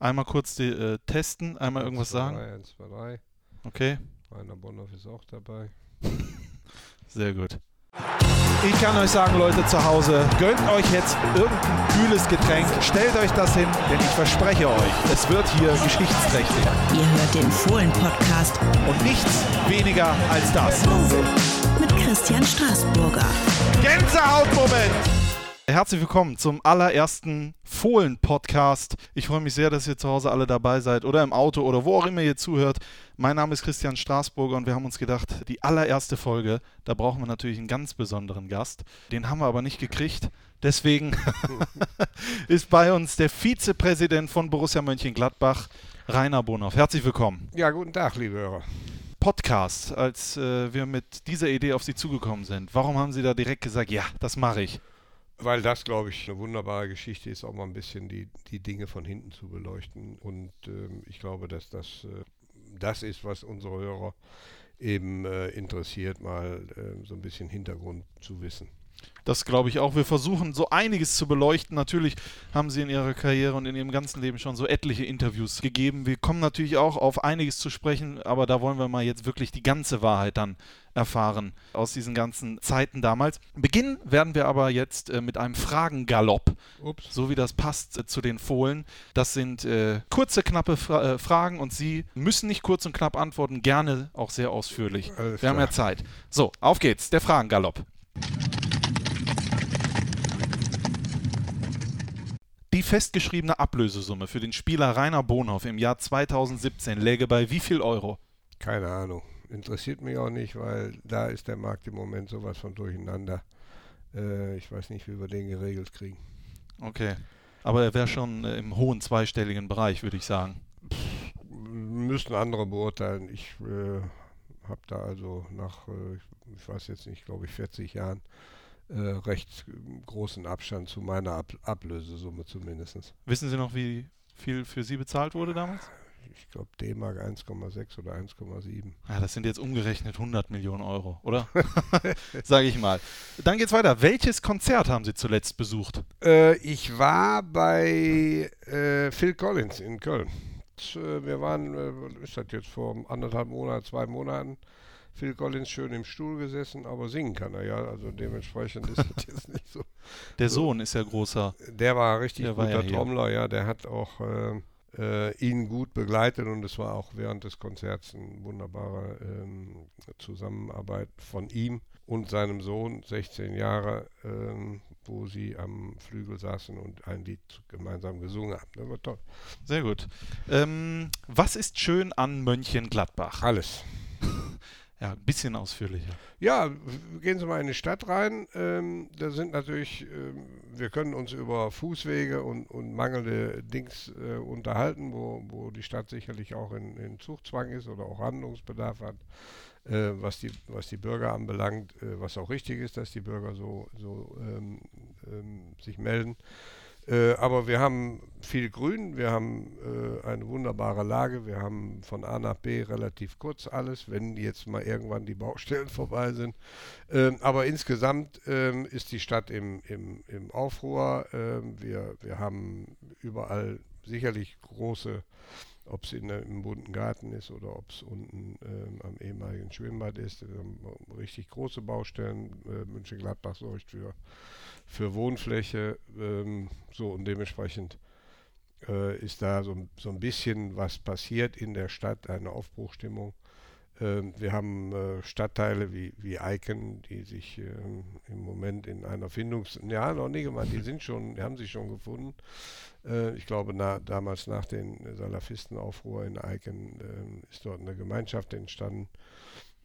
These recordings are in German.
Einmal kurz die, äh, testen, einmal irgendwas 1, 2, sagen. 3, 1, 2, 3. Okay, Rainer Bonhoff ist auch dabei. sehr gut. Ich kann euch sagen, Leute zu Hause, gönnt euch jetzt irgendein kühles Getränk, stellt euch das hin, denn ich verspreche euch, es wird hier geschichtsträchtig. Ihr hört den Fohlen-Podcast Und nichts weniger als das. mit Christian Straßburger. Gänsehautmoment! Herzlich willkommen zum allerersten Fohlen-Podcast. Ich freue mich sehr, dass ihr zu Hause alle dabei seid oder im Auto oder wo auch immer ihr zuhört. Mein Name ist Christian Straßburger und wir haben uns gedacht, die allererste Folge, da brauchen wir natürlich einen ganz besonderen Gast. Den haben wir aber nicht gekriegt. Deswegen ist bei uns der Vizepräsident von Borussia Mönchengladbach, Rainer Bonhoff. Herzlich willkommen. Ja, guten Tag, liebe Hörer. Podcast, als äh, wir mit dieser Idee auf Sie zugekommen sind. Warum haben Sie da direkt gesagt, ja, das mache ich? Weil das, glaube ich, eine wunderbare Geschichte ist, auch mal ein bisschen die, die Dinge von hinten zu beleuchten. Und ähm, ich glaube, dass das äh, das ist, was unsere Hörer eben äh, interessiert, mal äh, so ein bisschen Hintergrund zu wissen. Das glaube ich auch. Wir versuchen so einiges zu beleuchten. Natürlich haben Sie in Ihrer Karriere und in Ihrem ganzen Leben schon so etliche Interviews gegeben. Wir kommen natürlich auch auf einiges zu sprechen, aber da wollen wir mal jetzt wirklich die ganze Wahrheit dann erfahren aus diesen ganzen Zeiten damals. Beginnen werden wir aber jetzt äh, mit einem Fragengalopp, Ups. so wie das passt äh, zu den Fohlen. Das sind äh, kurze, knappe Fra äh, Fragen und Sie müssen nicht kurz und knapp antworten, gerne auch sehr ausführlich. Wir haben ja. Zeit. So, auf geht's, der Fragengalopp. Die festgeschriebene Ablösesumme für den Spieler Rainer Bonhoff im Jahr 2017 läge bei wie viel Euro? Keine Ahnung. Interessiert mich auch nicht, weil da ist der Markt im Moment sowas von durcheinander. Äh, ich weiß nicht, wie wir den geregelt kriegen. Okay. Aber er wäre schon äh, im hohen zweistelligen Bereich, würde ich sagen. Müssen andere beurteilen. Ich äh, habe da also nach, äh, ich weiß jetzt nicht, glaube ich, 40 Jahren äh, recht großen Abstand zu meiner Ab Ablösesumme zumindest. Wissen Sie noch, wie viel für Sie bezahlt wurde damals? Ich glaube D-Mark 1,6 oder 1,7. Ja, das sind jetzt umgerechnet 100 Millionen Euro, oder? Sage ich mal. Dann geht's weiter. Welches Konzert haben Sie zuletzt besucht? Äh, ich war bei äh, Phil Collins in Köln. Äh, wir waren, äh, ist das jetzt vor anderthalb Monaten, zwei Monaten, Phil Collins schön im Stuhl gesessen, aber singen kann er ja, also dementsprechend ist das jetzt nicht so. Der Sohn ist ja großer. Der war richtig Der war guter ja hier. Trommler, ja, der hat auch äh, äh, ihn gut begleitet und es war auch während des Konzerts eine wunderbare ähm, Zusammenarbeit von ihm und seinem Sohn, 16 Jahre, ähm, wo sie am Flügel saßen und ein Lied gemeinsam gesungen haben. Das war toll. Sehr gut. Ähm, was ist schön an Mönchengladbach? Alles. Ja, ein bisschen ausführlicher. Ja, gehen Sie mal in die Stadt rein. Ähm, da sind natürlich, ähm, wir können uns über Fußwege und, und mangelnde Dings äh, unterhalten, wo, wo die Stadt sicherlich auch in, in Zugzwang ist oder auch Handlungsbedarf hat, äh, was, die, was die Bürger anbelangt, äh, was auch richtig ist, dass die Bürger so, so ähm, ähm, sich melden. Äh, aber wir haben viel Grün, wir haben äh, eine wunderbare Lage, wir haben von A nach B relativ kurz alles, wenn jetzt mal irgendwann die Baustellen vorbei sind. Ähm, aber insgesamt ähm, ist die Stadt im, im, im Aufruhr. Ähm, wir, wir haben überall sicherlich große, ob es im bunten Garten ist oder ob es unten ähm, am ehemaligen Schwimmbad ist, richtig große Baustellen. Äh, München-Gladbach sorgt für für Wohnfläche. Ähm, so und dementsprechend äh, ist da so, ein- so ein bisschen was passiert in der Stadt, eine Aufbruchstimmung. Ähm, wir haben äh, Stadtteile wie, wie Eiken, die sich ähm, im Moment in einer Findungs... Ja, noch nicht mal, die sind schon, haben sich schon gefunden. Äh, ich glaube, na, damals nach den Salafistenaufruhr in Eiken ähm, ist dort eine Gemeinschaft entstanden.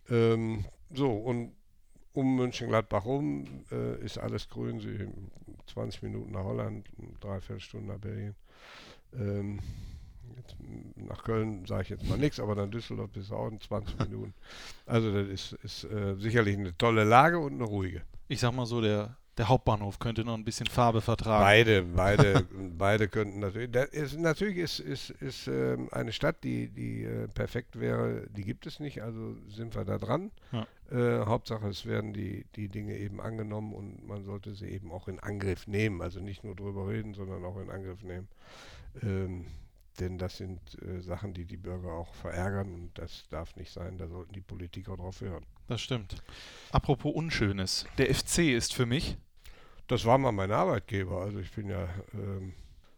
Ähm, so, und um Mönchengladbach rum äh, ist alles grün. Sie 20 Minuten nach Holland, dreiviertel Stunden nach Berlin. Ähm, jetzt, nach Köln sage ich jetzt mal nichts, aber dann Düsseldorf bis auch in 20 Minuten. Also das ist, ist äh, sicherlich eine tolle Lage und eine ruhige. Ich sag mal so, der, der Hauptbahnhof könnte noch ein bisschen Farbe vertragen. Beide, beide, beide könnten natürlich. Ist, natürlich ist, ist, ist ähm, eine Stadt, die, die äh, perfekt wäre, die gibt es nicht, also sind wir da dran. Ja. Äh, Hauptsache, es werden die, die Dinge eben angenommen und man sollte sie eben auch in Angriff nehmen. Also nicht nur drüber reden, sondern auch in Angriff nehmen. Ähm, denn das sind äh, Sachen, die die Bürger auch verärgern und das darf nicht sein. Da sollten die Politiker drauf hören. Das stimmt. Apropos Unschönes. Der FC ist für mich. Das war mal mein Arbeitgeber. Also ich bin ja, ähm,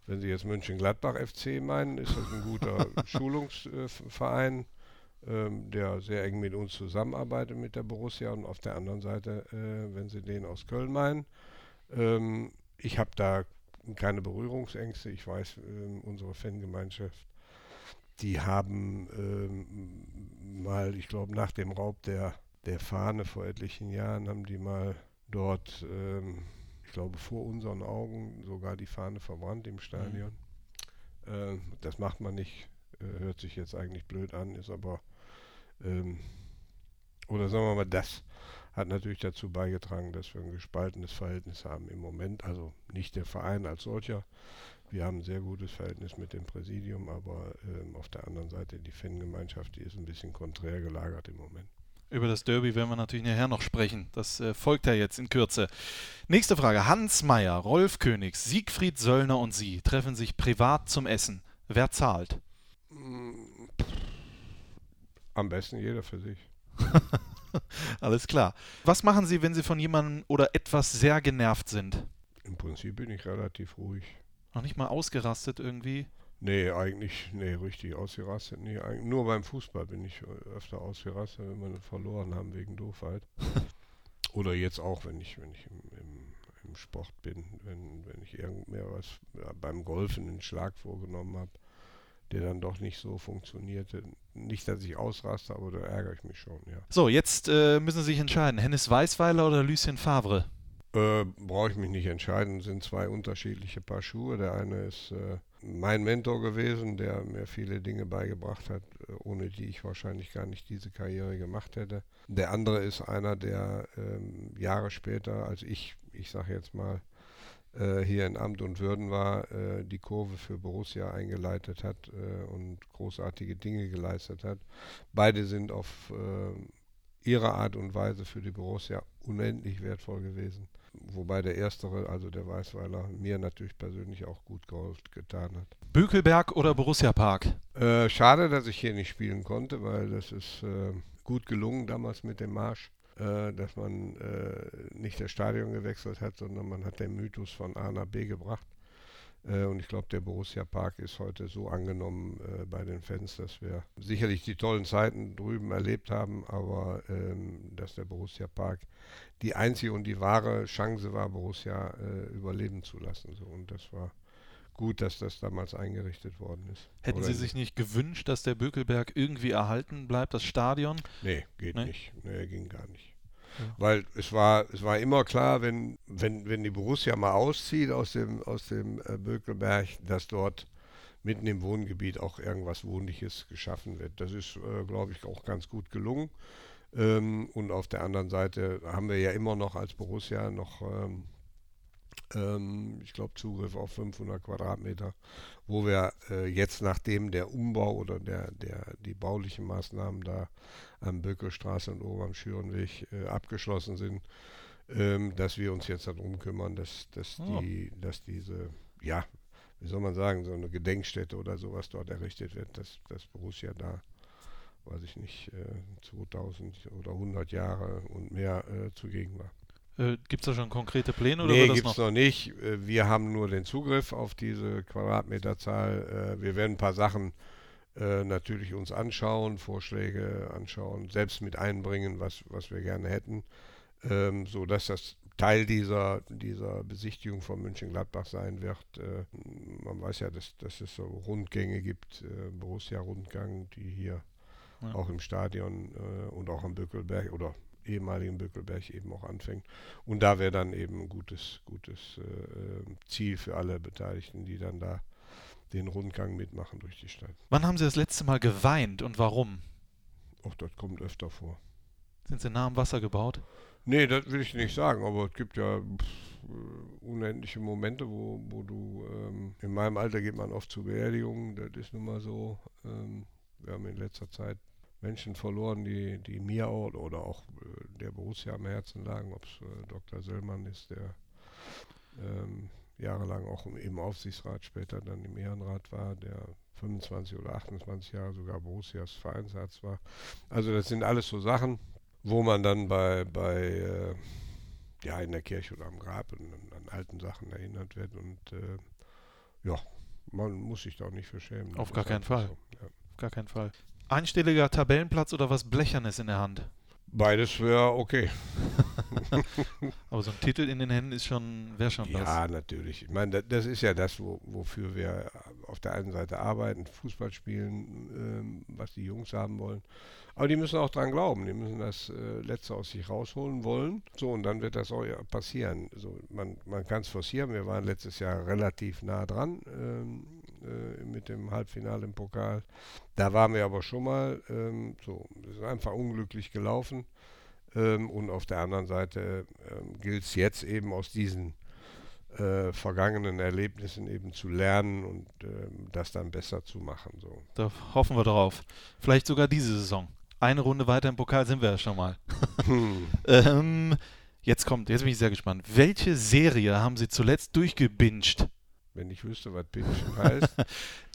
wenn Sie jetzt München-Gladbach FC meinen, ist das ein guter Schulungsverein, ähm, der sehr eng mit uns zusammenarbeitet mit der Borussia. Und auf der anderen Seite, äh, wenn Sie den aus Köln meinen, ähm, ich habe da keine Berührungsängste. Ich weiß, äh, unsere Fangemeinschaft, die haben ähm, mal, ich glaube, nach dem Raub der, der Fahne vor etlichen Jahren, haben die mal dort, ähm, ich glaube, vor unseren Augen sogar die Fahne verbrannt im Stadion. Mhm. Äh, das macht man nicht. Äh, hört sich jetzt eigentlich blöd an, ist aber, ähm, oder sagen wir mal, das hat natürlich dazu beigetragen, dass wir ein gespaltenes Verhältnis haben im Moment. Also nicht der Verein als solcher. Wir haben ein sehr gutes Verhältnis mit dem Präsidium, aber ähm, auf der anderen Seite die Fangemeinschaft, die ist ein bisschen konträr gelagert im Moment. Über das Derby werden wir natürlich nachher noch sprechen. Das äh, folgt ja jetzt in Kürze. Nächste Frage. Hans Meyer, Rolf Königs, Siegfried Söllner und Sie treffen sich privat zum Essen. Wer zahlt? Am besten jeder für sich. Alles klar. Was machen Sie, wenn Sie von jemandem oder etwas sehr genervt sind? Im Prinzip bin ich relativ ruhig. Noch nicht mal ausgerastet irgendwie? Nee, eigentlich, nee, richtig ausgerastet. Nee, nur beim Fußball bin ich öfter ausgerastet, wenn wir verloren haben wegen Doofheit. Oder jetzt auch, wenn ich, wenn ich im, im, im Sport bin, wenn, wenn ich irgend mehr was beim Golfen einen Schlag vorgenommen habe der dann doch nicht so funktionierte. Nicht, dass ich ausraste, aber da ärgere ich mich schon, ja. So, jetzt äh, müssen Sie sich entscheiden. Hennes Weißweiler oder Lucien Favre? Äh, Brauche ich mich nicht entscheiden, sind zwei unterschiedliche Paar Schuhe. Der eine ist äh, mein Mentor gewesen, der mir viele Dinge beigebracht hat, äh, ohne die ich wahrscheinlich gar nicht diese Karriere gemacht hätte. Der andere ist einer, der ähm, Jahre später, als ich, ich sage jetzt mal, hier in Amt und Würden war, äh, die Kurve für Borussia eingeleitet hat äh, und großartige Dinge geleistet hat. Beide sind auf äh, ihre Art und Weise für die Borussia unendlich wertvoll gewesen. Wobei der Erstere, also der Weißweiler, mir natürlich persönlich auch gut geholfen getan hat. Bökelberg oder Borussia Park? Äh, schade, dass ich hier nicht spielen konnte, weil das ist äh, gut gelungen damals mit dem Marsch äh, dass man äh, nicht das Stadion gewechselt hat, sondern man hat den Mythos von A nach B gebracht. Äh, und ich glaube, der Borussia Park ist heute so angenommen äh, bei den Fans, dass wir sicherlich die tollen Zeiten drüben erlebt haben, aber ähm, dass der Borussia Park die einzige und die wahre Chance war, Borussia äh, überleben zu lassen. So. Und das war gut, dass das damals eingerichtet worden ist. Hätten Oder Sie sich nicht gewünscht, dass der Bökelberg irgendwie erhalten bleibt, das Stadion? Nee, geht nee? nicht. Nee, ging gar nicht. Ja. Weil es war, es war immer klar, wenn, wenn, wenn die Borussia mal auszieht aus dem, aus dem äh, Bökelberg, dass dort mitten im Wohngebiet auch irgendwas Wohnliches geschaffen wird. Das ist, äh, glaube ich, auch ganz gut gelungen. Ähm, und auf der anderen Seite haben wir ja immer noch als Borussia noch ähm, ähm, ich glaube, Zugriff auf 500 Quadratmeter, wo wir äh, jetzt nachdem der Umbau oder der, der, die baulichen Maßnahmen da am Böckelstraße und oben am Schürenweg äh, abgeschlossen sind, ähm, dass wir uns jetzt darum kümmern, dass, dass, oh. die, dass diese, ja, wie soll man sagen, so eine Gedenkstätte oder sowas dort errichtet wird, dass, dass Borussia da weiß ich nicht, äh, 2000 oder 100 Jahre und mehr äh, zugegen war. Äh, gibt es da schon konkrete Pläne? Oder nee, gibt es noch? noch nicht. Äh, wir haben nur den Zugriff auf diese Quadratmeterzahl. Äh, wir werden ein paar Sachen äh, natürlich uns anschauen, Vorschläge anschauen, selbst mit einbringen, was, was wir gerne hätten, ähm, sodass das Teil dieser, dieser Besichtigung von München-Gladbach sein wird. Äh, man weiß ja, dass, dass es so Rundgänge gibt, äh, Borussia-Rundgang, die hier ja. auch im Stadion und auch am Bückelberg oder ehemaligen Bökelberg eben auch anfängt. Und da wäre dann eben ein gutes, gutes äh, Ziel für alle Beteiligten, die dann da den Rundgang mitmachen durch die Stadt. Wann haben Sie das letzte Mal geweint und warum? Ach, das kommt öfter vor. Sind Sie nah am Wasser gebaut? Nee, das will ich nicht sagen, aber es gibt ja pff, unendliche Momente, wo, wo du, ähm, in meinem Alter geht man oft zu Beerdigungen, das ist nun mal so. Ähm, wir haben in letzter Zeit Menschen verloren, die, die mir oder auch äh, der Borussia am Herzen lagen, ob es äh, Dr. Söllmann ist, der ähm, jahrelang auch im Aufsichtsrat, später dann im Ehrenrat war, der 25 oder 28 Jahre sogar Borussias Vereinsarzt war. Also das sind alles so Sachen, wo man dann bei, bei äh, ja, in der Kirche oder am Grab an, an alten Sachen erinnert wird und äh, ja, man muss sich da auch nicht verschämen. Auf gar keinen Fall. So, ja. Auf gar keinen Fall. Einstelliger Tabellenplatz oder was Blechernes in der Hand? Beides wäre okay. Aber so ein Titel in den Händen ist schon, wäre schon was. Ja, natürlich. Ich meine, das, das ist ja das, wo, wofür wir auf der einen Seite arbeiten, Fußball spielen, ähm, was die Jungs haben wollen. Aber die müssen auch dran glauben. Die müssen das äh, Letzte aus sich rausholen wollen. So, und dann wird das auch ja passieren. So, man man kann es forcieren. Wir waren letztes Jahr relativ nah dran ähm, äh, mit dem Halbfinale im Pokal. Da waren wir aber schon mal. Ähm, so, es ist einfach unglücklich gelaufen. Ähm, und auf der anderen Seite ähm, gilt es jetzt eben aus diesen äh, vergangenen Erlebnissen eben zu lernen und ähm, das dann besser zu machen. So. Da hoffen wir drauf. Vielleicht sogar diese Saison. Eine Runde weiter im Pokal sind wir ja schon mal. ähm, jetzt kommt, jetzt bin ich sehr gespannt. Welche Serie haben Sie zuletzt durchgebinged? Wenn ich wüsste, was Bingen heißt.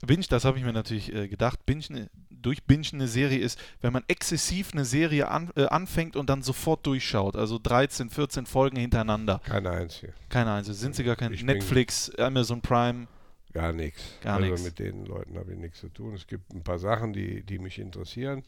Binge, das habe ich mir natürlich äh, gedacht. Binge, durchbingen eine Serie ist, wenn man exzessiv eine Serie an, äh, anfängt und dann sofort durchschaut. Also 13, 14 Folgen hintereinander. Keine einzige. Keine einzige. Sind Sie gar kein Ich Netflix, Amazon Prime? Gar nichts. Gar also nix. mit den Leuten habe ich nichts zu tun. Es gibt ein paar Sachen, die, die mich interessieren,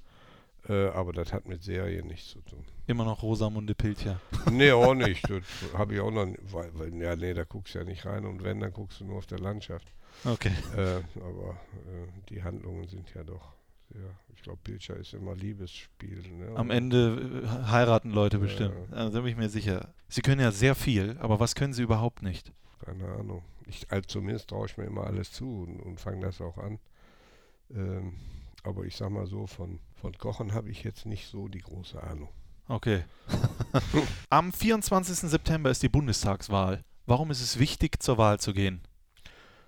äh, aber das hat mit Serien nichts zu tun. Immer noch Rosamunde Pilcher. Nee, auch nicht. Das habe ich auch noch. Weil, weil, ja, nee, da guckst du ja nicht rein und wenn, dann guckst du nur auf der Landschaft. Okay. Äh, aber äh, die Handlungen sind ja doch sehr. Ich glaube, Pilcher ist immer Liebesspiel. Ne? Am Ende äh, heiraten Leute Ja, bestimmt. ja. Also, da bin ich mir sicher. Sie können ja sehr viel, aber was können Sie überhaupt nicht? Keine Ahnung. Ich, also zumindest traue ich mir immer alles zu und, und fange das auch an. Ähm, aber ich sag mal so, von, von Kochen habe ich jetzt nicht so die große Ahnung. Okay. Am 24. September ist die Bundestagswahl. Warum ist es wichtig, zur Wahl zu gehen?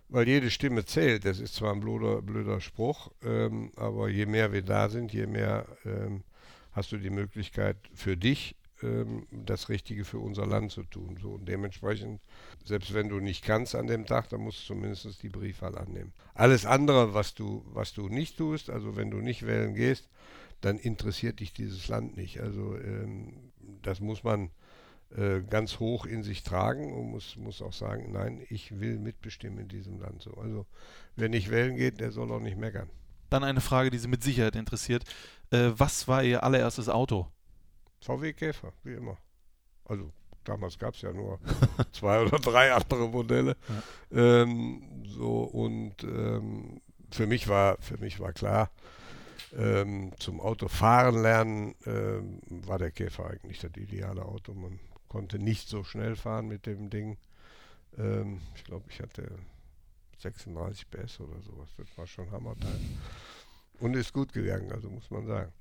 Weil jede Stimme zählt. Das ist zwar ein blöder, blöder Spruch, ähm, aber je mehr wir da sind, je mehr ähm, hast du die Möglichkeit für dich ähm, das Richtige für unser Land zu tun. So, und dementsprechend, selbst wenn du nicht kannst an dem Tag, dann musst du zumindest die Briefwahl annehmen. Alles andere, was du, was du nicht tust, also wenn du nicht wählen gehst, dann interessiert dich dieses Land nicht. Also ähm, das muss man äh, ganz hoch in sich tragen und muss, muss auch sagen, nein, ich will mitbestimmen in diesem Land. So. Also wer nicht wählen geht, der soll auch nicht meckern. Dann eine Frage, die Sie mit Sicherheit interessiert. Äh, was war Ihr allererstes Auto? VW Käfer, wie immer. Also damals gab es ja nur zwei oder drei andere Modelle. Ähm, so und ähm, für mich war für mich war klar, ähm, zum Autofahren lernen ähm, war der Käfer eigentlich das ideale Auto. Man konnte nicht so schnell fahren mit dem Ding. Ähm, ich glaube, ich hatte 36 PS oder sowas. Das war schon Hammerteil. Und ist gut gegangen, also muss man sagen.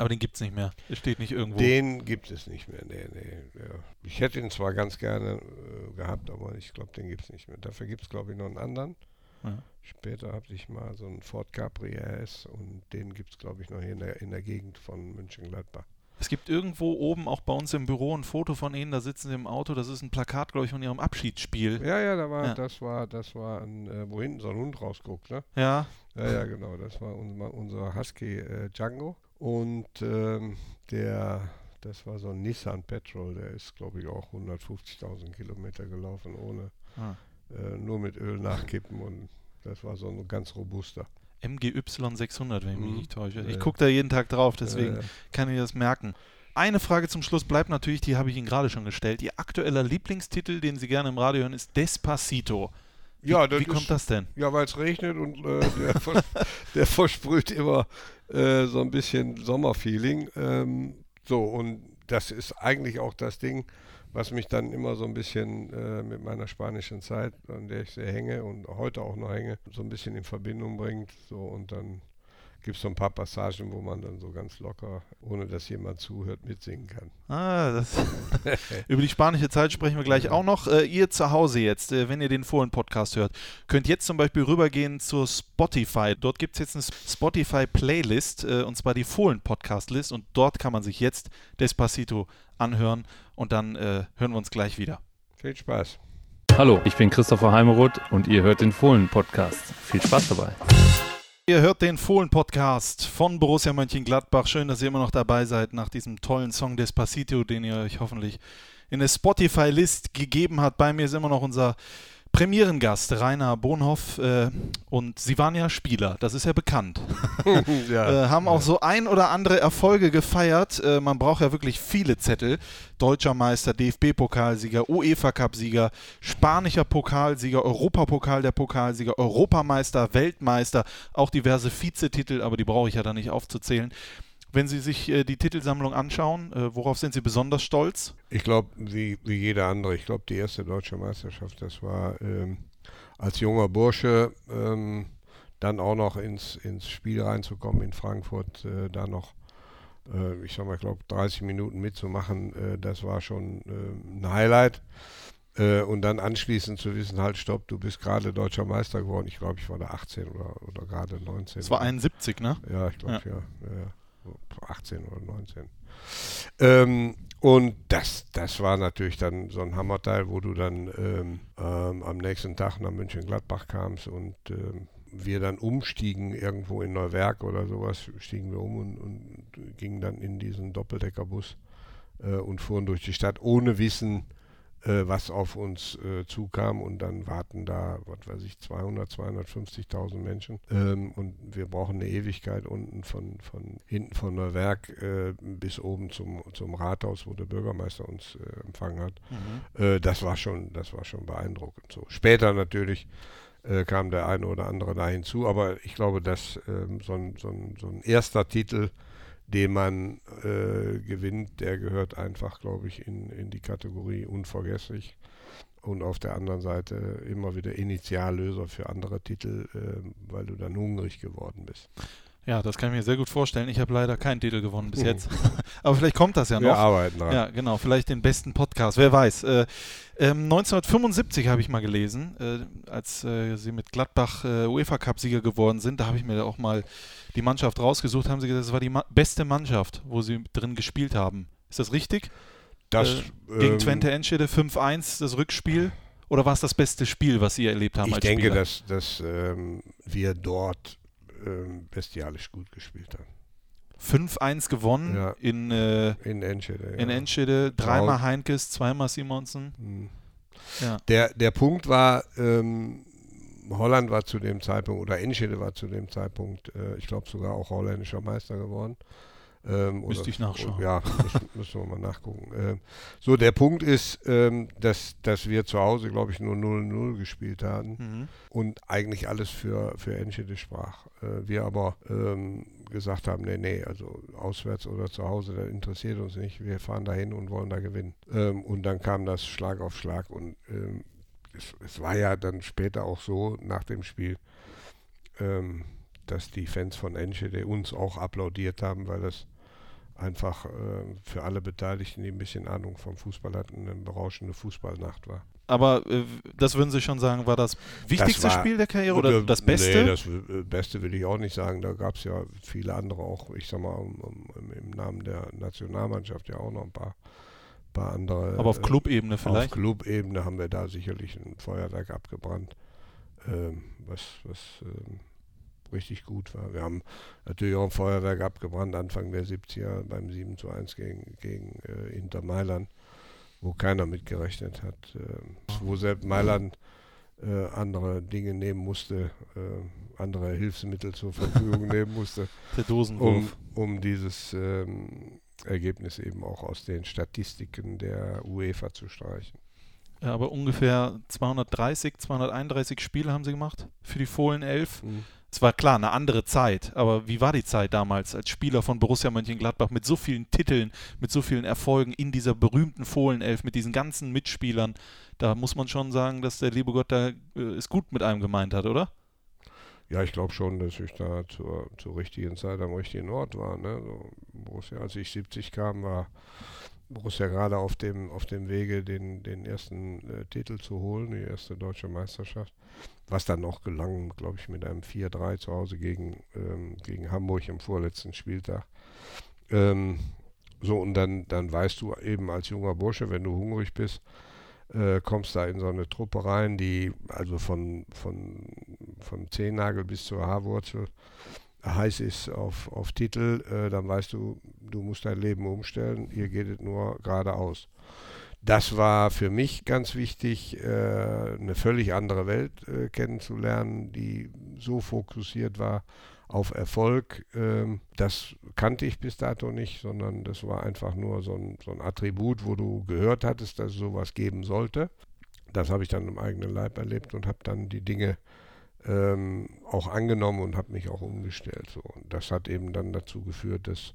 Aber den gibt es nicht mehr. Es steht nicht irgendwo. Den gibt es nicht mehr. Nee, nee. Ja. Ich hätte ihn zwar ganz gerne äh, gehabt, aber ich glaube, den gibt es nicht mehr. Dafür gibt es, glaube ich, noch einen anderen. Ja. Später habe ich mal so einen Ford Capri RS und den gibt es, glaube ich, noch hier in der, in der Gegend von München-Gladbach. Es gibt irgendwo oben auch bei uns im Büro ein Foto von Ihnen, da sitzen Sie im Auto, das ist ein Plakat, glaube ich, von Ihrem Abschiedsspiel. Ja, ja, da war, Ja. das war, das war ein, äh, wo hinten so ein Hund rausguckt, ne? Ja, Ja, ja, genau. Das war unser, unser Husky äh, Django. Und ähm, der, das war so ein Nissan Petrol, der ist, glaube ich, auch 150.000 Kilometer gelaufen, ohne Ah. äh, nur mit Öl nachkippen. Und das war so ein ganz robuster. MGY 600, wenn ich mich Mhm. nicht täusche. Ich gucke da jeden Tag drauf, deswegen Äh, kann ich das merken. Eine Frage zum Schluss bleibt natürlich, die habe ich Ihnen gerade schon gestellt. Ihr aktueller Lieblingstitel, den Sie gerne im Radio hören, ist Despacito. Wie, ja, wie kommt ist, das denn? Ja, weil es regnet und äh, der, vers der versprüht immer äh, so ein bisschen Sommerfeeling. Ähm, so, und das ist eigentlich auch das Ding, was mich dann immer so ein bisschen äh, mit meiner spanischen Zeit, an der ich sehr hänge und heute auch noch hänge, so ein bisschen in Verbindung bringt. So, und dann gibt es so ein paar Passagen, wo man dann so ganz locker, ohne dass jemand zuhört, mitsingen kann. Ah, das Über die spanische Zeit sprechen wir gleich auch noch. Äh, ihr zu Hause jetzt, äh, wenn ihr den Fohlen-Podcast hört, könnt jetzt zum Beispiel rübergehen zur Spotify. Dort gibt es jetzt eine Spotify-Playlist, äh, und zwar die Fohlen-Podcast-List. Und dort kann man sich jetzt Despacito anhören. Und dann äh, hören wir uns gleich wieder. Viel Spaß. Hallo, ich bin Christopher Heimeroth und ihr hört den Fohlen-Podcast. Viel Spaß dabei. Ihr hört den Fohlen-Podcast von Borussia Mönchengladbach. Schön, dass ihr immer noch dabei seid nach diesem tollen Song Despacito, den ihr euch hoffentlich in der Spotify-List gegeben habt. Bei mir ist immer noch unser Premierengast Rainer Bonhoff äh, und Sie waren ja Spieler, das ist ja bekannt. ja. äh, haben auch so ein oder andere Erfolge gefeiert. Äh, man braucht ja wirklich viele Zettel. Deutscher Meister, DFB-Pokalsieger, UEFA-Cup-Sieger, spanischer Pokalsieger, Europapokal der Pokalsieger, Europameister, Weltmeister, auch diverse Vizetitel, aber die brauche ich ja da nicht aufzuzählen. Wenn Sie sich äh, die Titelsammlung anschauen, äh, worauf sind Sie besonders stolz? Ich glaube, wie, wie jeder andere, ich glaube, die erste deutsche Meisterschaft, das war ähm, als junger Bursche ähm, dann auch noch ins, ins Spiel reinzukommen in Frankfurt, äh, da noch, äh, ich sag mal, ich glaube, 30 Minuten mitzumachen, äh, das war schon äh, ein Highlight. Äh, und dann anschließend zu wissen, halt, stopp, du bist gerade deutscher Meister geworden. Ich glaube, ich war da 18 oder, oder gerade 19. Das war 71, ne? Ja, ich glaube, ja. ja, ja. 18 oder 19. Ähm, und das, das war natürlich dann so ein Hammerteil, wo du dann ähm, ähm, am nächsten Tag nach München-Gladbach kamst und ähm, wir dann umstiegen irgendwo in Neuwerk oder sowas, stiegen wir um und, und gingen dann in diesen Doppeldeckerbus äh, und fuhren durch die Stadt ohne Wissen, äh, was auf uns äh, zukam und dann warten da, was weiß ich, 200, 250.000 Menschen ähm, und wir brauchen eine Ewigkeit unten von, von hinten von Neuwerk äh, bis oben zum, zum Rathaus, wo der Bürgermeister uns äh, empfangen hat. Mhm. Äh, das war schon, das war schon beeindruckend. So später natürlich äh, kam der eine oder andere da hinzu, aber ich glaube, dass ähm, so, ein, so, ein, so ein erster Titel den man äh, gewinnt, der gehört einfach, glaube ich, in, in die Kategorie unvergesslich. Und auf der anderen Seite immer wieder Initiallöser für andere Titel, äh, weil du dann hungrig geworden bist. Ja, das kann ich mir sehr gut vorstellen. Ich habe leider keinen Titel gewonnen bis jetzt. Aber vielleicht kommt das ja noch. Wir arbeiten dran. Ja, genau. Vielleicht den besten Podcast. Wer weiß. Äh, ähm, 1975 habe ich mal gelesen, äh, als äh, sie mit Gladbach äh, UEFA-Cup-Sieger geworden sind. Da habe ich mir auch mal die Mannschaft rausgesucht. Haben sie gesagt, das war die ma beste Mannschaft, wo sie drin gespielt haben. Ist das richtig? Das, Äh, gegen ähm, Twente Enschede 5-1, das Rückspiel. Oder war es das beste Spiel, was Sie erlebt haben Ich als denke, Spieler? dass, dass ähm, wir dort ähm, bestialisch gut gespielt haben. 5-1 gewonnen Ja. in, äh, In Enschede. in ja. Enschede. Dreimal Heinkes, zweimal Simonsen. Hm. Ja. Der, der Punkt war, ähm, Holland war zu dem Zeitpunkt, oder Enschede war zu dem Zeitpunkt, äh, ich glaube sogar auch holländischer Meister geworden. Ähm, Müsste oder- ich nachschauen. Ja, müssen, müssen wir mal nachgucken. Ähm, so, der Punkt ist, ähm, dass, dass wir zu Hause, glaube ich, nur 0-0 gespielt hatten Mhm. und eigentlich alles für, für Enschede sprach. Äh, wir aber ähm, gesagt haben, nee, nee, also auswärts oder zu Hause, das interessiert uns nicht. Wir fahren dahin und wollen da gewinnen. Ähm, und dann kam das Schlag auf Schlag und ähm, es, es war ja dann später auch so nach dem Spiel, dass die Fans von Enschede uns auch applaudiert haben, weil das einfach äh, für alle Beteiligten, die ein bisschen Ahnung vom Fußball hatten, eine berauschende Fußballnacht war. Aber äh, das würden Sie schon sagen, war das wichtigste war- Spiel der Karriere oder Äh, das Beste? Nee, das äh, Beste will ich auch nicht sagen. Da gab es ja viele andere auch, ich sag mal, um, um, im Namen der Nationalmannschaft ja auch noch ein paar, paar andere. Aber auf äh, Clubebene Auf vielleicht? Clubebene haben wir da sicherlich ein Feuerwerk abgebrannt, ähm, was, was ähm, richtig gut war. Wir haben natürlich auch ein Feuerwerk abgebrannt Anfang der 70er beim 7 zu 1 gegen, gegen äh, Inter Mailand, wo keiner mitgerechnet hat, ähm, wo selbst Mailand äh, andere Dinge nehmen musste, äh, andere Hilfsmittel zur Verfügung nehmen musste, Der um, um dieses ähm, Ergebnis eben auch aus den Statistiken der UEFA zu streichen. Ja, aber ungefähr 230, 231 Spiele haben Sie gemacht für die Fohlen 11. Es war klar eine andere Zeit, aber wie war die Zeit damals als Spieler von Borussia Mönchengladbach mit so vielen Titeln, mit so vielen Erfolgen in dieser berühmten Fohlenelf, mit diesen ganzen Mitspielern? Da muss man schon sagen, dass der liebe Gott da äh, es gut mit einem gemeint hat, oder? Ja, ich glaube schon, dass ich da zur, zur richtigen Zeit am richtigen Ort war. Ne? So, Borussia, als ich 70 kam, war Borussia gerade auf dem, auf dem Wege, den, den ersten äh, Titel zu holen, die erste deutsche Meisterschaft. Was dann noch gelang, glaube ich, mit einem 4-3 zu Hause gegen, ähm, gegen Hamburg am vorletzten Spieltag. Ähm, so, und dann, dann weißt du eben als junger Bursche, wenn du hungrig bist, äh, kommst da in so eine Truppe rein, die also von, von, vom Zehennagel bis zur Haarwurzel heiß ist auf, auf Titel, äh, dann weißt du, du musst dein Leben umstellen, hier geht es nur geradeaus. Das war für mich ganz wichtig, äh, eine völlig andere Welt äh, kennenzulernen, die so fokussiert war auf Erfolg. Ähm, das kannte ich bis dato nicht, sondern das war einfach nur so ein, so ein Attribut, wo du gehört hattest, dass es sowas geben sollte. Das habe ich dann im eigenen Leib erlebt und habe dann die Dinge ähm, auch angenommen und habe mich auch umgestellt. So. Und das hat eben dann dazu geführt, dass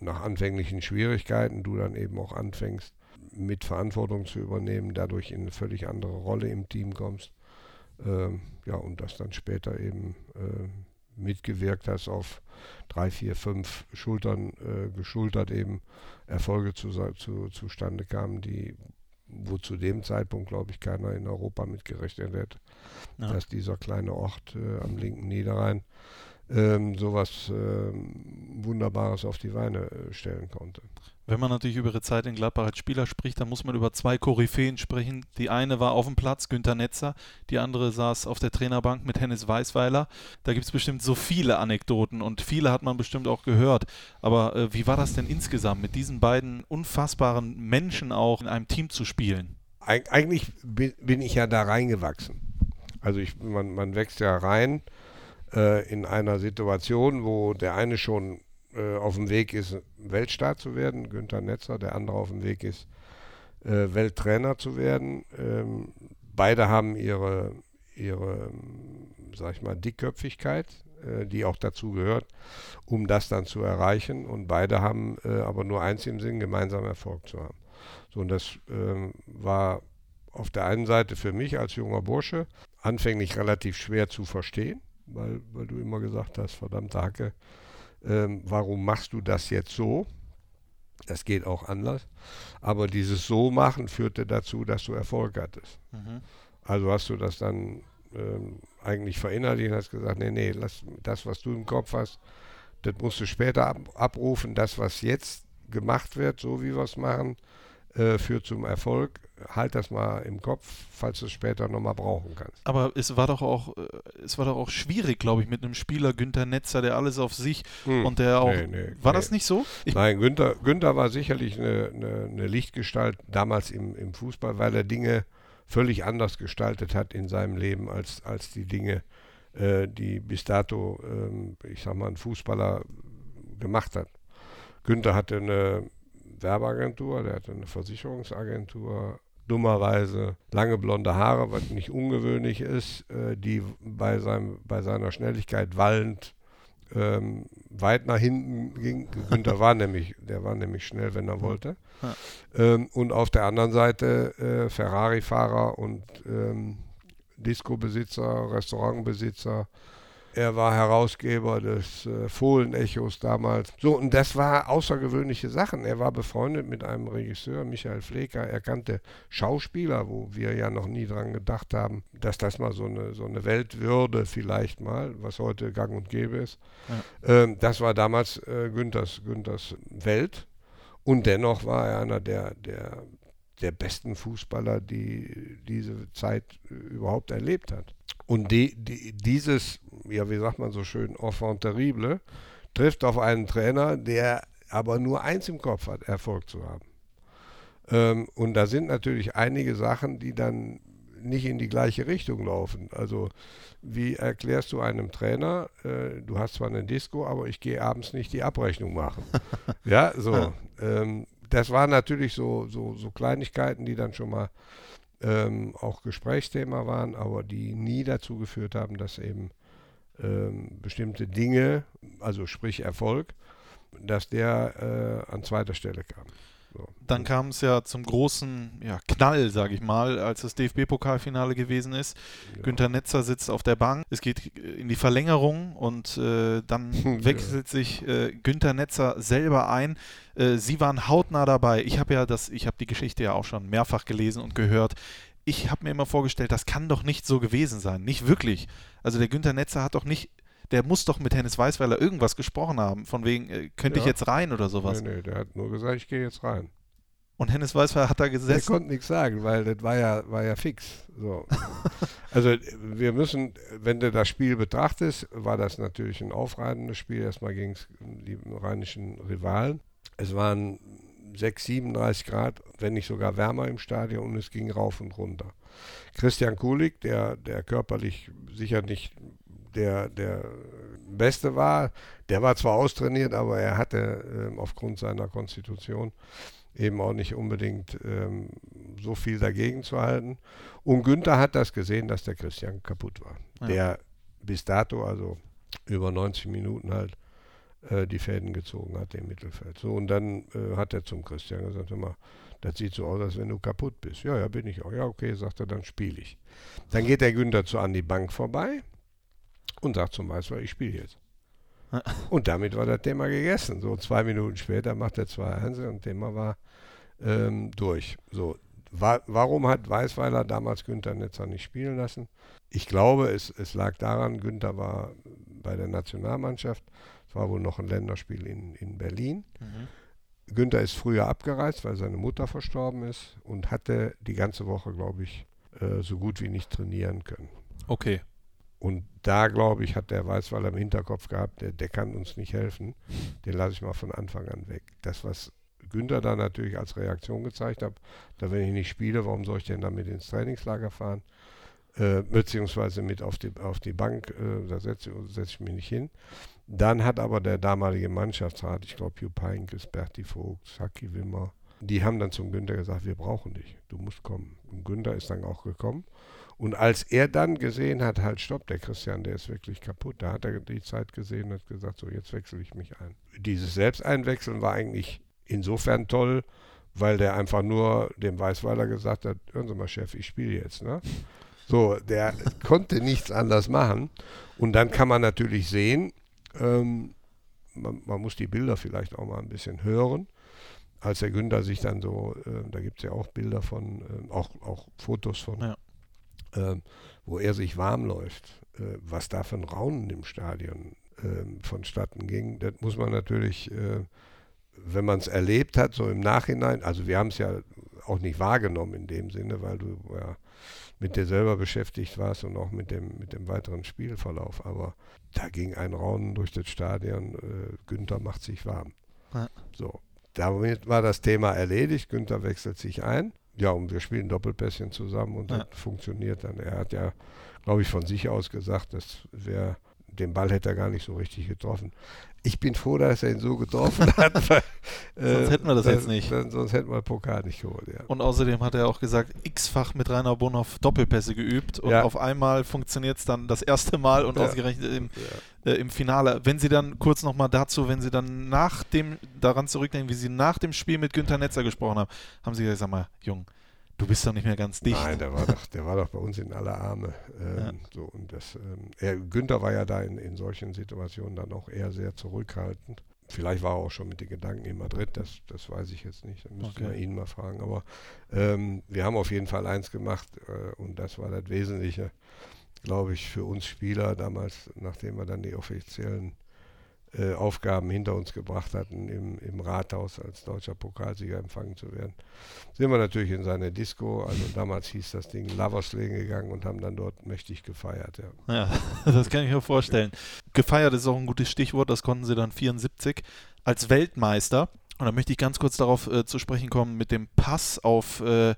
nach anfänglichen Schwierigkeiten du dann eben auch anfängst, mit Verantwortung zu übernehmen, dadurch in eine völlig andere Rolle im Team kommst. Ähm, ja, und das dann später eben äh, mitgewirkt hast auf drei, vier, fünf Schultern äh, geschultert eben Erfolge zu, zu, zustande kamen, die wo zu dem Zeitpunkt, glaube ich, keiner in Europa mitgerechnet hätte, ja. dass dieser kleine Ort äh, am linken Niederrhein ähm, sowas ähm, Wunderbares auf die Beine äh, stellen konnte. Wenn man natürlich über ihre Zeit in Gladbach als Spieler spricht, dann muss man über zwei Koryphäen sprechen. Die eine war auf dem Platz, Günter Netzer, die andere saß auf der Trainerbank mit Hennis Weißweiler. Da gibt es bestimmt so viele Anekdoten und viele hat man bestimmt auch gehört. Aber äh, wie war das denn insgesamt, mit diesen beiden unfassbaren Menschen auch in einem Team zu spielen? Eig eigentlich bin ich ja da reingewachsen. Also ich, man, man wächst ja rein äh, in einer Situation, wo der eine schon äh, auf dem Weg ist, Weltstar zu werden, Günther Netzer, der andere auf dem Weg ist, äh, Welttrainer zu werden. Ähm, beide haben ihre, ihre, sag ich mal, Dickköpfigkeit, äh, die auch dazu gehört, um das dann zu erreichen. Und beide haben äh, aber nur eins im Sinn, gemeinsam Erfolg zu haben. So, und das ähm, war auf der einen Seite für mich als junger Bursche anfänglich relativ schwer zu verstehen, weil, weil du immer gesagt hast, verdammte Hacke, ähm, warum machst du das jetzt so? Das geht auch anders. Aber dieses So machen führte dazu, dass du Erfolg hattest. Mhm. Also hast du das dann ähm, eigentlich verinnerlicht und hast gesagt, nee, nee, lass das, was du im Kopf hast, das musst du später ab, abrufen. Das, was jetzt gemacht wird, so wie wir es machen, äh, führt zum Erfolg. Halt das mal im Kopf, falls du es später nochmal brauchen kannst. Aber es war doch auch, äh, es war doch auch schwierig, glaube ich, mit einem Spieler Günther Netzer, der alles auf sich hm. und der auch. Nee, nee, war nee. das nicht so? Ich Nein, Günther, Günther war sicherlich eine, eine, eine Lichtgestalt damals im, im Fußball, weil er Dinge völlig anders gestaltet hat in seinem Leben als, als die Dinge, äh, die bis dato, äh, ich sag mal, ein Fußballer gemacht hat. Günther hatte eine Werbeagentur, der hatte eine Versicherungsagentur, dummerweise lange blonde Haare, was nicht ungewöhnlich ist, äh, die bei, seinem, bei seiner Schnelligkeit wallend ähm, weit nach hinten ging. Günther war nämlich, der war nämlich schnell, wenn er wollte. Ja. Ähm, und auf der anderen Seite äh, Ferrari-Fahrer und ähm, Disco-Besitzer, Restaurantbesitzer, er war Herausgeber des äh, Fohlen-Echos damals. So, und das war außergewöhnliche Sachen. Er war befreundet mit einem Regisseur, Michael Flecker. Er kannte Schauspieler, wo wir ja noch nie dran gedacht haben, dass das mal so eine, so eine Welt würde, vielleicht mal, was heute gang und gäbe ist. Ja. Ähm, das war damals äh, Günthers, Günthers Welt. Und dennoch war er einer der, der, der besten Fußballer, die diese Zeit äh, überhaupt erlebt hat. Und die, die, dieses, ja, wie sagt man so schön, Enfant terrible, trifft auf einen Trainer, der aber nur eins im Kopf hat, Erfolg zu haben. Ähm, und da sind natürlich einige Sachen, die dann nicht in die gleiche Richtung laufen. Also wie erklärst du einem Trainer, äh, du hast zwar eine Disco, aber ich gehe abends nicht die Abrechnung machen. ja, so. Ähm, das waren natürlich so, so, so Kleinigkeiten, die dann schon mal ähm, auch Gesprächsthema waren, aber die nie dazu geführt haben, dass eben ähm, bestimmte Dinge, also sprich Erfolg, dass der äh, an zweiter Stelle kam. So. Dann kam es ja zum großen ja, Knall, sage ich mal, als das DFB-Pokalfinale gewesen ist. Ja. Günther Netzer sitzt auf der Bank. Es geht in die Verlängerung und äh, dann wechselt sich äh, Günther Netzer selber ein. Äh, Sie waren hautnah dabei. Ich habe ja das, ich habe die Geschichte ja auch schon mehrfach gelesen und gehört. Ich habe mir immer vorgestellt, das kann doch nicht so gewesen sein. Nicht wirklich. Also der Günther Netzer hat doch nicht der muss doch mit Hennis Weißweiler irgendwas gesprochen haben, von wegen, äh, könnte ja. ich jetzt rein oder sowas. Nee, nee, der hat nur gesagt, ich gehe jetzt rein. Und Hennes Weißweiler hat da Der gesessen. konnte nichts sagen, weil das war ja, war ja fix. So. also wir müssen, wenn du das Spiel betrachtest, war das natürlich ein aufreibendes Spiel. Erstmal gegen die rheinischen Rivalen. Es waren 6, 37 Grad, wenn nicht sogar wärmer im Stadion und es ging rauf und runter. Christian Kulik, der, der körperlich sicher nicht der, der Beste war, der war zwar austrainiert, aber er hatte ähm, aufgrund seiner Konstitution eben auch nicht unbedingt ähm, so viel dagegen zu halten. Und Günther hat das gesehen, dass der Christian kaputt war. Ja. Der bis dato, also über 90 Minuten halt, äh, die Fäden gezogen hat im Mittelfeld. So, und dann äh, hat er zum Christian gesagt, hör mal, das sieht so aus, als wenn du kaputt bist. Ja, ja, bin ich auch. Ja, okay, sagt er, dann spiele ich. Dann geht der Günther zu an die Bank vorbei und sagt zum Meister, ich spiele jetzt. Und damit war das Thema gegessen. So zwei Minuten später macht er zwei 1 und Thema war ähm, durch. So, wa warum hat Weißweiler damals Günther Netzer nicht spielen lassen? Ich glaube, es, es lag daran, Günther war bei der Nationalmannschaft. Es war wohl noch ein Länderspiel in, in Berlin. Mhm. Günther ist früher abgereist, weil seine Mutter verstorben ist und hatte die ganze Woche, glaube ich, äh, so gut wie nicht trainieren können. Okay. Und da, glaube ich, hat der Weißweiler im Hinterkopf gehabt, der, der kann uns nicht helfen. Den lasse ich mal von Anfang an weg. Das, was Günther da natürlich als Reaktion gezeigt hat, da wenn ich nicht spiele, warum soll ich denn damit ins Trainingslager fahren? Äh, beziehungsweise mit auf die, auf die Bank, äh, da setze setz ich mich nicht hin. Dann hat aber der damalige Mannschaftsrat, ich glaube Jupp Heynckes, Berti Vogt, Saki Wimmer, die haben dann zum Günther gesagt, wir brauchen dich, du musst kommen. Und Günther ist dann auch gekommen. Und als er dann gesehen hat, halt stopp, der Christian, der ist wirklich kaputt, da hat er die Zeit gesehen und hat gesagt, so jetzt wechsle ich mich ein. Dieses Selbsteinwechseln war eigentlich insofern toll, weil der einfach nur dem Weißweiler gesagt hat, hören Sie mal, Chef, ich spiele jetzt. Ne? So, der konnte nichts anders machen. Und dann kann man natürlich sehen, ähm, man, man muss die Bilder vielleicht auch mal ein bisschen hören als der Günther sich dann so, äh, da gibt es ja auch Bilder von, äh, auch, auch Fotos von, Ja. Ähm, wo er sich warm läuft, äh, was da für ein Raunen im Stadion ähm, vonstatten ging, das muss man natürlich, äh, wenn man es erlebt hat, so im Nachhinein, also wir haben es ja auch nicht wahrgenommen in dem Sinne, weil du ja mit dir selber beschäftigt warst und auch mit dem, mit dem weiteren Spielverlauf, aber da ging ein Raunen durch das Stadion, äh, Günther macht sich warm. Ja. So, damit war das Thema erledigt. Günther wechselt sich ein. Ja, und wir spielen Doppelpässchen zusammen und Ja. das funktioniert dann. Er hat ja, glaube ich, von sich aus gesagt, dass wer den Ball hätte er gar nicht so richtig getroffen. Ich bin froh, dass er ihn so getroffen hat. Weil, äh, Sonst hätten wir das jetzt nicht. Dann, sonst hätten wir Pokal nicht geholt. Ja. Und außerdem hat er auch gesagt, x-fach mit Rainer Bonhoff Doppelpässe geübt und Ja. auf einmal funktioniert es dann das erste Mal und Ja. ausgerechnet im, äh, im Finale. Wenn Sie dann kurz nochmal dazu, wenn Sie dann nach dem, daran zurückdenken, wie Sie nach dem Spiel mit Günter Netzer gesprochen haben, haben Sie gesagt, sag mal, Jung, du bist doch nicht mehr ganz dicht. Nein, der war doch, der war doch bei uns in aller Arme. Ähm, Ja. so, und das, ähm, er, Günther war ja da in, in solchen Situationen dann auch eher sehr zurückhaltend. Vielleicht war er auch schon mit den Gedanken in Madrid, das, das weiß ich jetzt nicht. Da müsste Okay. man ihn mal fragen. Aber ähm, wir haben auf jeden Fall eins gemacht äh, und das war das Wesentliche, glaube ich, für uns Spieler damals, nachdem wir dann die offiziellen äh, Aufgaben hinter uns gebracht hatten, im, im Rathaus als deutscher Pokalsieger empfangen zu werden sind wir natürlich in seine Disco, also damals hieß das Ding Lovers Lane gegangen und haben dann dort mächtig gefeiert. Ja. Ja, das kann ich mir vorstellen. Gefeiert ist auch ein gutes Stichwort, das konnten sie dann 74 als Weltmeister. Und da möchte ich ganz kurz darauf äh, zu sprechen kommen mit dem Pass auf äh,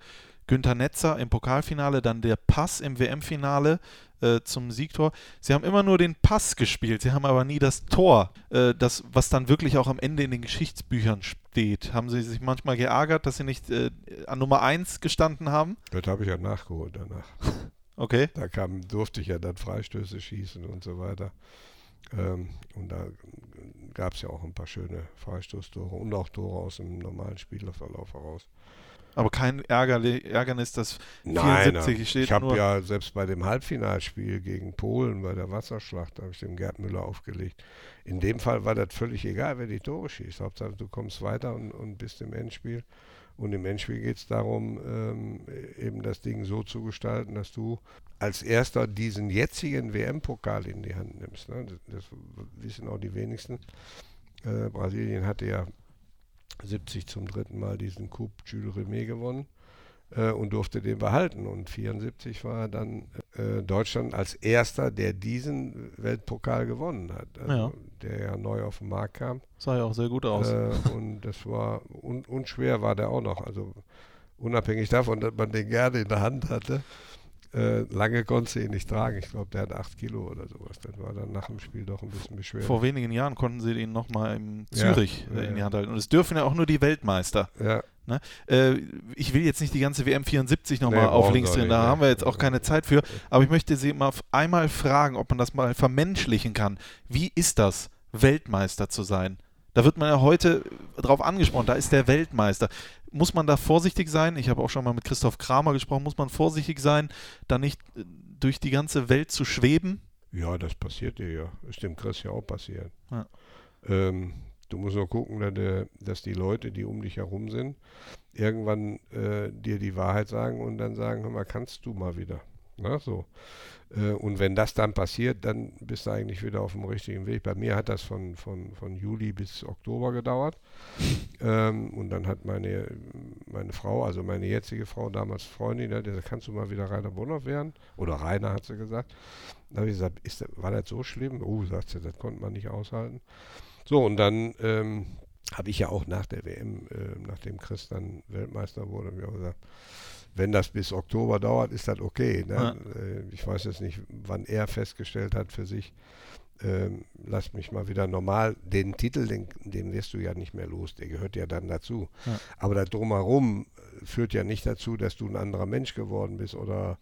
Günther Netzer im Pokalfinale, dann der Pass im WM-Finale äh, zum Siegtor. Sie haben immer nur den Pass gespielt, sie haben aber nie das Tor, äh, das, was dann wirklich auch am Ende in den Geschichtsbüchern steht. Haben Sie sich manchmal geärgert, dass Sie nicht äh, an Nummer 1 gestanden haben? Das habe ich ja nachgeholt danach. Okay. Da kam, durfte ich ja dann Freistöße schießen und so weiter. Ähm, und da gab es ja auch ein paar schöne Freistoßtore und auch Tore aus dem normalen Spielerverlauf heraus. Aber kein Ärgerli Ärgernis, dass Nein, 74 nein. steht ich habe ja selbst bei dem Halbfinalspiel gegen Polen bei der Wasserschlacht, da habe ich dem Gerd Müller aufgelegt. In dem Fall war das völlig egal, wer die Tore schießt. Hauptsache, du kommst weiter und, und bist im Endspiel. Und im Endspiel geht es darum, ähm, eben das Ding so zu gestalten, dass du als erster diesen jetzigen WM-Pokal in die Hand nimmst. Ne? Das, das wissen auch die wenigsten. Äh, Brasilien hatte ja 70 zum dritten Mal diesen Coupe Jules Rimet gewonnen äh, und durfte den behalten. Und 74 war dann äh, Deutschland als erster, der diesen Weltpokal gewonnen hat. Also, Ja. Der ja neu auf den Markt kam. Sah ja auch sehr gut aus. Äh, und das war un, unschwer war der auch noch. Also unabhängig davon, dass man den gerne in der Hand hatte. Äh, lange konnte ihn nicht tragen. Ich glaube, der hat 8 Kilo oder sowas. Das war dann nach dem Spiel doch ein bisschen beschwerlich. Vor wenigen Jahren konnten sie ihn nochmal in Zürich ja, äh, in die. Hand halten. Und es dürfen ja auch nur die Weltmeister. ja, Äh, ich will jetzt nicht die ganze WM 74 nochmal Nee, auf links drehen, da nee. haben wir jetzt auch keine Zeit für. Aber ich möchte Sie mal einmal fragen, ob man das mal vermenschlichen kann. Wie ist das, Weltmeister zu sein? Da wird man ja heute drauf angesprochen, da ist der Weltmeister. Muss man da vorsichtig sein? Ich habe auch schon mal mit Christoph Kramer gesprochen. Muss man vorsichtig sein, da nicht äh, durch die ganze Welt zu schweben? ja, das passiert dir ja. Ist dem Chris ja auch passiert. Ja. Ähm, du musst nur gucken, dass, die Leute, die um dich herum sind, irgendwann äh, dir die Wahrheit sagen und dann sagen, hör mal, kannst du mal wieder. Na, so. Äh, und wenn das dann passiert, dann bist du eigentlich wieder auf dem richtigen Weg. Bei mir hat das von, von, von Juli bis Oktober gedauert. Ähm, und dann hat meine, meine Frau, also meine jetzige Frau, damals Freundin, hat gesagt, kannst du mal wieder Rainer Bonhoff werden? Oder Rainer hat sie gesagt. Da habe ich gesagt, ist, war das so schlimm? Oh, sagt sie, das konnte man nicht aushalten. So, und dann ähm, habe ich ja auch nach der WM, äh, nachdem Chris dann Weltmeister wurde, ich auch gesagt, wenn das bis Oktober dauert, ist das okay. Ne? Ja. Äh, ich weiß jetzt nicht, wann er festgestellt hat für sich, ähm, lass mich mal wieder normal. Den Titel, den, den wirst du ja nicht mehr los, der gehört ja dann dazu. Ja. Aber das drumherum äh, führt ja nicht dazu, dass du ein anderer Mensch geworden bist oder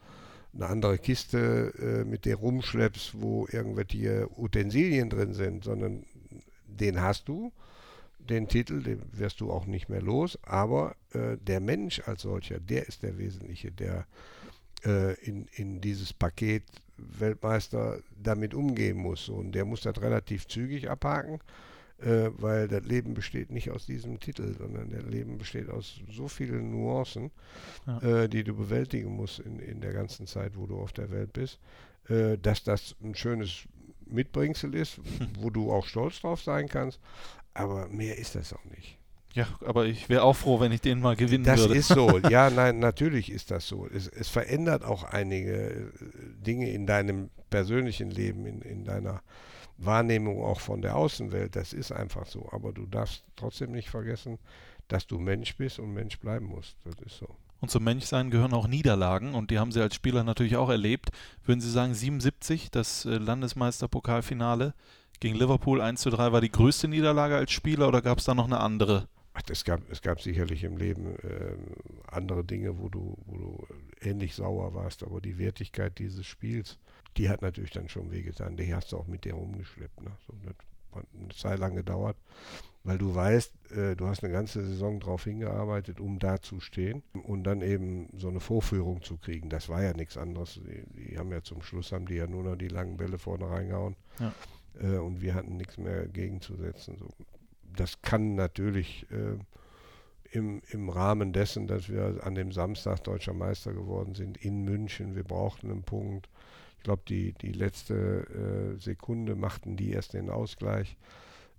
eine andere Kiste äh, mit der rumschleppst, wo irgendwelche Utensilien drin sind, sondern den hast du, den Titel, den wirst du auch nicht mehr los, aber äh, der Mensch als solcher, der ist der Wesentliche, der äh, in, in dieses Paket Weltmeister damit umgehen muss. Und der muss das relativ zügig abhaken, äh, weil das Leben besteht nicht aus diesem Titel, sondern das Leben besteht aus so vielen Nuancen, Ja. äh, die du bewältigen musst in, in der ganzen Zeit, wo du auf der Welt bist, äh, dass das ein schönes Mitbringsel ist, wo du auch stolz drauf sein kannst. Aber mehr ist das auch nicht. Ja, aber ich wäre auch froh, wenn ich den mal gewinnen Das würde. ist so. Ja, nein, natürlich ist das so. Es, es verändert auch einige äh, Dinge in deinem persönlichen Leben, in, in deiner Wahrnehmung auch von der Außenwelt. Das ist einfach so. Aber du darfst trotzdem nicht vergessen, dass du Mensch bist und Mensch bleiben musst. Das ist so. Und zum Menschsein gehören auch Niederlagen und die haben Sie als Spieler natürlich auch erlebt. Würden Sie sagen, 77, das äh, Landesmeisterpokalfinale gegen Liverpool 1 zu 3 war die größte Niederlage als Spieler oder gab es da noch eine andere? Ach, es, gab, es gab sicherlich im Leben ähm, andere Dinge, wo du, wo du ähnlich sauer warst, aber die Wertigkeit dieses Spiels, die hat natürlich dann schon wehgetan. Die hast du auch mit dir rumgeschleppt. Ne? So, das hat eine Zeit lang gedauert, weil du weißt, äh, du hast eine ganze Saison drauf hingearbeitet, um da zu stehen und dann eben so eine Vorführung zu kriegen. Das war ja nichts anderes. Die, die haben ja zum Schluss, haben die ja nur noch die langen Bälle vorne reingehauen Ja. äh, und wir hatten nichts mehr gegenzusetzen. So das kann natürlich äh, im, im Rahmen dessen, dass wir an dem Samstag deutscher Meister geworden sind in München, wir brauchten einen Punkt. Ich glaube, die, die letzte äh, Sekunde machten die erst den Ausgleich.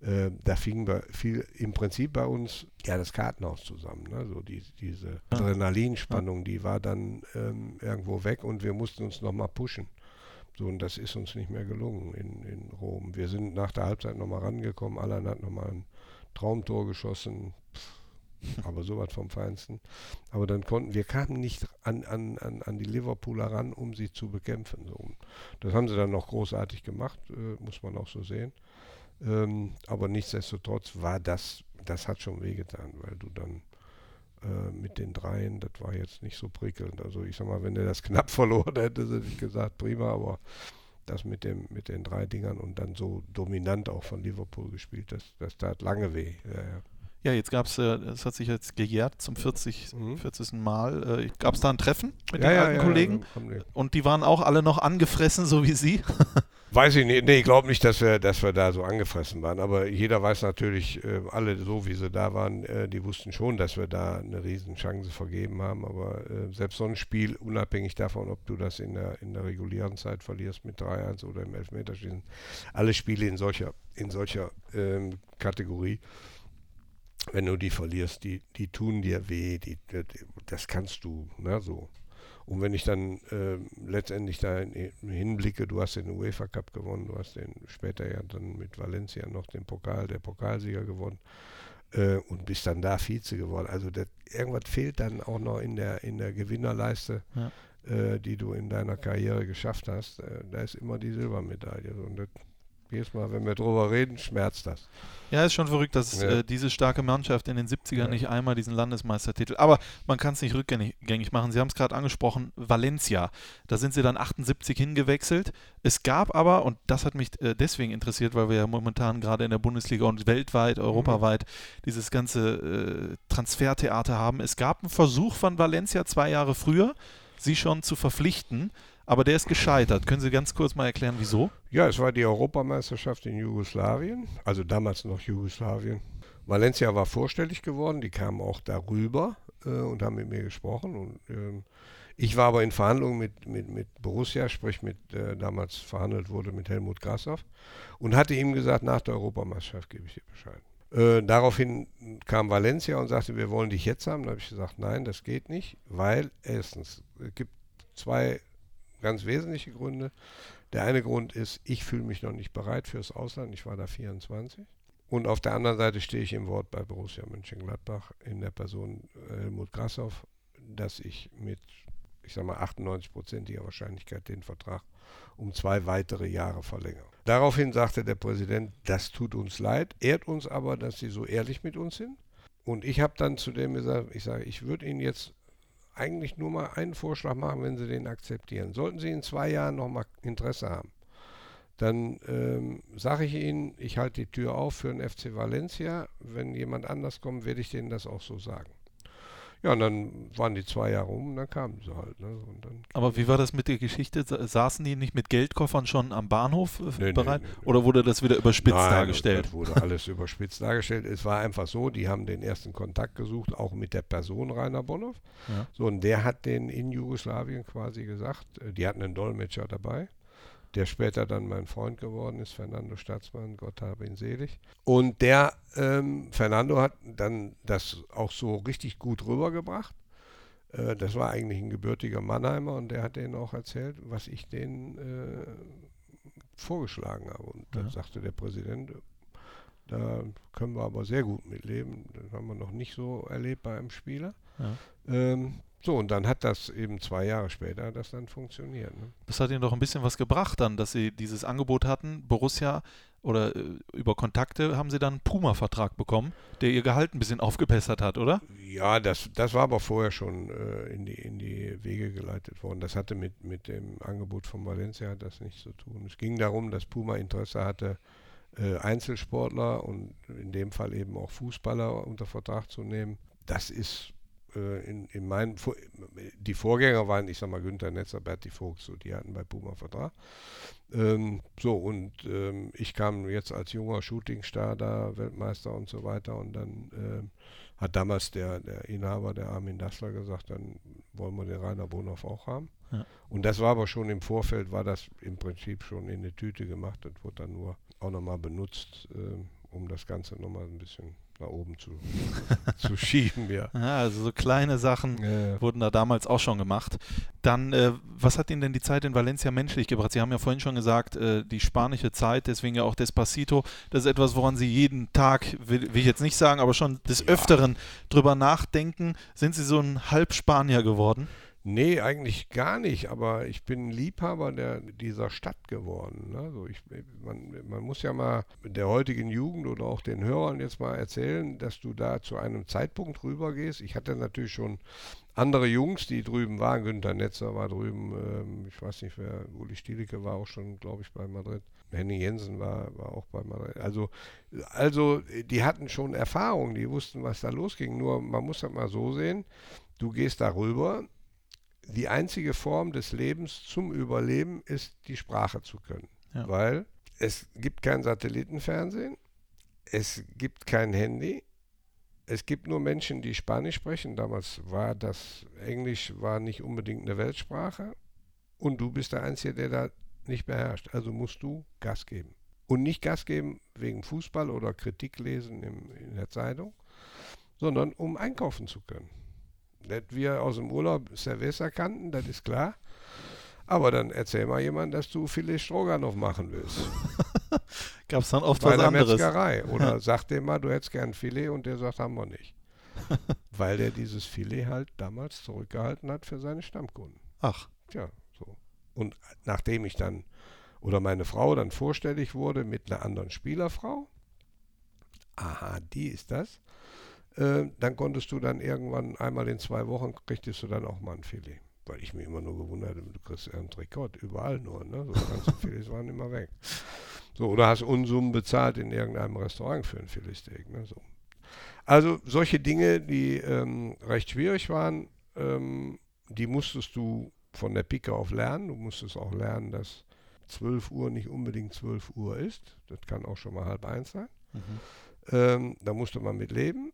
Äh, da fing bei, viel im Prinzip bei uns ja das Kartenhaus zusammen. Ne? So die, diese Ja. Adrenalinspannung, die war dann ähm, irgendwo weg und wir mussten uns nochmal pushen. So, und das ist uns nicht mehr gelungen in, in Rom. Wir sind nach der Halbzeit nochmal rangekommen. Alan hat nochmal ein Traumtor geschossen. Pff, aber sowas vom Feinsten. Aber dann konnten wir kamen nicht an, an, an, an die Liverpooler ran, um sie zu bekämpfen. So. Das haben sie dann noch großartig gemacht, äh, muss man auch so sehen. Ähm, aber nichtsdestotrotz war das, das hat schon wehgetan, weil du dann äh, mit den dreien, das war jetzt nicht so prickelnd. Also ich sag mal, wenn der das knapp verloren hätte, hätte ich gesagt, prima, aber das mit dem mit den drei Dingern und dann so dominant auch von Liverpool gespielt, das, das tat lange weh. Ja, ja. Ja, jetzt gab es, äh, das hat sich jetzt gejährt zum 40, Mhm. 40. Mal. Äh, gab es da ein Treffen mit ja, den ja, alten ja, Kollegen? Und die waren auch alle noch angefressen, so wie Sie? Weiß ich nicht. Nee, ich glaube nicht, dass wir, dass wir da so angefressen waren. Aber jeder weiß natürlich, äh, alle so wie sie da waren, äh, die wussten schon, dass wir da eine riesen Chance vergeben haben. Aber äh, selbst so ein Spiel, unabhängig davon, ob du das in der, in der regulären Zeit verlierst mit 3-1 oder im Elfmeterschießen, alle Spiele in solcher, in solcher ähm, Kategorie wenn du die verlierst, die, die tun dir weh, die, die das kannst du, ne, so. Und wenn ich dann äh, letztendlich da hinblicke, du hast den UEFA Cup gewonnen, du hast den später ja dann mit Valencia noch den Pokal, der Pokalsieger gewonnen äh, und bist dann da Vize geworden. Also das, irgendwas fehlt dann auch noch in der, in der Gewinnerleiste, ja. äh, die du in deiner Karriere geschafft hast. Äh, da ist immer die Silbermedaille. Und das jedes Mal, wenn wir drüber reden, schmerzt das. Ja, ist schon verrückt, dass ja. äh, diese starke Mannschaft in den 70ern ja. nicht einmal diesen Landesmeistertitel, aber man kann es nicht rückgängig machen. Sie haben es gerade angesprochen, Valencia. Da sind sie dann 78 hingewechselt. Es gab aber, und das hat mich äh, deswegen interessiert, weil wir ja momentan gerade in der Bundesliga und weltweit, europaweit mhm. dieses ganze äh, Transfertheater haben. Es gab einen Versuch von Valencia zwei Jahre früher, sie schon zu verpflichten aber der ist gescheitert. Können Sie ganz kurz mal erklären, wieso? Ja, es war die Europameisterschaft in Jugoslawien, also damals noch Jugoslawien. Valencia war vorstellig geworden, die kamen auch darüber äh, und haben mit mir gesprochen. Und, äh, ich war aber in Verhandlungen mit, mit, mit Borussia, sprich mit äh, damals verhandelt wurde mit Helmut Grassoff und hatte ihm gesagt, nach der Europameisterschaft gebe ich dir Bescheid. Äh, daraufhin kam Valencia und sagte, wir wollen dich jetzt haben. Da habe ich gesagt, nein, das geht nicht, weil erstens, es gibt zwei ganz wesentliche Gründe. Der eine Grund ist, ich fühle mich noch nicht bereit fürs Ausland. Ich war da 24. Und auf der anderen Seite stehe ich im Wort bei Borussia Mönchengladbach in der Person äh, Helmut Grassoff, dass ich mit, ich sage mal, 98-prozentiger Wahrscheinlichkeit den Vertrag um zwei weitere Jahre verlängere. Daraufhin sagte der Präsident, das tut uns leid, ehrt uns aber, dass Sie so ehrlich mit uns sind. Und ich habe dann zu dem gesagt, ich sage, ich würde Ihnen jetzt eigentlich nur mal einen Vorschlag machen, wenn Sie den akzeptieren. Sollten Sie in zwei Jahren noch mal Interesse haben, dann ähm, sage ich Ihnen, ich halte die Tür auf für den FC Valencia. Wenn jemand anders kommt, werde ich denen das auch so sagen. Ja, und dann waren die zwei Jahre um und dann kamen sie halt. Ne? Aber wie war das mit der Geschichte? Saßen die nicht mit Geldkoffern schon am Bahnhof äh, nee, bereit? Nee, nee, Oder wurde das wieder überspitzt Nein, dargestellt? Das wurde alles überspitzt dargestellt. Es war einfach so, die haben den ersten Kontakt gesucht, auch mit der Person Rainer Bonhoff. Ja. So, und der hat den in Jugoslawien quasi gesagt, äh, die hatten einen Dolmetscher dabei der später dann mein Freund geworden ist, Fernando Staatsmann, Gott habe ihn selig. Und der, ähm, Fernando hat dann das auch so richtig gut rübergebracht. Äh, das war eigentlich ein gebürtiger Mannheimer und der hat denen auch erzählt, was ich denen äh, vorgeschlagen habe. Und dann ja. sagte der Präsident, da können wir aber sehr gut mitleben. Das haben wir noch nicht so erlebt bei einem Spieler. Ja. Ähm, so, und dann hat das eben zwei Jahre später das dann funktioniert. Ne? Das hat Ihnen doch ein bisschen was gebracht dann, dass Sie dieses Angebot hatten. Borussia oder äh, über Kontakte haben Sie dann einen Puma-Vertrag bekommen, der Ihr Gehalt ein bisschen aufgebessert hat, oder? Ja, das, das war aber vorher schon äh, in, die, in die Wege geleitet worden. Das hatte mit, mit dem Angebot von Valencia das nichts zu tun. Es ging darum, dass Puma Interesse hatte, äh, Einzelsportler und in dem Fall eben auch Fußballer unter Vertrag zu nehmen. Das ist äh, in, in meinen, die Vorgänger waren, ich sag mal, Günther Netzer, Berti Vogt, so, die hatten bei Puma Vertrag. Ähm, so, und ähm, ich kam jetzt als junger Shootingstar da, Weltmeister und so weiter, und dann ähm, hat damals der, der Inhaber, der Armin Dassler, gesagt, dann wollen wir den Rainer Bonhoff auch haben. Ja. Und das war aber schon im Vorfeld, war das im Prinzip schon in eine Tüte gemacht, das wurde dann nur auch nochmal benutzt, äh, um das Ganze nochmal ein bisschen nach oben zu, zu schieben, ja. ja. Also so kleine Sachen ja. wurden da damals auch schon gemacht. Dann, äh, was hat Ihnen denn die Zeit in Valencia menschlich gebracht? Sie haben ja vorhin schon gesagt, äh, die spanische Zeit, deswegen ja auch Despacito, das ist etwas, woran Sie jeden Tag, will, will ich jetzt nicht sagen, aber schon des ja. Öfteren drüber nachdenken. Sind Sie so ein Halbspanier geworden? Nee, eigentlich gar nicht, aber ich bin Liebhaber der, dieser Stadt geworden. Also ich, man, man, muss ja mal der heutigen Jugend oder auch den Hörern jetzt mal erzählen, dass du da zu einem Zeitpunkt rübergehst. Ich hatte natürlich schon andere Jungs, die drüben waren. Günter Netzer war drüben, ähm, ich weiß nicht wer, Uli Stielicke war auch schon, glaube ich, bei Madrid. Henning Jensen war, war auch bei Madrid. Also, also die hatten schon Erfahrung, die wussten, was da losging. Nur man muss das mal so sehen, du gehst da rüber die einzige Form des Lebens zum Überleben ist, die Sprache zu können. Ja. Weil es gibt kein Satellitenfernsehen, es gibt kein Handy, es gibt nur Menschen, die Spanisch sprechen. Damals war das Englisch war nicht unbedingt eine Weltsprache und du bist der Einzige, der da nicht beherrscht. Also musst du Gas geben. Und nicht Gas geben wegen Fußball oder Kritik lesen im, in der Zeitung, sondern um einkaufen zu können. Nicht wir aus dem Urlaub Cerveza kannten, das ist klar. Aber dann erzähl mal jemand, dass du Filet Stroganoff machen willst. Gab es dann oft Bei was der anderes? Metzgerei. Oder sag dem mal, du hättest gern Filet und der sagt, haben wir nicht. Weil der dieses Filet halt damals zurückgehalten hat für seine Stammkunden. Ach, Tja, so. Und nachdem ich dann oder meine Frau dann vorstellig wurde mit einer anderen Spielerfrau, aha, die ist das, äh, dann konntest du dann irgendwann einmal in zwei Wochen kriegtest du dann auch mal ein Filet. Weil ich mich immer nur gewundert habe, du kriegst einen Trikot, überall nur, ne? So die ganzen Filets waren immer weg. So, oder hast Unsummen bezahlt in irgendeinem Restaurant für ein Filetsteak, ne? So. Also solche Dinge, die ähm, recht schwierig waren, ähm, die musstest du von der Pike auf lernen. Du musstest auch lernen, dass 12 Uhr nicht unbedingt 12 Uhr ist. Das kann auch schon mal halb eins sein. Ähm, da musste man mit leben.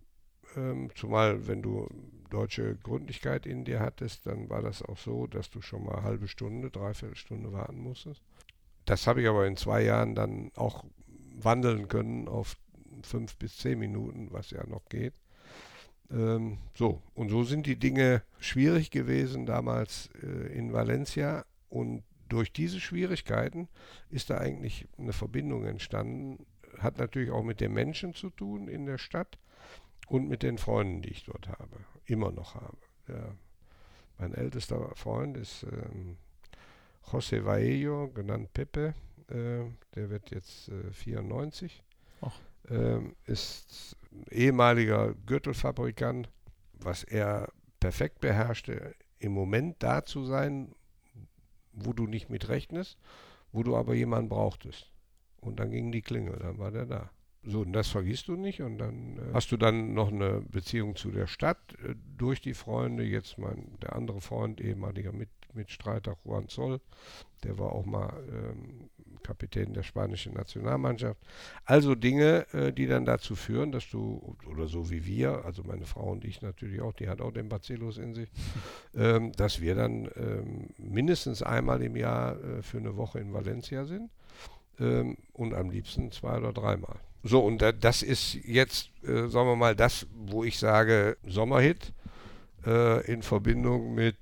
Ähm, zumal, wenn du deutsche Gründlichkeit in dir hattest, dann war das auch so, dass du schon mal halbe Stunde, dreiviertel Stunde warten musstest. Das habe ich aber in zwei Jahren dann auch wandeln können auf fünf bis zehn Minuten, was ja noch geht. Ähm, so, und so sind die Dinge schwierig gewesen damals äh, in Valencia. Und durch diese Schwierigkeiten ist da eigentlich eine Verbindung entstanden. Hat natürlich auch mit den Menschen zu tun in der Stadt und mit den Freunden, die ich dort habe, immer noch habe. Ja. Mein ältester Freund ist ähm, José Vaello, genannt Pepe. Äh, der wird jetzt äh, 94. Ach. Ähm, ist ehemaliger Gürtelfabrikant, was er perfekt beherrschte, im Moment da zu sein, wo du nicht mit rechnest, wo du aber jemanden brauchtest. Und dann ging die Klingel, dann war der da. So, und das vergisst du nicht. Und dann äh, hast du dann noch eine Beziehung zu der Stadt äh, durch die Freunde. Jetzt mein, der andere Freund, ehemaliger Mit, Mitstreiter Juan Zoll, der war auch mal ähm, Kapitän der spanischen Nationalmannschaft. Also Dinge, äh, die dann dazu führen, dass du, oder so wie wir, also meine Frau und ich natürlich auch, die hat auch den Bacillus in sich, ähm, dass wir dann ähm, mindestens einmal im Jahr äh, für eine Woche in Valencia sind ähm, und am liebsten zwei oder dreimal. So, und da, das ist jetzt, äh, sagen wir mal, das, wo ich sage, Sommerhit äh, in Verbindung mit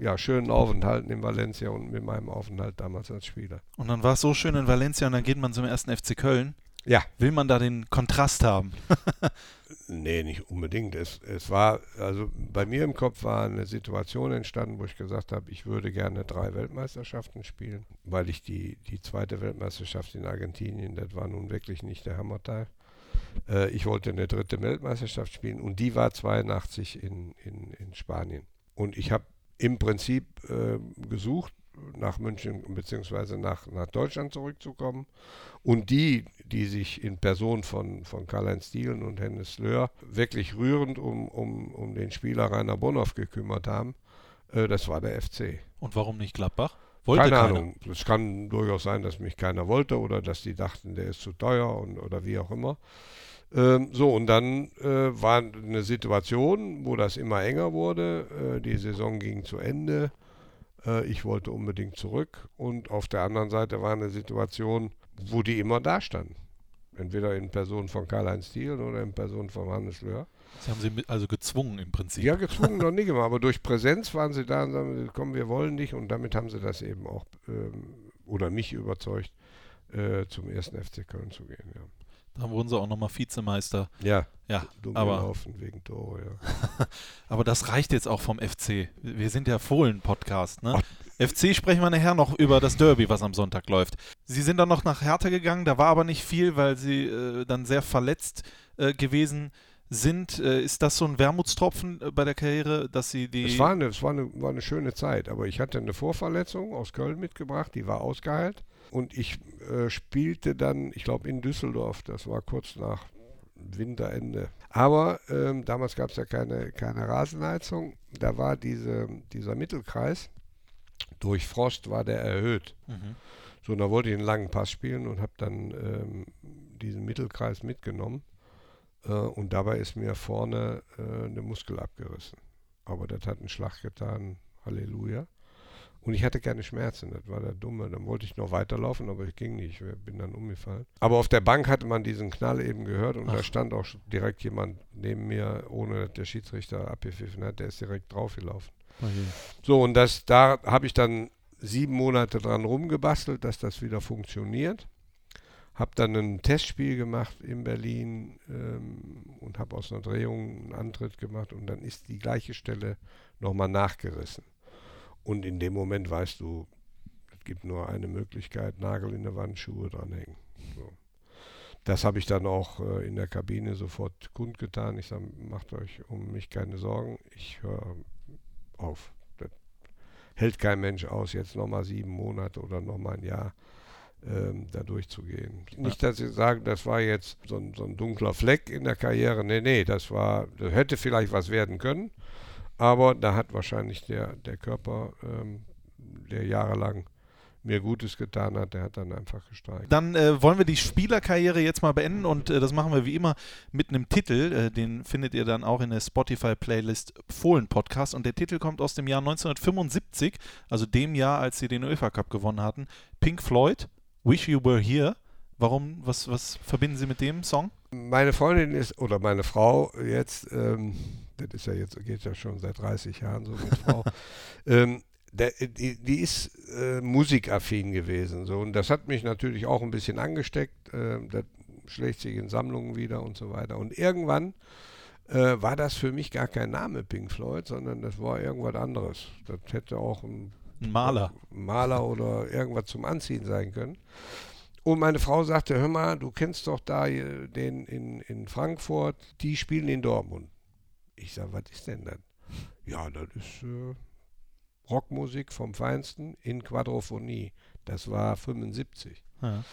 ja, schönen Aufenthalten in Valencia und mit meinem Aufenthalt damals als Spieler. und dann war es so schön in Valencia und dann geht man zum ersten FC Köln. Ja. Will man da den Kontrast haben? Nee, nicht unbedingt. Es, es war, also bei mir im Kopf war eine Situation entstanden, wo ich gesagt habe, ich würde gerne drei Weltmeisterschaften spielen, weil ich die, die zweite Weltmeisterschaft in Argentinien, das war nun wirklich nicht der Hammerteil. Äh, ich wollte eine dritte Weltmeisterschaft spielen und die war 82 in, in, in Spanien. Und ich habe im Prinzip äh, gesucht, nach München bzw. Nach, nach Deutschland zurückzukommen. Und die, die sich in Person von, von Karl-Heinz Dielen und Hennes Löhr wirklich rührend um, um, um den Spieler Rainer Bonhoff gekümmert haben, äh, das war der FC. Und warum nicht Gladbach? Wollte keine keiner. Ahnung. Es kann durchaus sein, dass mich keiner wollte oder dass die dachten, der ist zu teuer und, oder wie auch immer. Ähm, so, und dann äh, war eine Situation, wo das immer enger wurde. Äh, die Saison ging zu Ende. Äh, ich wollte unbedingt zurück. Und auf der anderen Seite war eine Situation, wo die immer da standen. Entweder in Person von Karl-Heinz Thiel oder in Person von Hannes Löhr. Sie haben sie mit, also gezwungen im Prinzip. Ja, gezwungen noch nicht immer, aber durch Präsenz waren sie da und sagen, komm, wir wollen dich. Und damit haben sie das eben auch, ähm, oder mich überzeugt, äh, zum ersten FC Köln zu gehen. Ja, Da wurden sie auch nochmal Vizemeister. ja Ja, dumm aber, gelaufen wegen Tore, ja. aber das reicht jetzt auch vom FC. Wir sind ja Fohlen-Podcast, ne? FC sprechen wir nachher noch über das Derby, was am Sonntag läuft. Sie sind dann noch nach Hertha gegangen, da war aber nicht viel, weil sie äh, dann sehr verletzt äh, gewesen sind. Äh, ist das so ein Wermutstropfen äh, bei der Karriere, dass sie die. Es war, eine, es war, eine, war eine schöne Zeit, aber ich hatte eine Vorverletzung aus Köln mitgebracht, die war ausgeheilt. Und ich äh, spielte dann, ich glaube, in Düsseldorf, das war kurz nach Winterende. Aber ähm, damals gab es ja keine, keine Rasenheizung. Da war diese, dieser Mittelkreis, durch Frost war der erhöht. Mhm. So, und da wollte ich einen langen Pass spielen und habe dann ähm, diesen Mittelkreis mitgenommen. Äh, und dabei ist mir vorne äh, eine Muskel abgerissen. Aber das hat einen Schlag getan, Halleluja. Und ich hatte keine Schmerzen, das war der Dumme. Dann wollte ich noch weiterlaufen, aber ich ging nicht. Ich bin dann umgefallen. Aber auf der Bank hatte man diesen Knall eben gehört und Ach. da stand auch direkt jemand neben mir, ohne dass der Schiedsrichter abgepfiffen hat, der ist direkt draufgelaufen. So, und das, da habe ich dann sieben Monate dran rumgebastelt, dass das wieder funktioniert. Habe dann ein Testspiel gemacht in Berlin ähm, und habe aus einer Drehung einen Antritt gemacht und dann ist die gleiche Stelle nochmal nachgerissen. Und in dem Moment weißt du, es gibt nur eine Möglichkeit, Nagel in der Wand, Schuhe dranhängen. So. Das habe ich dann auch äh, in der Kabine sofort kundgetan. Ich sage, macht euch um mich keine Sorgen, ich höre auf. Das hält kein Mensch aus, jetzt nochmal sieben Monate oder nochmal ein Jahr ähm, da durchzugehen. Nicht, dass ich sage, das war jetzt so ein, so ein dunkler Fleck in der Karriere. Nee, nee, das war, das hätte vielleicht was werden können, aber da hat wahrscheinlich der, der Körper, ähm, der jahrelang mir Gutes getan hat, der hat dann einfach gestreikt. Dann äh, wollen wir die Spielerkarriere jetzt mal beenden und äh, das machen wir wie immer mit einem Titel. Äh, den findet ihr dann auch in der Spotify-Playlist Fohlen Podcast und der Titel kommt aus dem Jahr 1975, also dem Jahr, als sie den UEFA Cup gewonnen hatten. Pink Floyd, Wish You Were Here. Warum, was, was verbinden Sie mit dem Song? Meine Freundin ist, oder meine Frau jetzt, ähm, das ist ja jetzt, geht ja schon seit 30 Jahren so mit Frau, ähm, der, die, die ist äh, musikaffin gewesen. So. Und das hat mich natürlich auch ein bisschen angesteckt. Äh, das schlägt sich in Sammlungen wieder und so weiter. Und irgendwann äh, war das für mich gar kein Name Pink Floyd, sondern das war irgendwas anderes. Das hätte auch ein Ein Maler. Maler oder irgendwas zum Anziehen sein können. Und meine Frau sagte, hör mal, du kennst doch da äh, den in, in Frankfurt, die spielen in Dortmund. Ich sage, was ist denn das? Ja, das ist äh, Rockmusik vom Feinsten in Quadrophonie. Das war 75. Ja.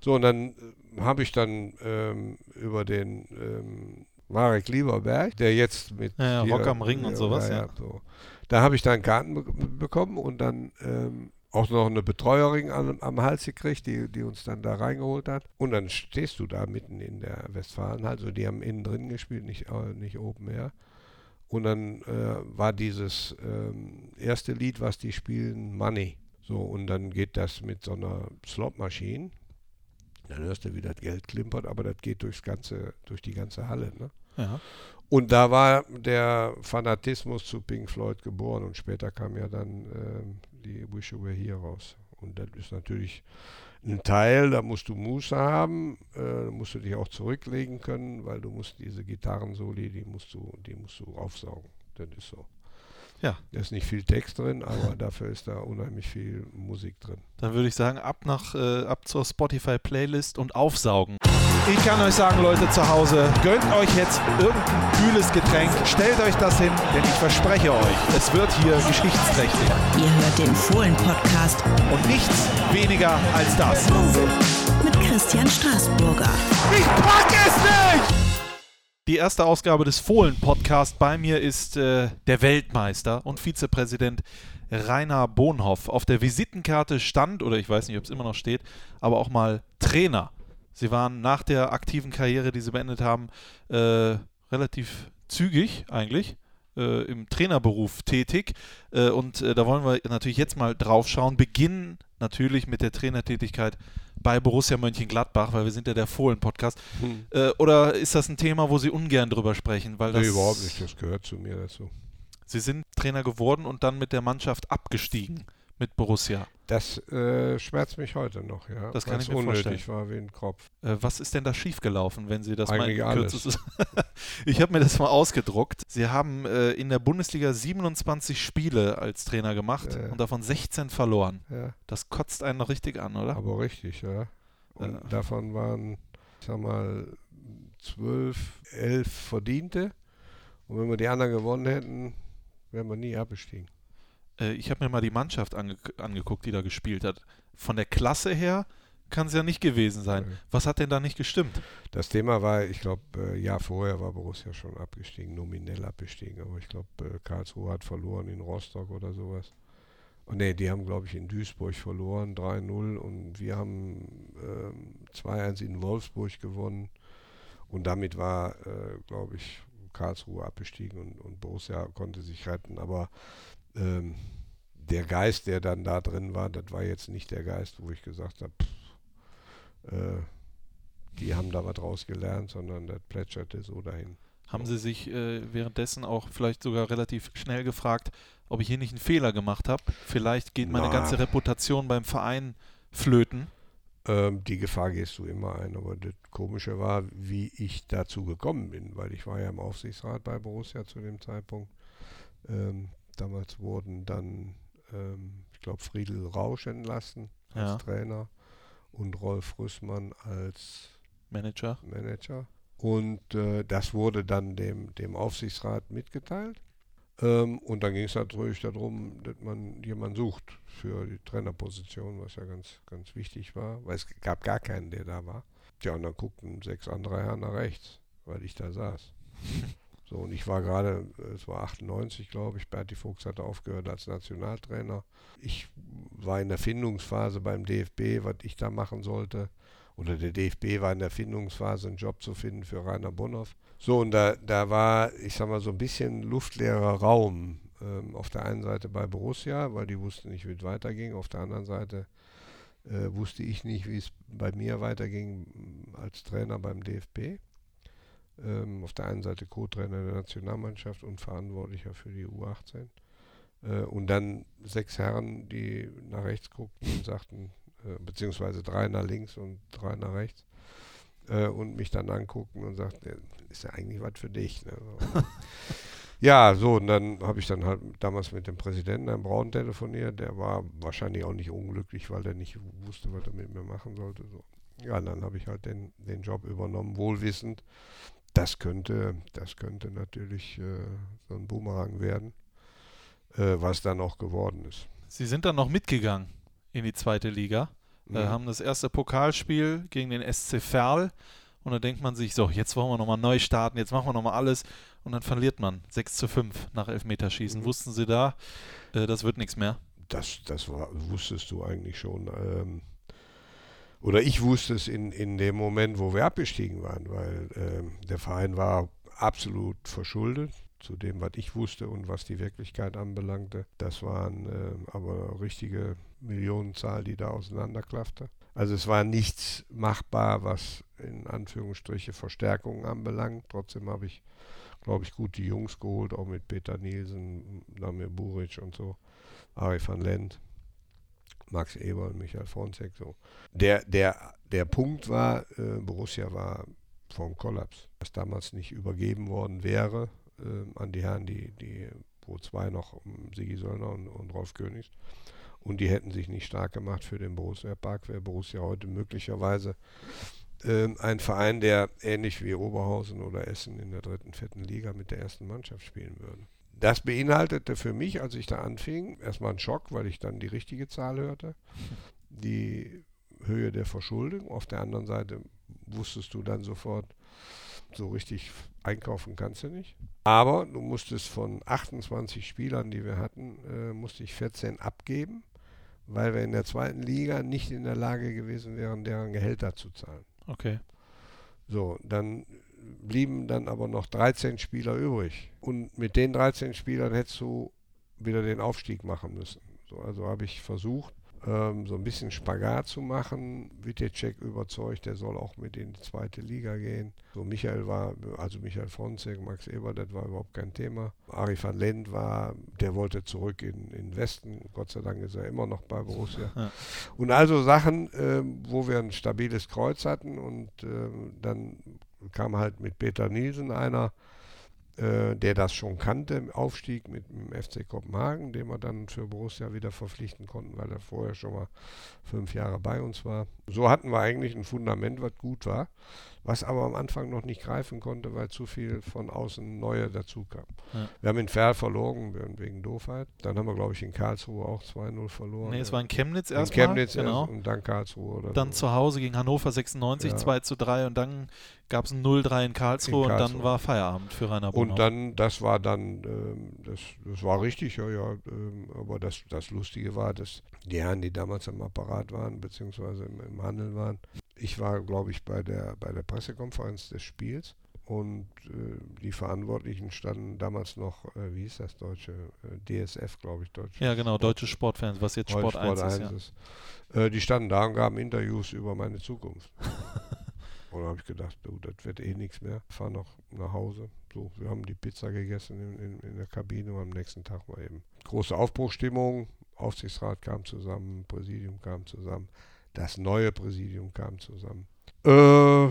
So, und dann äh, habe ich dann ähm, über den ähm, Marek Lieberberg, der jetzt mit Ja, ja, hier- Rock am Ring und sowas, ja. so. Da habe ich dann Karten be bekommen und dann ähm, auch noch eine Betreuerin am, am Hals gekriegt, die, die uns dann da reingeholt hat. Und dann stehst du da mitten in der Westfalenhalle, also die haben innen drin gespielt, nicht, äh, nicht Open Air. Und dann äh, war dieses ähm, erste Lied, was die spielen, Money. So, und dann geht das mit so einer Slotmaschine. Dann hörst du, wie das Geld klimpert, aber das geht durchs ganze, durch die ganze Halle. Ne? Ja. Und da war der Fanatismus zu Pink Floyd geboren und später kam ja dann ähm, die Wish You Were Here raus. Und das ist natürlich ein Teil, da musst du Muße haben, äh, musst du dich auch zurücklegen können, weil du musst diese Gitarrensoli, die musst du, die musst du aufsaugen. Das ist so. Ja. Da ist nicht viel Text drin, aber dafür ist da unheimlich viel Musik drin. Dann würde ich sagen, ab nach äh, ab zur Spotify-Playlist und aufsaugen. Ich kann euch sagen, Leute zu Hause, gönnt euch jetzt irgendein kühles Getränk, stellt euch das hin, denn ich verspreche euch, es wird hier geschichtsträchtig. Ihr hört den Fohlen-Podcast Und nichts weniger als das. mit Christian Straßburger. Ich pack es nicht! Die erste Ausgabe des Fohlen-Podcast. Bei mir ist äh, der Weltmeister und Vizepräsident Rainer Bohnhoff. Auf der Visitenkarte stand, oder ich weiß nicht, ob es immer noch steht, aber auch mal Trainer. Sie waren nach der aktiven Karriere, die Sie beendet haben, äh, relativ zügig eigentlich äh, im Trainerberuf tätig. Äh, und äh, da wollen wir natürlich jetzt mal drauf schauen. Beginnen natürlich mit der Trainertätigkeit bei Borussia Mönchengladbach, weil wir sind ja der Fohlen-Podcast. Äh, oder ist das ein Thema, wo Sie ungern drüber sprechen? Weil das, Nee, überhaupt nicht, das gehört zu mir dazu. Sie sind Trainer geworden und dann mit der Mannschaft abgestiegen mit Borussia. Das äh, schmerzt mich heute noch, ja. Das kann ich mir unnötig war wie ein Kopf. Äh, was ist denn da schiefgelaufen, wenn Sie das Eigentlich mal alles. Ich habe mir das mal ausgedruckt. Sie haben äh, in der Bundesliga 27 Spiele als Trainer gemacht und davon 16 verloren. Ja, Das kotzt einen noch richtig an, oder? aber richtig, ja. Und Ja. davon waren, ich sag mal, zwölf, elf Verdiente. Und wenn wir die anderen gewonnen hätten, wären wir nie abgestiegen. Äh, ich habe mir mal die Mannschaft ange angeguckt, die da gespielt hat. Von der Klasse her kann es ja nicht gewesen sein. Was hat denn da nicht gestimmt? Das Thema war, ich glaube, äh, Jahr vorher war Borussia schon abgestiegen, nominell abgestiegen. Aber ich glaube, äh, Karlsruhe hat verloren in Rostock oder sowas. Und nee, die haben, glaube ich, in Duisburg verloren, 3-0. Und wir haben ähm, 2-1 in Wolfsburg gewonnen. Und damit war, äh, glaube ich, Karlsruhe abgestiegen und, und Borussia konnte sich retten. Aber ähm, der Geist, der dann da drin war, das war jetzt nicht der Geist, wo ich gesagt habe, äh, die haben da was rausgelernt, sondern das plätscherte so dahin. Haben Sie sich äh, währenddessen auch vielleicht sogar relativ schnell gefragt, ob ich hier nicht einen Fehler gemacht habe? Vielleicht geht meine Na. ganze Reputation beim Verein flöten. Ähm, die Gefahr gehst du immer ein, aber das Komische war, wie ich dazu gekommen bin, weil ich war ja im Aufsichtsrat bei Borussia zu dem Zeitpunkt. Ähm, damals wurden dann, ähm, ich glaube, Friedel Rausch entlassen als Ja. Trainer und Rolf Rüssmann als Manager. Manager. Und äh, das wurde dann dem, dem Aufsichtsrat mitgeteilt. Ähm, und dann ging es natürlich darum, dass man jemanden sucht für die Trainerposition, was ja ganz, ganz wichtig war, weil es gab gar keinen, der da war. Tja, und dann guckten sechs andere Herren nach rechts, weil ich da saß. So, und ich war gerade, es war 98, glaube ich, Berti Fuchs hatte aufgehört als Nationaltrainer. Ich war in der Findungsphase beim DFB, was ich da machen sollte. Oder der DFB war in der Findungsphase, einen Job zu finden für Rainer Bonhoff. So, und da, da war, ich sag mal, so ein bisschen luftleerer Raum. Ähm, auf der einen Seite bei Borussia, weil die wussten nicht, wie es weiterging. Auf der anderen Seite äh, wusste ich nicht, wie es bei mir weiterging als Trainer beim DFB. Ähm, auf der einen Seite Co-Trainer der Nationalmannschaft und Verantwortlicher für die U18. Äh, und dann sechs Herren, die nach rechts guckten und sagten, äh, beziehungsweise drei nach links und drei nach rechts äh, und mich dann anguckten und sagten, "Ja, ist ja eigentlich was für dich. Ne? Ja, so, und dann habe ich dann halt damals mit dem Präsidenten, Herrn Braun, telefoniert. Der war wahrscheinlich auch nicht unglücklich, weil er nicht wusste, was er mit mir machen sollte. So. Ja, und dann habe ich halt den, den Job übernommen, wohlwissend. Das könnte, das könnte natürlich äh, so ein Boomerang werden, äh, was dann auch geworden ist. Sie sind dann noch mitgegangen in die zweite Liga. Äh, Mhm. haben das erste Pokalspiel gegen den SC Verl. Und da denkt man sich, so, jetzt wollen wir nochmal neu starten, jetzt machen wir nochmal alles. Und dann verliert man 6 zu 5 nach Elfmeterschießen. Mhm. Wussten Sie da, äh, das wird nichts mehr? das, das war, wusstest du eigentlich schon. Ähm, oder ich wusste es in, in dem Moment, wo wir abgestiegen waren, weil ähm, der Verein war absolut verschuldet zu dem, was ich wusste und was die Wirklichkeit anbelangte. Das waren ähm, aber richtige Millionenzahl, die da auseinanderklaffte. Also es war nichts machbar, was in Anführungsstriche Verstärkungen anbelangt. Trotzdem habe ich, glaube ich, gut die Jungs geholt, auch mit Peter Nielsen, Damir Buric und so. Ari van Lent, Max Eber und Michael Fronzek. So. Der, der, der Punkt war, äh, Borussia war vom Kollaps, was damals nicht übergeben worden wäre äh, an die Herren, die, die, wo zwei noch, ähm, Sigi Söllner und, und Rolf Königs. Und die hätten sich nicht stark gemacht für den Borussia Park, wäre Borussia heute möglicherweise ähm, ein Verein, der ähnlich wie Oberhausen oder Essen in der dritten, vierten Liga mit der ersten Mannschaft spielen würde. Das beinhaltete für mich, als ich da anfing, erstmal einen Schock, weil ich dann die richtige Zahl hörte. Die Höhe der Verschuldung. Auf der anderen Seite wusstest du dann sofort, so richtig einkaufen kannst du nicht. Aber du musstest von 28 Spielern, die wir hatten, äh, musste ich 14 abgeben, weil wir in der zweiten Liga nicht in der Lage gewesen wären, deren Gehälter zu zahlen. Okay. So, dann blieben dann aber noch 13 Spieler übrig. Und mit den 13 Spielern hättest du wieder den Aufstieg machen müssen. So, also habe ich versucht, ähm, so ein bisschen Spagat zu machen. Witecek überzeugt, der soll auch mit in die zweite Liga gehen. So Michael war, also Michael Fronzek, Max Eber, das war überhaupt kein Thema. Ari van Lent war, der wollte zurück in, in den Westen. Gott sei Dank ist er immer noch bei Borussia. Ja. Und also Sachen, ähm, wo wir ein stabiles Kreuz hatten und ähm, dann kam halt mit Peter Nielsen einer, äh, der das schon kannte, im Aufstieg mit dem FC Kopenhagen, den wir dann für Borussia wieder verpflichten konnten, weil er vorher schon mal fünf Jahre bei uns war. So hatten wir eigentlich ein Fundament, was gut war, was aber am Anfang noch nicht greifen konnte, weil zu viel von außen Neue dazu kam. Ja. Wir haben in Ferl verloren wegen- Doofheit. Dann haben wir, glaube ich, in Karlsruhe auch 2-0 verloren. Nee, es war in Chemnitz in erstmal. Chemnitz genau. und dann Karlsruhe. Oder Dann so. zu Hause gegen Hannover 96, Ja. 2 zu 3 und dann gab es ein 0-3 in Karlsruhe, und dann Karlsruhe. war Feierabend für Rainer Bonhoff. Und dann, das war dann, ähm, das, das war richtig, ja, ja. Ähm, aber das, das Lustige war, dass die Herren, die damals am Apparat waren, beziehungsweise im, im Handel waren, ich war, glaube ich, bei der, bei der Pressekonferenz des Spiels Und äh, die Verantwortlichen standen damals noch, äh, wie hieß das deutsche, äh, DSF, glaube ich, Deutsche. Ja, genau, deutsche Sportfans, was jetzt Sport, Heute 1 ist. Ja. ist. Äh, die standen da und gaben Interviews über meine Zukunft. und da habe ich gedacht, du, das wird eh nichts mehr. Fahr noch nach Hause. So, wir haben die Pizza gegessen in, in, in der Kabine und am nächsten Tag war eben große Aufbruchstimmung. Aufsichtsrat kam zusammen, Präsidium kam zusammen, das neue Präsidium kam zusammen. Äh,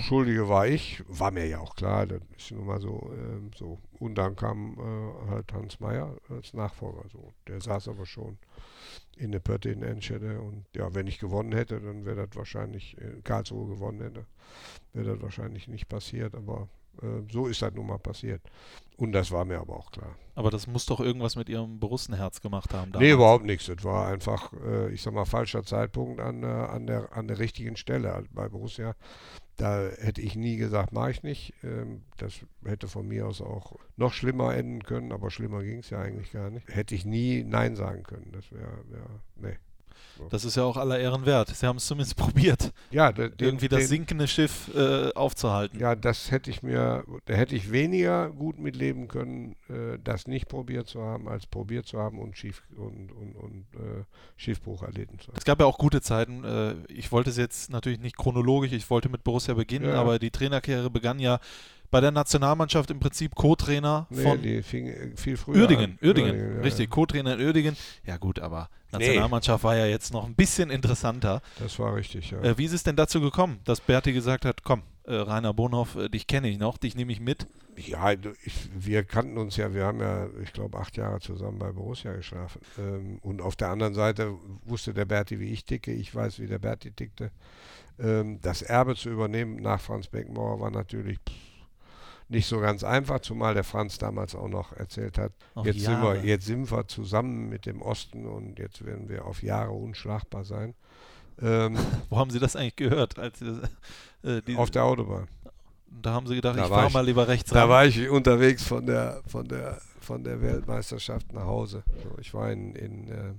Schuldige war ich, war mir ja auch klar, das ist nun mal so. Äh, so. Und dann kam äh, halt Hans Meyer als Nachfolger. So. Der saß aber schon in der Pötte in Enschede und ja, wenn ich gewonnen hätte, dann wäre das wahrscheinlich, in Karlsruhe gewonnen hätte, wäre das wahrscheinlich nicht passiert, aber äh, so ist das nun mal passiert. Und das war mir aber auch klar. Aber das muss doch irgendwas mit ihrem Borussenherz gemacht haben. Nee, überhaupt nichts. Es war einfach, äh, ich sag mal, falscher Zeitpunkt an, äh, an, der, an der richtigen Stelle Also bei Borussia. Da hätte ich nie gesagt, mache ich nicht. Ähm, das hätte von mir aus auch noch schlimmer enden können, aber schlimmer ging es ja eigentlich gar nicht. Hätte ich nie Nein sagen können. Das wäre, wär, nee. Das ist ja auch aller Ehren wert. Sie haben es zumindest probiert, Ja, de- den, irgendwie das den, sinkende Schiff äh, aufzuhalten. Ja, das hätte ich mir, da hätte ich weniger gut mitleben können, äh, das nicht probiert zu haben, als probiert zu haben und Schief und, und, und äh, Schiffbruch erlitten zu haben. Es gab ja auch gute Zeiten. Äh, ich wollte es jetzt natürlich nicht chronologisch, ich wollte mit Borussia beginnen, Ja. aber die Trainerkarriere begann ja bei der Nationalmannschaft im Prinzip Co-Trainer Nee, von die fing äh, viel früher Uerdingen. an. Uerdingen, ja, richtig. Co-Trainer in Uerdingen. Ja gut, aber Nationalmannschaft war ja jetzt noch ein bisschen interessanter. Das war richtig, ja. Äh, wie ist es denn dazu gekommen, dass Berti gesagt hat, komm, äh, Rainer Bonhoff, äh, dich kenne ich noch, dich nehme ich mit. Ja, ich, wir kannten uns ja, wir haben ja, ich glaube, acht Jahre zusammen bei Borussia geschlafen. Ähm, und auf der anderen Seite wusste der Berti, wie ich ticke, ich weiß, wie der Berti tickte. Ähm, das Erbe zu übernehmen nach Franz Beckenbauer war natürlich pff, nicht so ganz einfach, zumal der Franz damals auch noch erzählt hat, jetzt sind, wir, jetzt sind wir zusammen mit dem Osten und jetzt werden wir auf Jahre unschlagbar sein. Ähm, Wo haben Sie das eigentlich gehört? Als, Sie das, äh, die, auf der Autobahn. da haben Sie gedacht, Da ich fahre mal lieber rechts Da ran. war ich unterwegs von der, von der, von der Weltmeisterschaft nach Hause. So, ich war in, in, äh,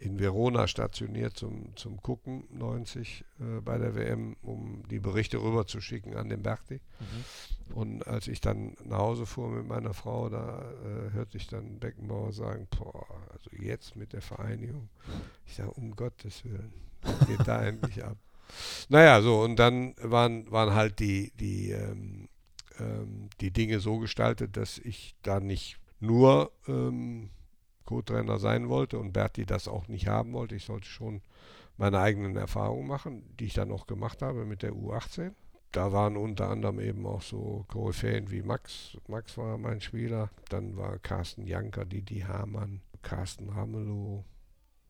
in Verona stationiert zum, zum Gucken 90 äh, bei der WM, um die Berichte rüberzuschicken an den Berti. Mhm. Und als ich dann nach Hause fuhr mit meiner Frau, da äh, hörte ich dann Beckenbauer sagen, boah, also jetzt mit der Vereinigung. Ich sage, um Gottes Willen, was geht da endlich ab? Naja, so, und dann waren, waren halt die, die, ähm, ähm, die Dinge so gestaltet, dass ich da nicht nur ähm, Co-Trainer sein wollte und Berti das auch nicht haben wollte. Ich sollte schon meine eigenen Erfahrungen machen, die ich dann auch gemacht habe mit der U18 da waren unter anderem eben auch so Koryphäen wie Max. Max war mein Spieler. Dann war Carsten Janker, Didi Hamann, Carsten Ramelow,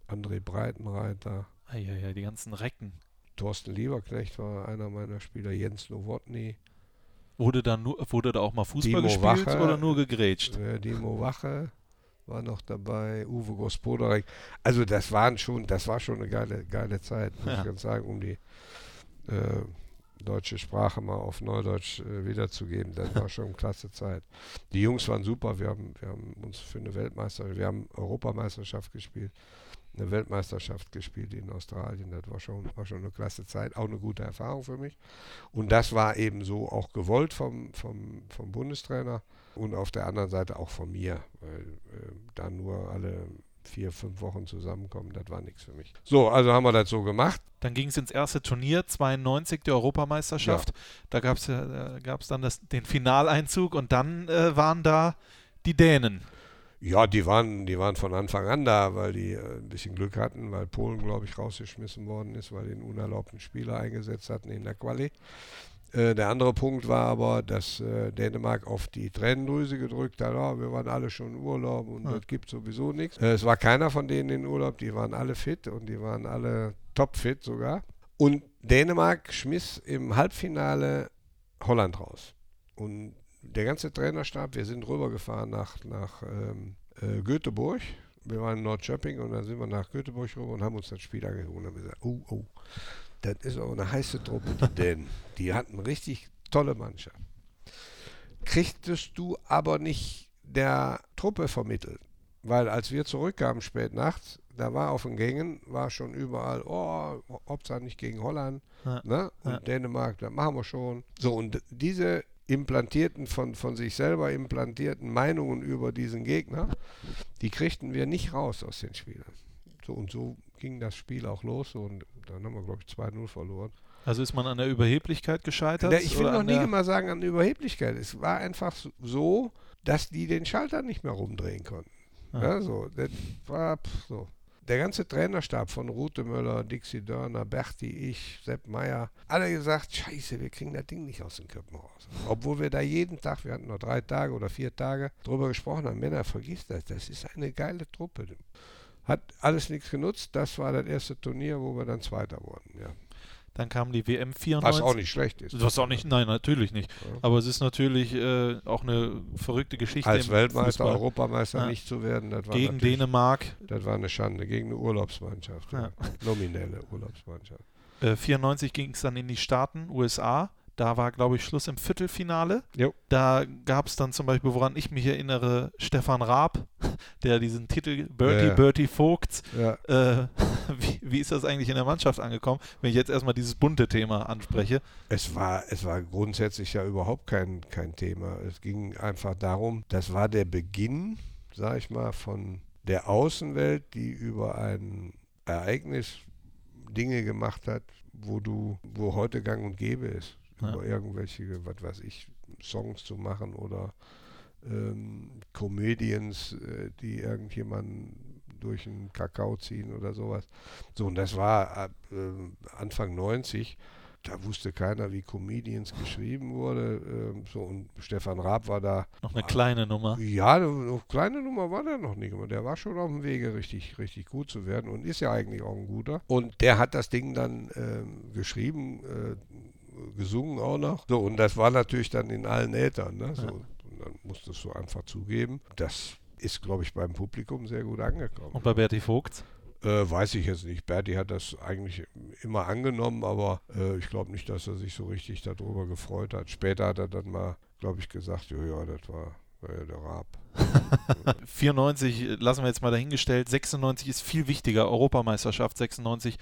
André Breitenreiter, Eieiei, die ganzen Recken. Thorsten Lieberknecht war einer meiner Spieler, Jens Nowotny, Wurde da, nur, wurde da auch mal Fußball Timo gespielt Wache. oder nur gegrätscht? äh, Dimo Wache war noch dabei, Uwe Gospodarek. Also das waren schon, das war schon eine geile, geile Zeit, muss Ja. ich ganz sagen, um die äh, deutsche Sprache mal auf Neudeutsch äh, wiederzugeben. Das war schon eine klasse Zeit. Die Jungs waren super. Wir haben, wir haben uns für eine Weltmeisterschaft, wir haben Europameisterschaft gespielt, eine Weltmeisterschaft gespielt in Australien. Das war schon, war schon eine klasse Zeit, auch eine gute Erfahrung für mich. Und das war eben so auch gewollt vom, vom, vom Bundestrainer und auf der anderen Seite auch von mir, weil äh, da nur alle vier, fünf Wochen zusammenkommen, das war nichts für mich. So, also haben wir das so gemacht. Dann ging es ins erste Turnier, 92, die Europameisterschaft. Da gab es ja, äh, gab's dann das, den Finaleinzug und dann äh, waren da die Dänen. Ja, die waren, die waren von Anfang an da, weil die äh, ein bisschen Glück hatten, weil Polen, glaube ich, rausgeschmissen worden ist, weil die einen unerlaubten Spieler eingesetzt hatten in der Quali. Äh, der andere Punkt war aber, dass äh, Dänemark auf die Tränendrüse gedrückt hat, ah, wir waren alle schon im Urlaub und Ja. das gibt sowieso nichts. Äh, es war keiner von denen in Urlaub, die waren alle fit und die waren alle topfit sogar. Und Dänemark schmiss im Halbfinale Holland raus. Und der ganze Trainerstab, wir sind rübergefahren nach, nach ähm, äh, Göteborg. Wir waren in Nordschöpping und dann sind wir nach Göteborg rüber und haben uns das Spiel angeguckt und haben gesagt, oh, oh, das ist auch eine heiße Truppe, die Dänen. Die hatten richtig tolle Mannschaft. Kriegtest du aber nicht der Truppe vermittelt. Weil als wir zurückkamen spät nachts, da war auf den Gängen, war schon überall, oh, Hauptsache nicht gegen Holland, Ja. ne? Und Ja. Dänemark, das machen wir schon. So, und diese implantierten, von, von sich selber implantierten Meinungen über diesen Gegner, die kriegten wir nicht raus aus den Spielern. So, und so ging das Spiel auch los und dann haben wir, glaube ich, 2-0 verloren. Also ist man an der Überheblichkeit gescheitert? Ich will noch nie der- immer sagen an Überheblichkeit. Es war einfach so, dass die den Schalter nicht mehr rumdrehen konnten. Ah. Ja, so, das war pff, so. Der ganze Trainerstab von Rute Möller, Dixie Dörner, Berti, ich, Sepp Meier, alle gesagt, scheiße, wir kriegen das Ding nicht aus den Köpfen raus. Obwohl wir da jeden Tag, wir hatten nur drei Tage oder vier Tage, drüber gesprochen haben, Männer, vergiss das, das ist eine geile Truppe. Hat alles nichts genutzt, das war das erste Turnier, wo wir dann Zweiter wurden. Ja. Dann kam die WM 94. Was auch nicht schlecht ist. Was auch nicht, nein, natürlich nicht. Ja. Aber es ist natürlich äh, auch eine verrückte Geschichte. Als Weltmeister, Fußball. Europameister Ja. nicht zu werden, das war Gegen Dänemark. Das war eine Schande, gegen eine Urlaubsmannschaft. Ja. Nominelle Urlaubsmannschaft. Äh, 94 ging es dann in die Staaten, USA. Da war, glaube ich, Schluss im Viertelfinale. Jo. Da gab es dann zum Beispiel, woran ich mich erinnere, Stefan Raab, der diesen Titel Bertie, Ja, ja. Bertie Vogts. Ja. Äh, wie, wie ist das eigentlich in der Mannschaft angekommen, wenn ich jetzt erstmal dieses bunte Thema anspreche? Es war, es war grundsätzlich ja überhaupt kein, kein Thema. Es ging einfach darum, das war der Beginn, sag ich mal, von der Außenwelt, die über ein Ereignis Dinge gemacht hat, wo du, wo heute gang und gäbe ist, Ja. über irgendwelche, was weiß ich, Songs zu machen oder ähm, Comedians, äh, die irgendjemanden durch einen Kakao ziehen oder sowas. So, und das war ab, ähm, Anfang 90. Da wusste keiner, wie Comedians geschrieben wurde. Ähm, so, und Stefan Raab war da. Noch eine kleine Nummer. Ja, eine kleine Nummer war der noch nicht. Aber der war schon auf dem Wege, richtig, richtig gut zu werden und ist ja eigentlich auch ein guter. Und der hat das Ding dann ähm, geschrieben, äh, gesungen auch noch. So, und das war natürlich dann in allen Ätern. Ne? So, Ja. Und dann musstest du einfach zugeben. Das ist, glaube ich, beim Publikum sehr gut angekommen. Und bei Bertie Vogts? Äh, weiß ich jetzt nicht. Berti hat das eigentlich immer angenommen, aber äh, ich glaube nicht, dass er sich so richtig darüber gefreut hat. Später hat er dann mal, glaube ich, gesagt, ja, ja, das war, war ja der Raab. 94 lassen wir jetzt mal dahingestellt. 96 ist viel wichtiger. Europameisterschaft 96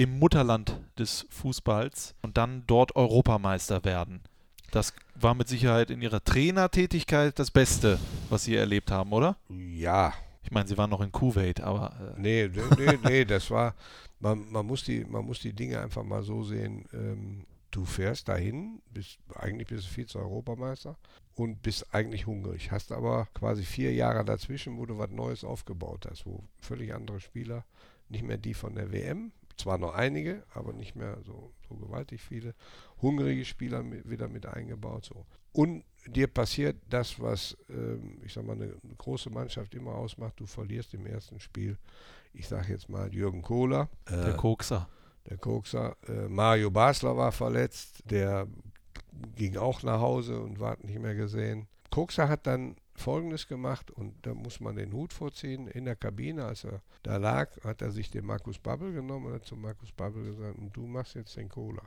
im Mutterland des Fußballs und dann dort Europameister werden. Das war mit Sicherheit in ihrer Trainertätigkeit das Beste, was sie erlebt haben, oder? Ja, Ich meine, sie waren noch in Kuwait, aber äh, nee, nee, nee, nee das war, man, man, muss die, man muss die Dinge einfach mal so sehen, ähm, du fährst dahin, bist, eigentlich bist du Vize-Europameister und bist eigentlich hungrig, hast aber quasi vier Jahre dazwischen, wo du was Neues aufgebaut hast, wo völlig andere Spieler, nicht mehr die von der WM, zwar noch einige, aber nicht mehr so, so gewaltig viele, hungrige Spieler mit, wieder mit eingebaut. So. Und dir passiert das, was, ähm, ich sag mal, eine große Mannschaft immer ausmacht, du verlierst im ersten Spiel, ich sage jetzt mal Jürgen Kohler, der äh, Kokser. der Kokser. Äh, Mario Basler war verletzt, der ging auch nach Hause und war nicht mehr gesehen. Kokser hat dann Folgendes gemacht und da muss man den Hut vorziehen. In der Kabine, als er da lag, hat er sich den Markus Babbel genommen und hat zu Markus Babbel gesagt, du machst jetzt den Cola.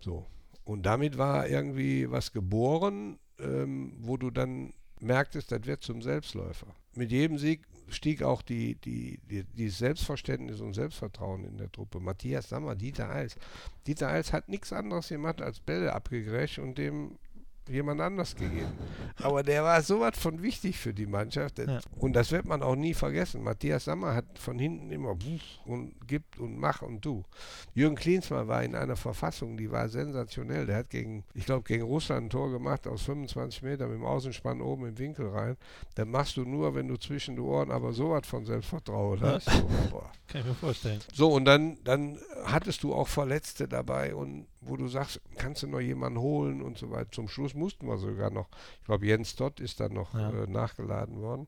So. Und damit war irgendwie was geboren, ähm, wo du dann merktest, das wird zum Selbstläufer. Mit jedem Sieg stieg auch die, die, die, die Selbstverständnis und Selbstvertrauen in der Truppe. Matthias Sammer, Dieter Eils. Dieter Eils hat nichts anderes gemacht als Bälle abgegrätscht und dem jemand anders gegeben. Aber der war sowas von wichtig für die Mannschaft. Ja. Und das wird man auch nie vergessen. Matthias Sammer hat von hinten immer und gibt und mach und du. Jürgen Klinsmann war in einer Verfassung, die war sensationell. Der hat gegen, ich glaube, gegen Russland ein Tor gemacht aus 25 Metern mit dem Außenspann oben im Winkel rein. Das machst du nur, wenn du zwischen den Ohren aber sowas von Selbstvertrauen Ja. hast. So. Kann ich mir vorstellen. So, und dann, dann hattest du auch Verletzte dabei und wo du sagst, kannst du noch jemanden holen und so weiter. Zum Schluss mussten wir sogar noch, ich glaube, Jens Todd ist dann noch Ja. äh, nachgeladen worden,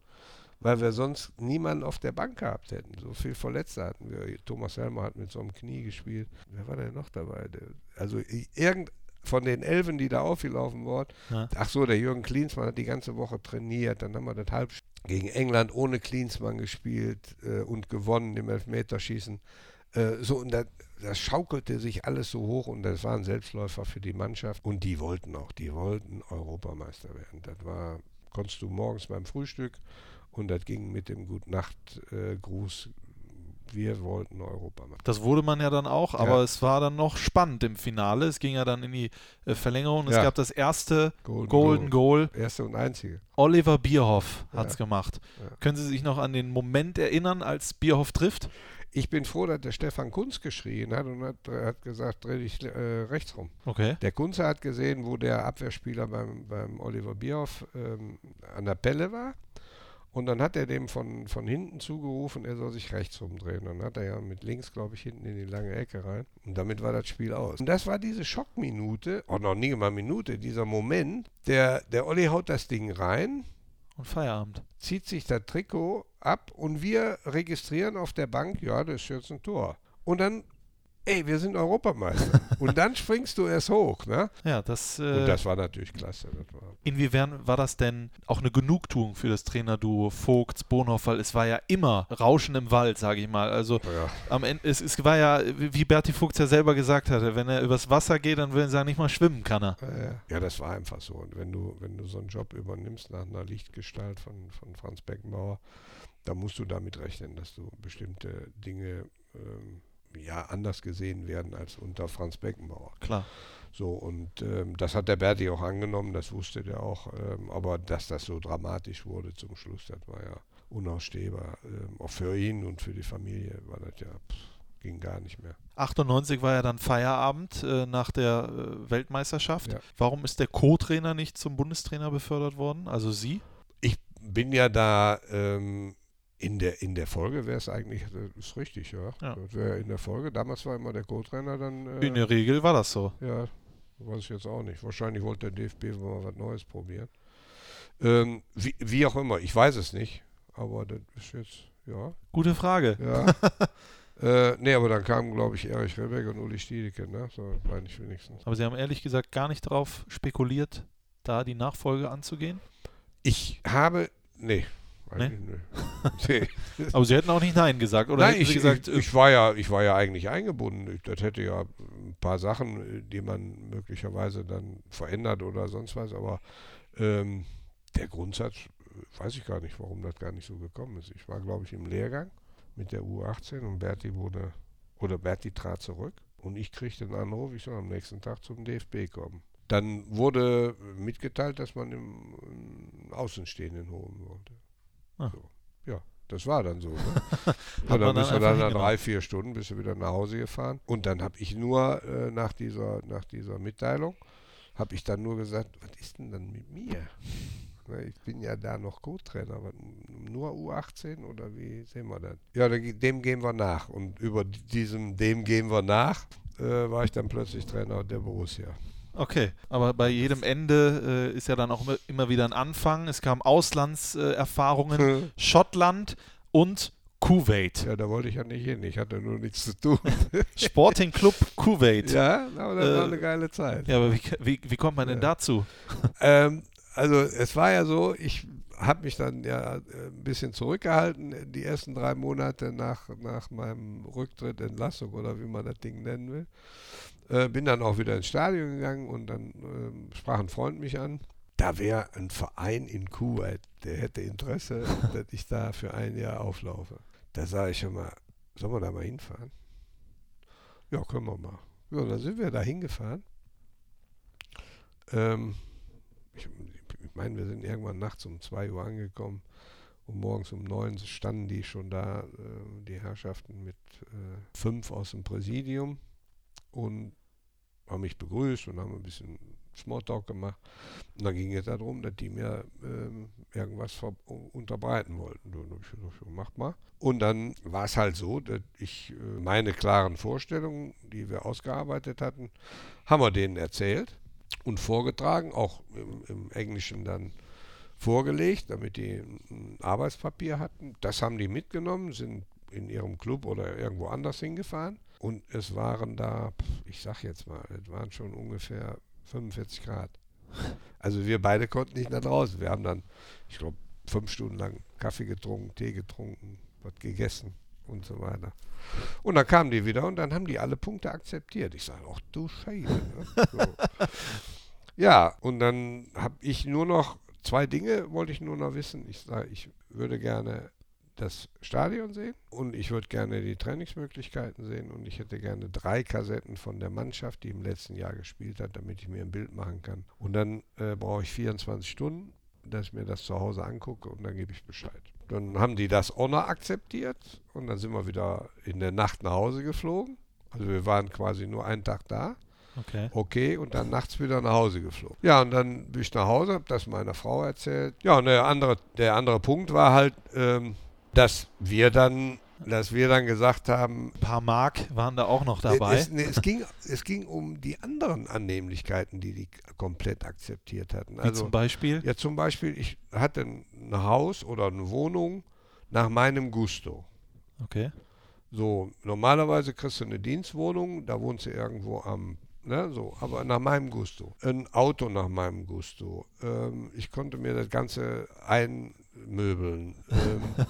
weil wir sonst niemanden auf der Bank gehabt hätten. So viel Verletzte hatten wir. Thomas Helmer hat mit so einem Knie gespielt. Wer war denn noch dabei? Der, also irgend von den Elfen, die da aufgelaufen waren, Ja. Ach so, der Jürgen Klinsmann hat die ganze Woche trainiert. Dann haben wir das Halb gegen England ohne Klinsmann gespielt äh, und gewonnen im Elfmeterschießen. Äh, so, und das, das schaukelte sich alles so hoch und das war ein Selbstläufer für die Mannschaft. Und die wollten auch, die wollten Europameister werden. Das war, konntest du morgens beim Frühstück Und das ging mit dem Gute-Nacht-Gruß. wir wollten Europa machen. Das wurde man ja dann auch, aber Ja. es war dann noch spannend im Finale. Es ging ja dann in die äh, Verlängerung. Es Ja. gab das erste Golden Golden Goal. Erste und einzige. Oliver Bierhoff hat es Ja. gemacht. Können Sie sich noch an den Moment erinnern, als Bierhoff trifft? Ich bin froh, dass der Stefan Kunz geschrien hat und hat, hat gesagt, dreh dich äh, rechts rum. Okay. Der Kunze hat gesehen, wo der Abwehrspieler beim, beim Oliver Bierhoff ähm, an der Pelle war. Und dann hat er dem von, von hinten zugerufen, er soll sich rechts rumdrehen. Dann hat er ja mit links, glaube ich, hinten in die lange Ecke rein. Und damit war das Spiel aus. Und das war diese Schockminute, oh noch nie mal Minute, dieser Moment. Der, der Olli haut das Ding rein, Und Feierabend. zieht sich das Trikot ab und wir registrieren auf der Bank, ja, das ist jetzt ein Tor. Und dann, ey, wir sind Europameister. und dann springst du erst hoch, ne? Ja, das. Und Äh, das war natürlich klasse. Das war, inwiefern war das denn auch eine Genugtuung für das Trainerduo Vogts, Bonhoff? Weil es war ja immer Rauschen im Wald, sage ich mal. Also ja. am Ende, es, es war ja, wie Berti Vogts ja selber gesagt hatte, wenn er übers Wasser geht, dann will er sagen, nicht mal schwimmen kann er. Ja, ja, das war einfach so. Und wenn du, wenn du so einen Job übernimmst nach einer Lichtgestalt von, von Franz Beckenbauer, da musst du damit rechnen, dass du bestimmte Dinge ähm, ja anders gesehen werden als unter Franz Beckenbauer. Klar. So, und ähm, das hat der Berti auch angenommen, das wusste der auch. Ähm, aber dass das so dramatisch wurde zum Schluss, das war ja unausstehbar. Ähm, auch für ihn und für die Familie war das ja, pff, ging gar nicht mehr. 98 war ja dann Feierabend äh, nach der äh, Weltmeisterschaft. Ja. Warum ist der Co-Trainer nicht zum Bundestrainer befördert worden? Also Sie? Ich bin ja da ähm, in der, in der Folge wäre es eigentlich, das ist richtig, ja. Ja. Das wäre in der Folge. Damals war immer der Co-Trainer dann. Äh, In der Regel war das so. ja, weiß ich jetzt auch nicht. Wahrscheinlich wollte der DFB mal was Neues probieren. Ähm, wie, wie auch immer, ich weiß es nicht. Aber das ist jetzt, ja. Gute Frage. Ja. äh, nee, aber dann kamen, glaube ich, Erich Rebeck und Uli Stiedeke, ne? So meine ich wenigstens. Aber Sie haben ehrlich gesagt gar nicht darauf spekuliert, da die Nachfolge anzugehen. Ich habe, nee. Eigentlich Nee. nee. Aber Sie hätten auch nicht Nein gesagt, oder Nein, ich, gesagt, ich, ich, war ja, ich war ja eigentlich eingebunden. Ich, das hätte ja ein paar Sachen, die man möglicherweise dann verändert oder sonst was, aber ähm, der Grundsatz äh, weiß ich gar nicht, warum das gar nicht so gekommen ist. Ich war, glaube ich, im Lehrgang mit der U18 und Berti wurde, oder Berti trat zurück und ich kriegte einen Anruf, ich soll am nächsten Tag zum DFB kommen. Dann wurde mitgeteilt, dass man im, im Außenstehenden holen wollte. Ah. So. Ja, das war dann so. Ne? Man dann bist du dann nach drei, vier Stunden bist du wieder nach Hause gefahren. Und dann habe ich nur äh, nach, dieser, nach dieser Mitteilung, habe ich dann nur gesagt, was ist denn dann mit mir? Ne, Ich bin ja da noch Co-Trainer, aber nur U18 oder wie sehen wir das? Ja, dem gehen wir nach. Und über diesem dem gehen wir nach äh, war ich dann plötzlich Trainer der Borussia. Okay, aber bei jedem Ende äh, ist ja dann auch immer, immer wieder ein Anfang. Es kamen Auslandserfahrungen, Schottland und Kuwait. Ja, da wollte ich ja nicht hin. Ich hatte nur nichts zu tun. Sporting Club Kuwait. Ja, ja, aber das Äh, war eine geile Zeit. aber wie, wie, wie kommt man denn Ja. dazu? Ähm, also es war ja so, ich habe mich dann ja äh, ein bisschen zurückgehalten die ersten drei Monate nach, nach meinem Rücktritt, Entlassung oder wie man das Ding nennen will. Äh, bin dann auch wieder ins Stadion gegangen und dann ähm, sprach ein Freund mich an. Da wäre ein Verein in Kuwait, der hätte Interesse, dass ich da für ein Jahr auflaufe. Da sage ich schon mal, sollen wir da mal hinfahren? Ja, können wir mal. Ja, dann sind wir da hingefahren. Ähm, ich, ich meine, wir sind irgendwann nachts um 2 Uhr angekommen und morgens um 9 standen die schon da, äh, die Herrschaften mit äh, fünf aus dem Präsidium und haben mich begrüßt und haben ein bisschen Smalltalk gemacht. Und dann ging es darum, dass die mir ähm, irgendwas unterbreiten wollten. Und ich gesagt, ja, macht mal. Und dann war es halt so, dass ich äh, meine klaren Vorstellungen, die wir ausgearbeitet hatten, haben wir denen erzählt und vorgetragen, auch im, im Englischen dann vorgelegt, damit die ein Arbeitspapier hatten. Das haben die mitgenommen, sind in ihrem Club oder irgendwo anders hingefahren. Und es waren da, ich sag jetzt mal, es waren schon ungefähr 45 Grad. Also wir beide konnten nicht nach draußen. Wir haben dann, ich glaube, fünf Stunden lang Kaffee getrunken, Tee getrunken, was gegessen und so weiter. Und dann kamen die wieder und dann haben die alle Punkte akzeptiert. Ich sage, ach du Scheiße. Ne? So. Ja, und dann habe ich nur noch zwei Dinge wollte ich nur noch wissen. Ich sage, ich würde gerne das Stadion sehen und ich würde gerne die Trainingsmöglichkeiten sehen und ich hätte gerne drei Kassetten von der Mannschaft, die im letzten Jahr gespielt hat, damit ich mir ein Bild machen kann. Und dann äh, brauche ich 24 Stunden, dass ich mir das zu Hause angucke und dann gebe ich Bescheid. Dann haben die das auch noch akzeptiert und dann sind wir wieder in der Nacht nach Hause geflogen. Also wir waren quasi nur einen Tag da. Okay. Okay, und dann nachts wieder nach Hause geflogen. Ja, und dann bin ich nach Hause, habe das meiner Frau erzählt. Ja, und der andere, der andere Punkt war halt, ähm, dass wir dann, dass wir dann gesagt haben, Ein paar Mark waren da auch noch dabei. es, es, ging, es ging um die anderen Annehmlichkeiten, die die komplett akzeptiert hatten. Wie Also zum Beispiel. ja, zum Beispiel, ich hatte ein Haus oder eine Wohnung nach meinem Gusto. Okay. So, normalerweise kriegst du eine Dienstwohnung, da wohnst du irgendwo am, ne, so, aber nach meinem Gusto. Ein Auto nach meinem Gusto. Ähm, ich konnte mir das Ganze einmöbeln. Ähm,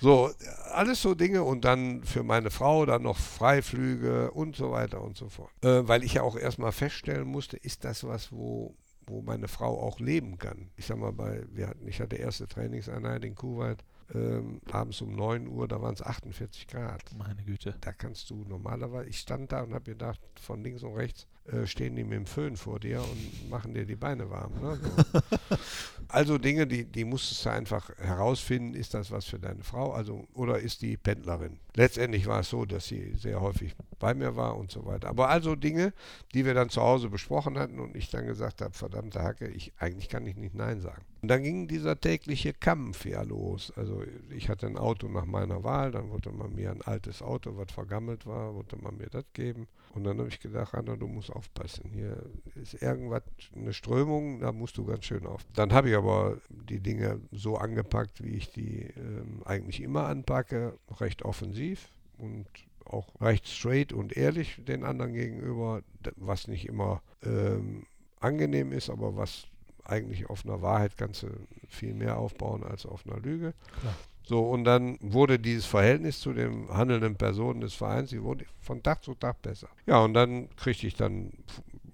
so, alles so Dinge und dann für meine Frau dann noch Freiflüge und so weiter und so fort. Äh, weil ich ja auch erstmal feststellen musste, ist das was, wo wo meine Frau auch leben kann. Ich sag mal, bei, wir hatten, ich hatte erste Trainingseinheit in Kuwait, ähm, abends um 9 Uhr, da waren es 48 Grad. Meine Güte. Da kannst du normalerweise, ich stand da und habe gedacht, von links und rechts äh, stehen die mit dem Föhn vor dir und machen dir die Beine warm. Ne? So. also Dinge, die, die musstest du einfach herausfinden, ist das was für deine Frau, also oder ist die Pendlerin. Letztendlich war es so, dass sie sehr häufig bei mir war und so weiter. Aber also Dinge, die wir dann zu Hause besprochen hatten und ich dann gesagt habe, verdammte Hacke, ich, eigentlich kann ich nicht Nein sagen. Und dann ging dieser tägliche Kampf ja los. Also ich hatte ein Auto nach meiner Wahl, dann wollte man mir ein altes Auto, was vergammelt war, wollte man mir das geben. Und dann habe ich gedacht, Anna, du musst aufpassen. Hier ist irgendwas, eine Strömung, da musst du ganz schön auf. Dann habe ich aber die Dinge so angepackt, wie ich die ähm, eigentlich immer anpacke, recht offensiv und auch recht straight und ehrlich den anderen gegenüber, was nicht immer ähm, angenehm ist, aber was eigentlich auf einer Wahrheit kannst du viel mehr aufbauen als auf einer Lüge. Klar. So, und dann wurde dieses Verhältnis zu den handelnden Personen des Vereins, die wurde von Tag zu Tag besser. Ja, und dann kriegte ich dann,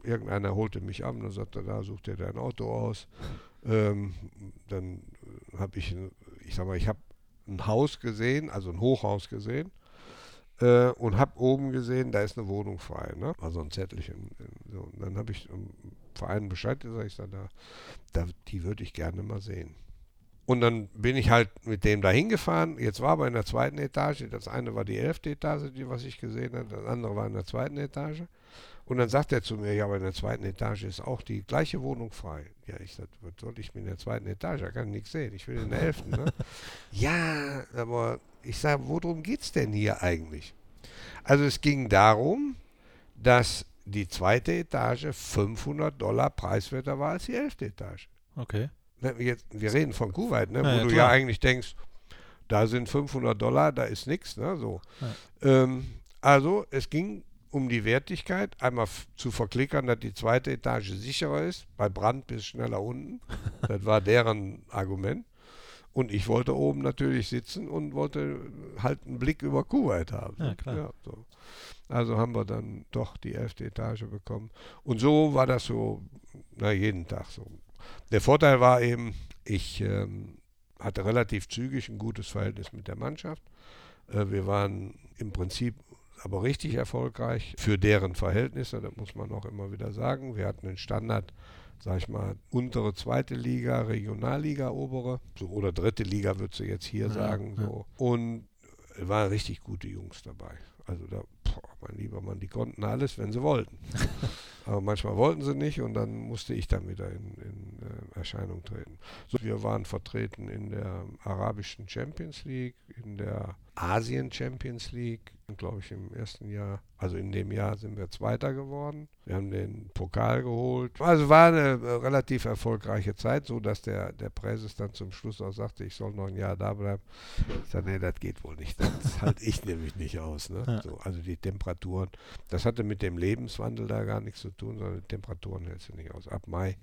irgendeiner holte mich ab und sagte, da such dir dein Auto aus. Ähm, dann habe ich, ich sag mal, ich habe ein Haus gesehen, also ein Hochhaus gesehen äh, und habe oben gesehen, da ist eine Wohnung frei, ne? Also ein Zettelchen. äh, So. Und dann habe ich dem Verein Bescheid gesagt, ich sage, da, da, die würde ich gerne mal sehen. Und dann bin ich halt mit dem da hingefahren. Jetzt war aber in der zweiten Etage. Das eine war die elfte Etage, die, was ich gesehen habe. Das andere war in der zweiten Etage. Und dann sagt er zu mir, ja, aber in der zweiten Etage ist auch die gleiche Wohnung frei. Ja, ich sag, was soll ich mit in der zweiten Etage? Da kann ich nichts sehen. Ich will in der elften. Ne? ja, aber ich sage, worum geht es denn hier eigentlich? Also es ging darum, dass die zweite Etage 500 Dollar preiswerter war als die elfte Etage. Okay. Ne, Jetzt, wir reden von Kuwait, ne, Ja, wo ja, du ja eigentlich denkst, da sind 500 Dollar, da ist nichts. Ne, so. ähm, also es ging um die Wertigkeit, einmal zu verklickern, dass die zweite Etage sicherer ist, bei Brand bis schneller unten. das war deren Argument. Und ich wollte oben natürlich sitzen und wollte halt einen Blick über Kuwait haben. Ja, klar. so. Also haben wir dann doch die elfte Etage bekommen. Und so war das so, na, jeden Tag so. Der Vorteil war eben, ich ähm, hatte relativ zügig ein gutes Verhältnis mit der Mannschaft. Äh, wir waren im Prinzip aber richtig erfolgreich für deren Verhältnisse, das muss man auch immer wieder sagen. Wir hatten einen Standard, sag ich mal, untere zweite Liga, Regionalliga, obere, so, oder dritte Liga, würdest du jetzt hier Ja, sagen. ja. So. Und es waren richtig gute Jungs dabei. Also da, boah, mein lieber Mann, die konnten alles, wenn sie wollten. Aber manchmal wollten sie nicht und dann musste ich dann wieder in, in äh, Erscheinung treten. So, wir waren vertreten in der arabischen Champions League, in der Asien Champions League, glaube ich im ersten Jahr. Also in dem Jahr sind wir Zweiter geworden. Wir haben den Pokal geholt. Also war eine äh, relativ erfolgreiche Zeit, so dass der, der Präses dann zum Schluss auch sagte, ich soll noch ein Jahr da bleiben. Ich sagte, nee, das geht wohl nicht. Das halte ich nämlich nicht aus. Ne? Ja. So, also die Temperaturen, das hatte mit dem Lebenswandel da gar nichts zu tun, sondern die Temperaturen hältst du nicht aus. Ab Mai,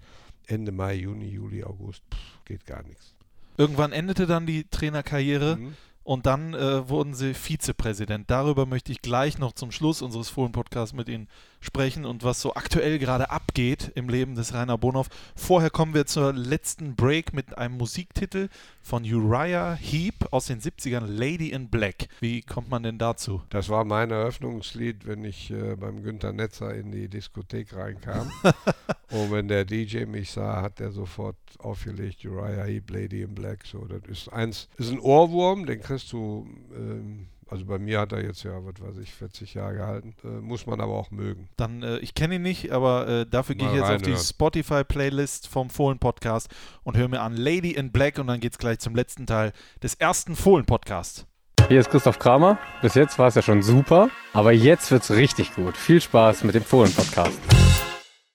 Ende Mai, Juni, Juli, August, pff, geht gar nichts. Irgendwann endete dann die Trainerkarriere Mhm. Und dann äh, wurden sie Vizepräsident. Darüber möchte ich gleich noch zum Schluss unseres Fohlen-Podcasts mit Ihnen sprechen und was so aktuell gerade abgeht im Leben des Rainer Bonhoff. Vorher kommen wir zur letzten Break mit einem Musiktitel von Uriah Heep aus den 70ern, Lady in Black. Wie kommt man denn dazu? Das war mein Eröffnungslied, wenn ich äh, beim Günter Netzer in die Diskothek reinkam. und wenn der DJ mich sah, hat er sofort aufgelegt, Uriah Heep, Lady in Black. So, das ist eins, ist ein Ohrwurm, den kriegst du ähm, also bei mir hat er jetzt ja, was weiß ich, 40 Jahre gehalten. Äh, muss man aber auch mögen. Dann, äh, ich kenne ihn nicht, aber äh, dafür gehe ich jetzt auf die Spotify-Playlist vom Fohlen-Podcast und höre mir an Lady in Black und dann geht es gleich zum letzten Teil des ersten Fohlen-Podcasts. Hier ist Christoph Kramer. Bis jetzt war es ja schon super, aber jetzt wird es richtig gut. Viel Spaß mit dem Fohlen-Podcast.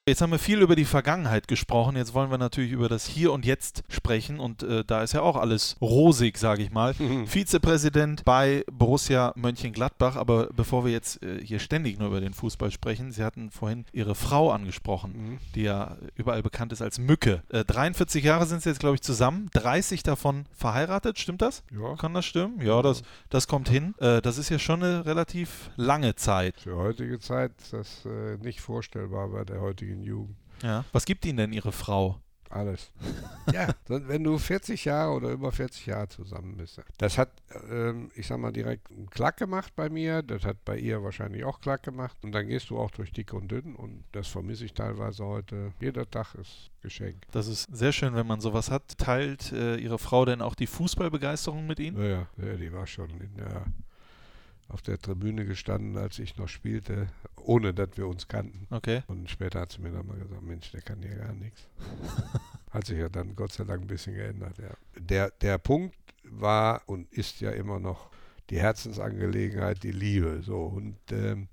Jetzt haben wir viel über die Vergangenheit gesprochen. Jetzt wollen wir natürlich über das Hier und Jetzt sprechen. Und äh, da ist ja auch alles rosig, sage ich mal. Mhm. Vizepräsident bei Borussia Mönchengladbach. Aber bevor wir jetzt äh, hier ständig nur über den Fußball sprechen, Sie hatten vorhin Ihre Frau angesprochen, mhm. die ja überall bekannt ist als Mücke. Äh, 43 Jahre sind Sie jetzt, glaube ich, zusammen. 30 davon verheiratet. Stimmt das? Ja. Kann das stimmen? Ja, das, das kommt hin. Äh, das ist ja schon eine relativ lange Zeit. Für heutige Zeit ist das äh, nicht vorstellbar bei der heutigen in Jugend. Ja. Was gibt Ihnen denn Ihre Frau? Alles. ja, wenn du 40 Jahre oder über 40 Jahre zusammen bist. Das hat, ähm, ich sag mal, direkt einen Klack gemacht bei mir. Das hat bei ihr wahrscheinlich auch Klack gemacht. Und dann gehst du auch durch dick und dünn. Und das vermisse ich teilweise heute. Jeder Tag ist Geschenk. Das ist sehr schön, wenn man sowas hat. Teilt äh, Ihre Frau denn auch die Fußballbegeisterung mit Ihnen? Ja, ja, die war schon in der auf der Tribüne gestanden, als ich noch spielte, ohne dass wir uns kannten. Okay. Und später hat sie mir dann mal gesagt, Mensch, der kann hier gar nichts. hat sich ja dann Gott sei Dank ein bisschen geändert, ja. Der, der Punkt war und ist ja immer noch die Herzensangelegenheit, die Liebe. So. Und ähm,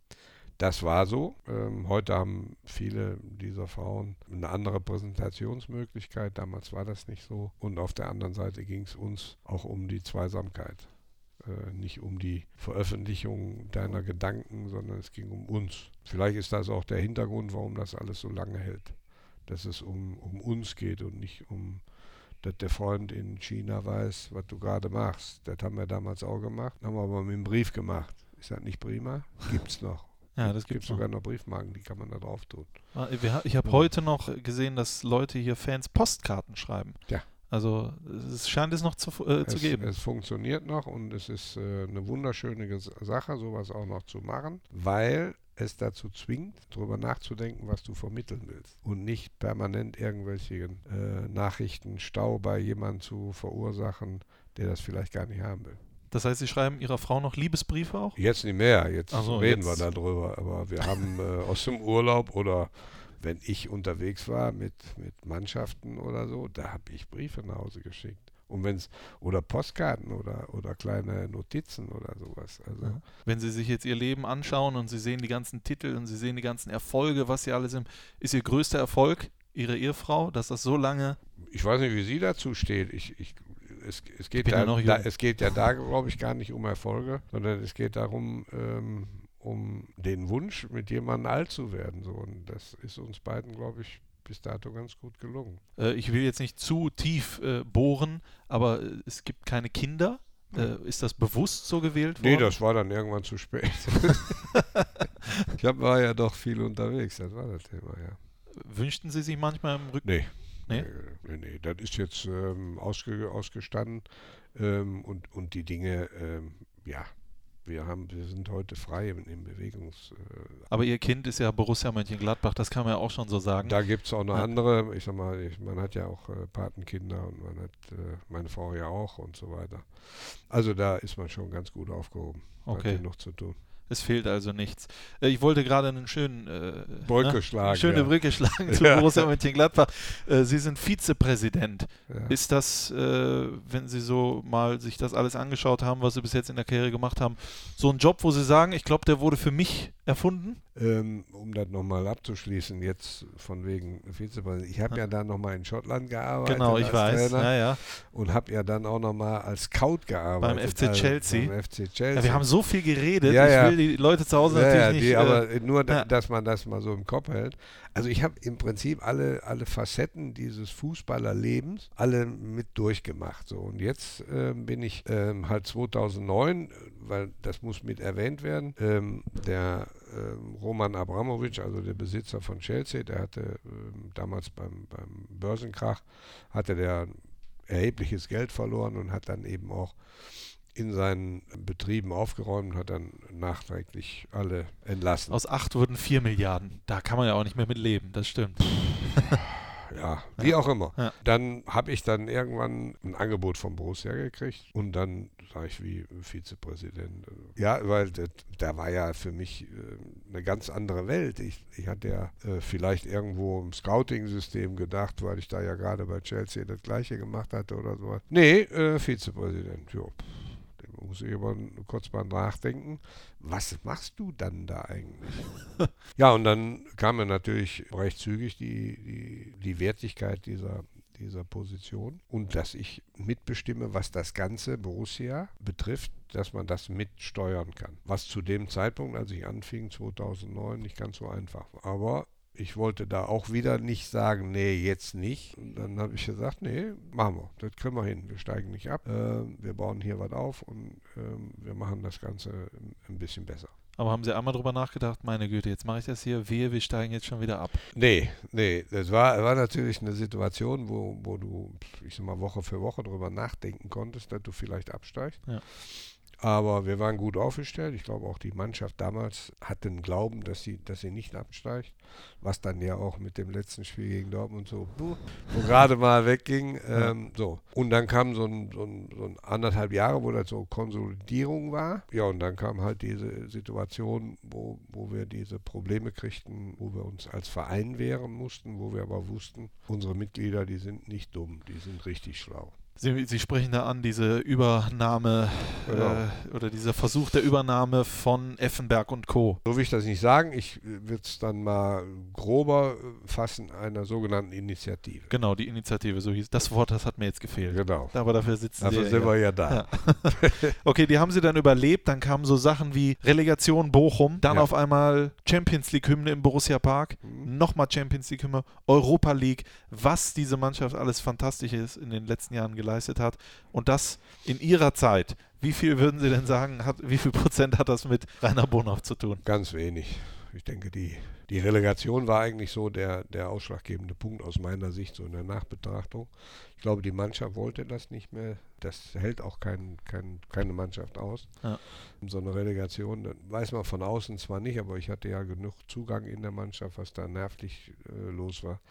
das war so. Ähm, heute haben viele dieser Frauen eine andere Präsentationsmöglichkeit. Damals war das nicht so. Und auf der anderen Seite ging es uns auch um die Zweisamkeit äh, nicht um die Veröffentlichung deiner Gedanken, sondern es ging um uns. Vielleicht ist das auch der Hintergrund, warum das alles so lange hält. Dass es um, um uns geht und nicht um, dass der Freund in China weiß, was du gerade machst. Das haben wir damals auch gemacht. Haben wir aber mit dem Brief gemacht. Ist das nicht prima? Gibt's noch. Ja, das gibt sogar noch Briefmarken, die kann man da drauf tun. Ah, ich habe heute noch gesehen, dass Leute hier Fans Postkarten schreiben. Ja. Also es scheint es noch zu, äh, zu es, geben. Es funktioniert noch und es ist äh, eine wunderschöne Sache, sowas auch noch zu machen, weil es dazu zwingt, darüber nachzudenken, was du vermitteln willst. Und nicht permanent irgendwelche äh, Nachrichtenstau bei jemandem zu verursachen, der das vielleicht gar nicht haben will. Das heißt, Sie schreiben Ihrer Frau noch Liebesbriefe auch? Jetzt nicht mehr, jetzt so, reden jetzt. wir darüber. Aber wir haben äh, aus dem Urlaub oder wenn ich unterwegs war mit, mit Mannschaften oder so, da habe ich Briefe nach Hause geschickt. Und wenn's, oder Postkarten oder, oder kleine Notizen oder sowas. Also. Wenn Sie sich jetzt Ihr Leben anschauen und Sie sehen die ganzen Titel und Sie sehen die ganzen Erfolge, was Sie alles sind, ist Ihr größter Erfolg Ihre Ehefrau, dass das so lange. Ich weiß nicht, wie sie dazu steht. Ich, ich, es, es, geht da, ja da, es geht ja da, glaube ich, gar nicht um Erfolge, sondern es geht darum, ähm, um den Wunsch, mit jemandem alt zu werden. So. Und das ist uns beiden, glaube ich, bis dato ganz gut gelungen. Äh, ich will jetzt nicht zu tief äh, bohren, aber äh, es gibt keine Kinder. Äh, ist das bewusst so gewählt worden? Nee, das war dann irgendwann zu spät. ich hab, war ja doch viel unterwegs, das war das Thema, ja. Wünschten Sie sich manchmal im Rücken? Nee. Nee? Nee, nee, das ist jetzt ähm, ausge, ausgestanden ähm, und, und die Dinge, ähm, ja, wir, haben, wir sind heute frei im, im Bewegungs. Äh, Aber Ihr Kind ist ja Borussia Mönchengladbach, das kann man ja auch schon so sagen. Da gibt es auch noch ja. andere, ich sag mal, ich, man hat ja auch äh, Patenkinder und man hat äh, meine Frau ja auch und so weiter. Also da ist man schon ganz gut aufgehoben. Okay. Hat noch zu tun. Es fehlt also nichts. Äh, ich wollte gerade einen schönen äh, Brücke ne? schlagen. Schöne ja. Brücke schlagen zu ja. Borussia Mönchengladbach. Äh, Sie sind Vizepräsident. Ja. Ist das, äh, wenn Sie so mal sich das alles angeschaut haben, was Sie bis jetzt in der Karriere gemacht haben, so ein Job, wo Sie sagen, ich glaube, der wurde für mich erfunden? Ähm, um das nochmal abzuschließen, jetzt von wegen Vizepräsident. Ich habe ja. ja dann nochmal in Schottland gearbeitet. Genau, ich weiß. Ja, ja. Und habe ja dann auch nochmal als Scout gearbeitet. Beim FC Chelsea. Beim FC Chelsea. Ja, wir haben so viel geredet. Ich will die Leute zu Hause natürlich ja, nicht. Die, äh, aber nur, dass man das mal so im Kopf hält. Also ich habe im Prinzip alle, alle Facetten dieses Fußballerlebens alle mit durchgemacht. So. Und jetzt äh, bin ich ähm, halt 2009, weil das muss mit erwähnt werden, ähm, der ähm, Roman Abramovic, also der Besitzer von Chelsea, der hatte ähm, damals beim, beim Börsenkrach, hatte der erhebliches Geld verloren und hat dann eben auch in seinen Betrieben aufgeräumt und hat dann nachträglich alle entlassen. Aus acht wurden vier Milliarden. Da kann man ja auch nicht mehr mit leben, das stimmt. ja, wie auch immer. Ja. Dann habe ich dann irgendwann ein Angebot vom Borussia gekriegt und dann sage ich wie Vizepräsident. Ja, weil da war ja für mich äh, eine ganz andere Welt. Ich, ich hatte ja äh, vielleicht irgendwo im Scouting-System gedacht, weil ich da ja gerade bei Chelsea das gleiche gemacht hatte oder so. Nee, äh, Vizepräsident. Jo. Muss ich aber kurz mal nachdenken. Was machst du dann da eigentlich? ja, und dann kam mir natürlich recht zügig die, die, die Wertigkeit dieser, dieser Position und dass ich mitbestimme, was das ganze Borussia betrifft, dass man das mitsteuern kann. Was zu dem Zeitpunkt, als ich anfing, 2009, nicht ganz so einfach war. Aber ich wollte da auch wieder nicht sagen, nee, jetzt nicht. Und dann habe ich gesagt, nee, machen wir. Das kriegen wir hin. Wir steigen nicht ab. Äh, wir bauen hier was auf und äh, wir machen das Ganze ein bisschen besser. Aber haben Sie einmal drüber nachgedacht, meine Güte, jetzt mache ich das hier, wehe, wir steigen jetzt schon wieder ab. Nee, nee, das war, war natürlich eine Situation, wo, wo du, ich sag mal, Woche für Woche drüber nachdenken konntest, dass du vielleicht absteigst. Ja. Aber wir waren gut aufgestellt. Ich glaube auch die Mannschaft damals hatte den Glauben, dass sie, dass sie nicht absteigt. Was dann ja auch mit dem letzten Spiel gegen Dortmund so, wo gerade mal wegging. Ähm, so. Und dann kam so ein, so, ein, so ein anderthalb Jahre, wo das so Konsolidierung war. Ja, und dann kam halt diese Situation, wo, wo wir diese Probleme kriegten, wo wir uns als Verein wehren mussten, wo wir aber wussten, unsere Mitglieder, die sind nicht dumm, die sind richtig schlau. Sie, Sie sprechen da an, diese Übernahme Genau. äh, oder dieser Versuch der Übernahme von Effenberg und Co. So will ich das nicht sagen. Ich würde es dann mal grober äh, fassen, einer sogenannten Initiative. Genau, die Initiative, so hieß das Wort, das hat mir jetzt gefehlt. Genau. Aber dafür sitzen Dafür Sie sind ja wir ja da. Ja. Okay, die haben sie dann überlebt. Dann kamen so Sachen wie Relegation Bochum, dann Ja. auf einmal Champions League-Hymne im Borussia Park, Mhm. nochmal Champions League-Hymne, Europa League, was diese Mannschaft alles Fantastisches in den letzten Jahren geleistet hat. Und das in ihrer Zeit. Wie viel würden Sie denn sagen, hat, wie viel Prozent hat das mit Rainer Bonhoff zu tun? Ganz wenig. Ich denke, die, die Relegation war eigentlich so der, der ausschlaggebende Punkt aus meiner Sicht, so in der Nachbetrachtung. Ich glaube, die Mannschaft wollte das nicht mehr. Das hält auch kein, kein, keine Mannschaft aus. Ja. So eine Relegation, das weiß man von außen zwar nicht, aber ich hatte ja genug Zugang in der Mannschaft, was da nervlich äh, los war.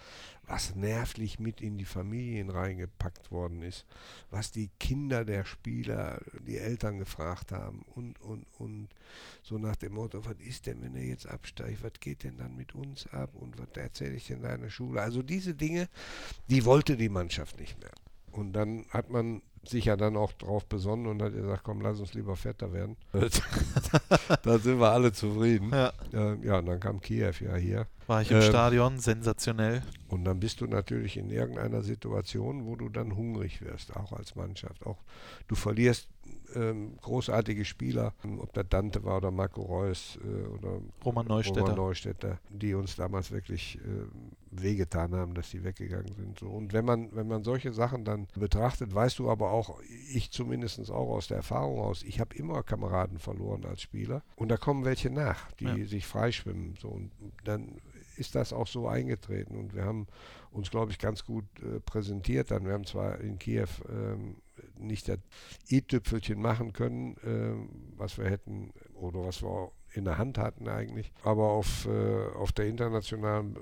Was nervlich mit in die Familien reingepackt worden ist. Was die Kinder der Spieler, die Eltern gefragt haben und, und, und so nach dem Motto, was ist denn, wenn er jetzt absteigt, was geht denn dann mit uns ab und was erzähle ich denn da in der Schule? Also diese Dinge, die wollte die Mannschaft nicht mehr. Und dann hat man sich ja dann auch drauf besonnen und hat gesagt, komm, lass uns lieber fetter werden. da sind wir alle zufrieden. Ja. Äh, ja, und dann kam Kiew ja hier. War ich im Ähm, Stadion, sensationell. Und dann bist du natürlich in irgendeiner Situation, wo du dann hungrig wirst, auch als Mannschaft. Auch du verlierst ähm, großartige Spieler, ob der Dante war oder Marco Reus äh, oder Roman Neustädter. Roman Neustädter, die uns damals wirklich äh, wehgetan haben, dass sie weggegangen sind. So. Und wenn man, wenn man solche Sachen dann betrachtet, weißt du aber auch, ich zumindest auch aus der Erfahrung aus, ich habe immer Kameraden verloren als Spieler und da kommen welche nach, die Ja. sich freischwimmen. So. Und dann ist das auch so eingetreten und wir haben uns, glaube ich, ganz gut äh, präsentiert. Dann wir haben zwar in Kiew ähm, nicht das i-Tüpfelchen machen können, ähm, was wir hätten oder was wir auch in der Hand hatten eigentlich, aber auf, äh, auf der internationalen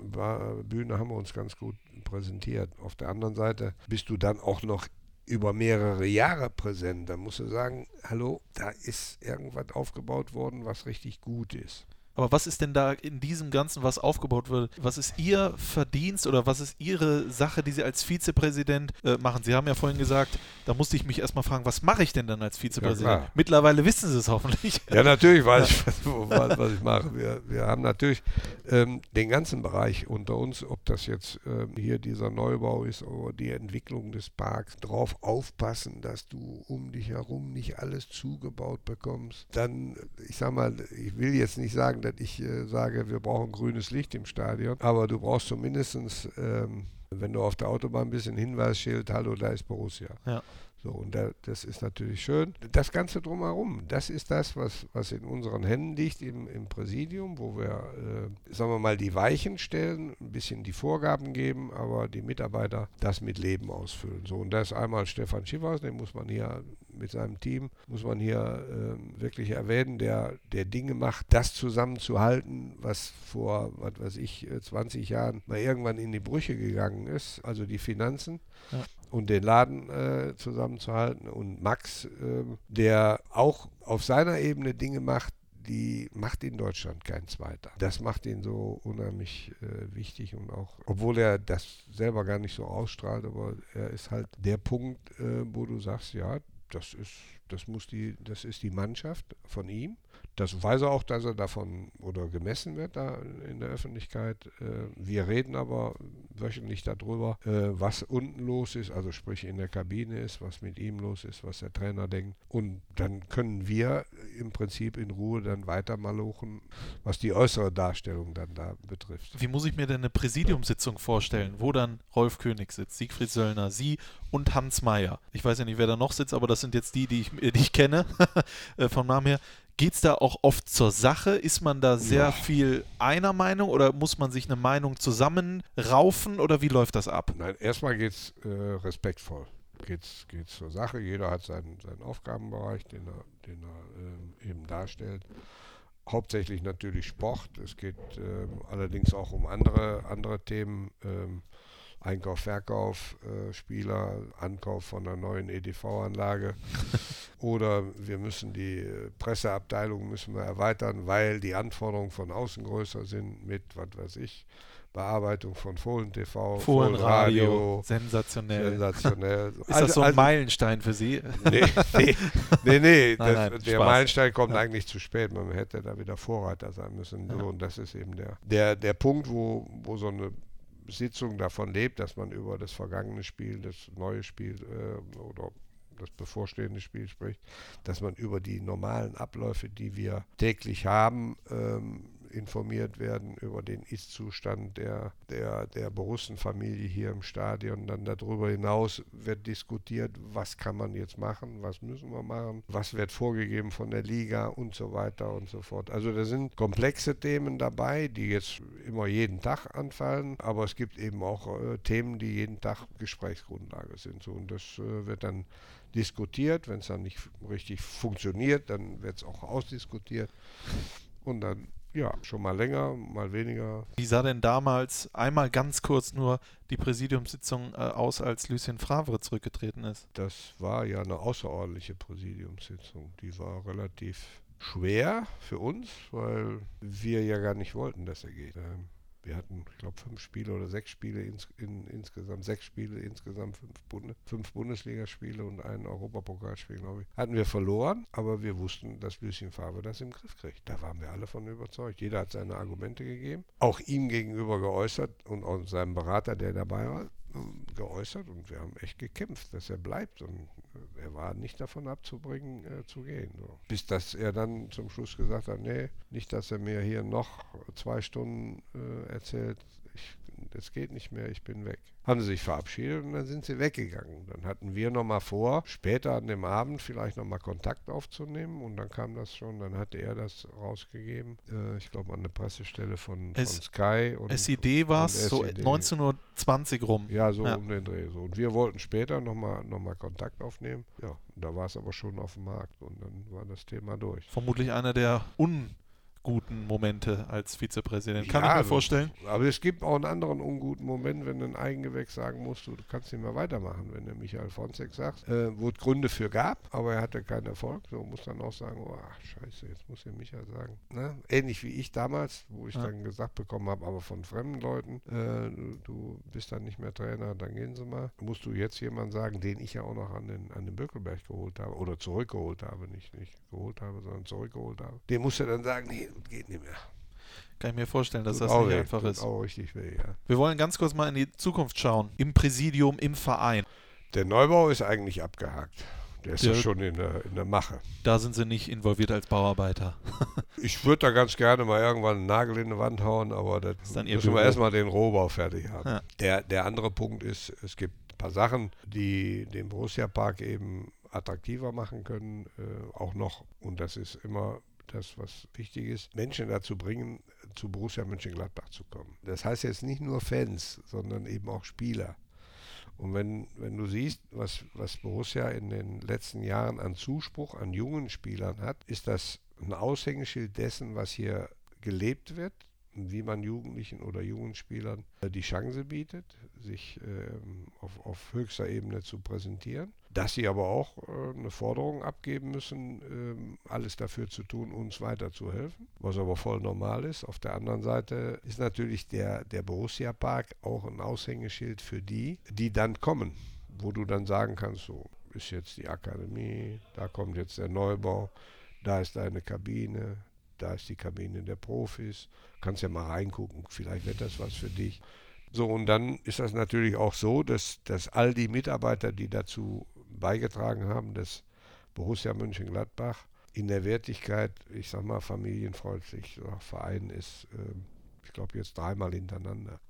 Bühne haben wir uns ganz gut präsentiert. Auf der anderen Seite bist du dann auch noch über mehrere Jahre präsent. Da musst du sagen, hallo, da ist irgendwas aufgebaut worden, was richtig gut ist. Aber was ist denn da in diesem Ganzen, was aufgebaut wird, was ist Ihr Verdienst oder was ist Ihre Sache, die Sie als Vizepräsident äh, machen? Sie haben ja vorhin gesagt, da musste ich mich erstmal fragen, was mache ich denn dann als Vizepräsident? klar. Mittlerweile wissen Sie es hoffentlich. Ja, natürlich weiß ich, was, was ich mache. Wir, wir haben natürlich ähm, den ganzen Bereich unter uns, ob das jetzt ähm, hier dieser Neubau ist oder die Entwicklung des Parks, drauf aufpassen, dass du um dich herum nicht alles zugebaut bekommst. Dann, ich sag mal, ich will jetzt nicht sagen, dass ich äh, sage, wir brauchen grünes Licht im Stadion, aber du brauchst zumindest ähm, wenn du auf der Autobahn bist, ein Hinweisschild, hallo, da ist Borussia. Ja. So, und da, das ist natürlich schön. Das Ganze drumherum, das ist das, was, was in unseren Händen liegt im, im Präsidium, wo wir, äh, sagen wir mal, die Weichen stellen, ein bisschen die Vorgaben geben, aber die Mitarbeiter das mit Leben ausfüllen. So, und das ist einmal Stefan Schiffers, den muss man hier mit seinem Team, muss man hier äh, wirklich erwähnen, der, der Dinge macht, das zusammenzuhalten, was vor, was weiß ich, 20 äh, Jahren mal irgendwann in die Brüche gegangen ist, also die Finanzen. Ja und den Laden äh, zusammenzuhalten. Und Max, äh, der auch auf seiner Ebene Dinge macht, die macht in Deutschland kein zweiter. Das macht ihn so unheimlich äh, wichtig und auch, obwohl er das selber gar nicht so ausstrahlt, aber er ist halt der Punkt, äh, wo du sagst, ja, das ist, das muss die, das ist die Mannschaft von ihm. Das weiß er auch, dass er davon oder gemessen wird da in der Öffentlichkeit. Äh, wir reden aber wöchentlich darüber, äh, was unten los ist, also sprich in der Kabine ist, was mit ihm los ist, was der Trainer denkt. Und dann können wir im Prinzip in Ruhe dann weiter malochen, was die äußere Darstellung dann da betrifft. Wie muss ich mir denn eine Präsidiumssitzung vorstellen, wo dann Rolf König sitzt, Siegfried Söllner, Sie und Hans Meyer? Ich weiß ja nicht, wer da noch sitzt, aber das sind jetzt die, die ich, die ich kenne äh, vom Namen her. Geht es da auch oft zur Sache? Ist man da sehr ja. viel einer Meinung oder muss man sich eine Meinung zusammenraufen oder wie läuft das ab? Nein, erstmal geht es äh, respektvoll. Geht es zur Sache. Jeder hat seinen, seinen Aufgabenbereich, den er, den er äh, eben darstellt. Hauptsächlich natürlich Sport. Es geht äh, allerdings auch um andere, andere Themen. Ähm, Einkauf, Verkauf, äh, Spieler, Ankauf von einer neuen EDV-Anlage. Oder wir müssen die äh, Presseabteilung müssen wir erweitern, weil die Anforderungen von außen größer sind mit, was weiß ich, Bearbeitung von Fohlen TV, Fohlen Radio, sensationell. sensationell. Ist also, das so ein also, Meilenstein für Sie? Nee, nee, nee, nee das, nein, der Spaß. Meilenstein kommt ja. eigentlich zu spät. Man hätte da wieder Vorreiter sein müssen. Ja. und das ist eben der, der, der Punkt, wo, wo so eine Sitzung davon lebt, dass man über das vergangene Spiel, das neue Spiel äh, oder das bevorstehende Spiel spricht, dass man über die normalen Abläufe, die wir täglich haben, ähm, informiert werden über den Ist-Zustand der, der, der Borussenfamilie hier im Stadion. Dann darüber hinaus wird diskutiert, was kann man jetzt machen, was müssen wir machen, was wird vorgegeben von der Liga und so weiter und so fort. Also da sind komplexe Themen dabei, die jetzt immer jeden Tag anfallen, aber es gibt eben auch äh, Themen, die jeden Tag Gesprächsgrundlage sind. So, und das äh, wird dann diskutiert. Wenn es dann nicht richtig funktioniert, dann wird es auch ausdiskutiert. Und dann ja, schon mal länger, mal weniger. Wie sah denn damals einmal ganz kurz nur die Präsidiumssitzung äh, aus, als Lucien Favre zurückgetreten ist? Das war ja eine außerordentliche Präsidiumssitzung. Die war relativ schwer für uns, weil wir ja gar nicht wollten, dass er geht. Ähm, wir hatten, ich glaube, fünf Spiele oder sechs Spiele ins, in, insgesamt, sechs Spiele insgesamt, fünf, Bunde, fünf Bundesligaspiele und ein Europapokalspiel, glaube ich. Hatten wir verloren, aber wir wussten, dass Lucien Favre das im Griff kriegt. Da waren wir alle von überzeugt. Jeder hat seine Argumente gegeben, auch ihm gegenüber geäußert und auch seinem Berater, der dabei war, geäußert und wir haben echt gekämpft, dass er bleibt und er war nicht davon abzubringen, äh, zu gehen. So. Bis dass er dann zum Schluss gesagt hat, nee, nicht, dass er mir hier noch zwei Stunden äh, erzählt, das geht nicht mehr, ich bin weg haben sie sich verabschiedet und dann sind sie weggegangen. Dann hatten wir nochmal vor, später an dem Abend vielleicht nochmal Kontakt aufzunehmen und dann kam das schon, dann hatte er das rausgegeben, äh, ich glaube an der Pressestelle von, von Sky. Und, SED war es, so 19.20 Uhr rum. Ja, so ja. um den Dreh. So. Und wir wollten später nochmal noch mal Kontakt aufnehmen. Ja, da war es aber schon auf dem Markt und dann war das Thema durch. Vermutlich einer der un guten Momente als Vizepräsident. Kann ja, ich mir vorstellen. Aber es gibt auch einen anderen unguten Moment, wenn ein Eigengewächs sagen musst, du, du kannst nicht mehr weitermachen. Wenn der Michael Fonseca sagt, äh, wo es Gründe für gab, aber er hatte keinen Erfolg, so muss dann auch sagen, oh, ach, scheiße, jetzt muss der Michael sagen. Ne? Ähnlich wie ich damals, wo ich ja. dann gesagt bekommen habe, aber von fremden Leuten, äh, du, du, bist dann nicht mehr Trainer, dann gehen sie mal. Musst du jetzt jemanden sagen, den ich ja auch noch an den, an den Böckelberg geholt habe, oder zurückgeholt habe, nicht, nicht geholt habe, sondern zurückgeholt habe. Den musst du dann sagen, nee, geht nicht mehr. Kann ich mir vorstellen, dass tut das nicht weh, einfach ist. Auch richtig weh, ja. Wir wollen ganz kurz mal in die Zukunft schauen. Im Präsidium, im Verein. Der Neubau ist eigentlich abgehakt. der ist ja schon in der, in der Mache. Da sind sie nicht involviert als Bauarbeiter. Ich würde da ganz gerne mal irgendwann einen Nagel in die Wand hauen, aber Ihr müssen wir Büro. erstmal den Rohbau fertig haben. Ja. Der, der andere Punkt ist, es gibt ein paar Sachen, die den Borussia-Park eben attraktiver machen können, äh, auch noch. Und das ist immer das, was wichtig ist, Menschen dazu bringen, zu Borussia Mönchengladbach zu kommen. Das heißt jetzt nicht nur Fans, sondern eben auch Spieler. Und wenn, wenn du siehst, was, was Borussia in den letzten Jahren an Zuspruch an jungen Spielern hat, ist das ein Aushängeschild dessen, was hier gelebt wird wie man Jugendlichen oder jungen Spielern äh, die Chance bietet, sich ähm, auf, auf höchster Ebene zu präsentieren. Dass sie aber auch äh, eine Forderung abgeben müssen, ähm, alles dafür zu tun, uns weiterzuhelfen, was aber voll normal ist. Auf der anderen Seite ist natürlich der, der Borussia-Park auch ein Aushängeschild für die, die dann kommen, wo du dann sagen kannst, so ist jetzt die Akademie, da kommt jetzt der Neubau, da ist deine Kabine, da ist die Kabine der Profis, kannst ja mal reingucken, vielleicht wird das was für dich. So, und dann ist das natürlich auch so, dass, dass all die Mitarbeiter, die dazu beigetragen haben, dass Borussia Mönchengladbach in der Wertigkeit, ich sag mal, familienfreundlich äh, Verein ist, ähm, ich glaube jetzt dreimal hintereinander,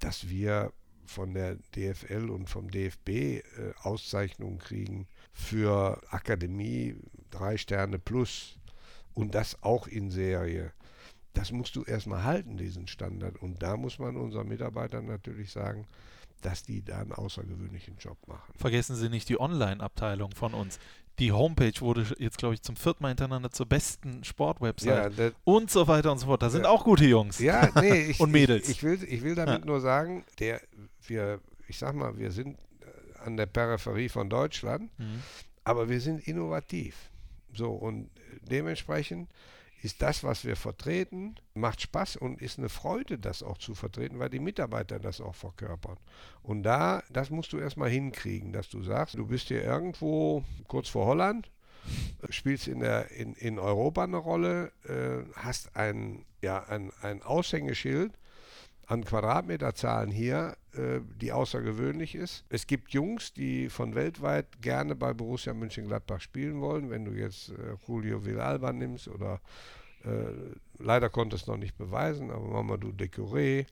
dass wir von der DFL und vom DFB äh, Auszeichnungen kriegen für Akademie drei Sterne plus und das auch in Serie. Das musst du erstmal halten, diesen Standard. Und da muss man unseren Mitarbeitern natürlich sagen, dass die da einen außergewöhnlichen Job machen. Vergessen Sie nicht die Online-Abteilung von uns. Die Homepage wurde jetzt, glaube ich, zum vierten Mal hintereinander zur besten Sportwebsite das, und so weiter und so fort. Da sind Ja. auch gute Jungs. Ja, nee, ich, Und Mädels. Ich, ich, will, ich will damit Ja. nur sagen, der, wir, ich sag mal, wir sind äh, an der Peripherie von Deutschland, Mhm. aber wir sind innovativ. So, und dementsprechend ist das, was wir vertreten, macht Spaß und ist eine Freude, das auch zu vertreten, weil die Mitarbeiter das auch verkörpern. Und da, das musst du erstmal hinkriegen, dass du sagst, du bist hier irgendwo kurz vor Holland, spielst in, der, in, in Europa eine Rolle, äh, hast ein, ja, ein, ein Aushängeschild an Quadratmeterzahlen hier, äh, die außergewöhnlich ist. Es gibt Jungs, die von weltweit gerne bei Borussia Mönchengladbach spielen wollen. Wenn du jetzt äh, Julio Villalba nimmst oder leider konnte es noch nicht beweisen, aber Mamadou Decouré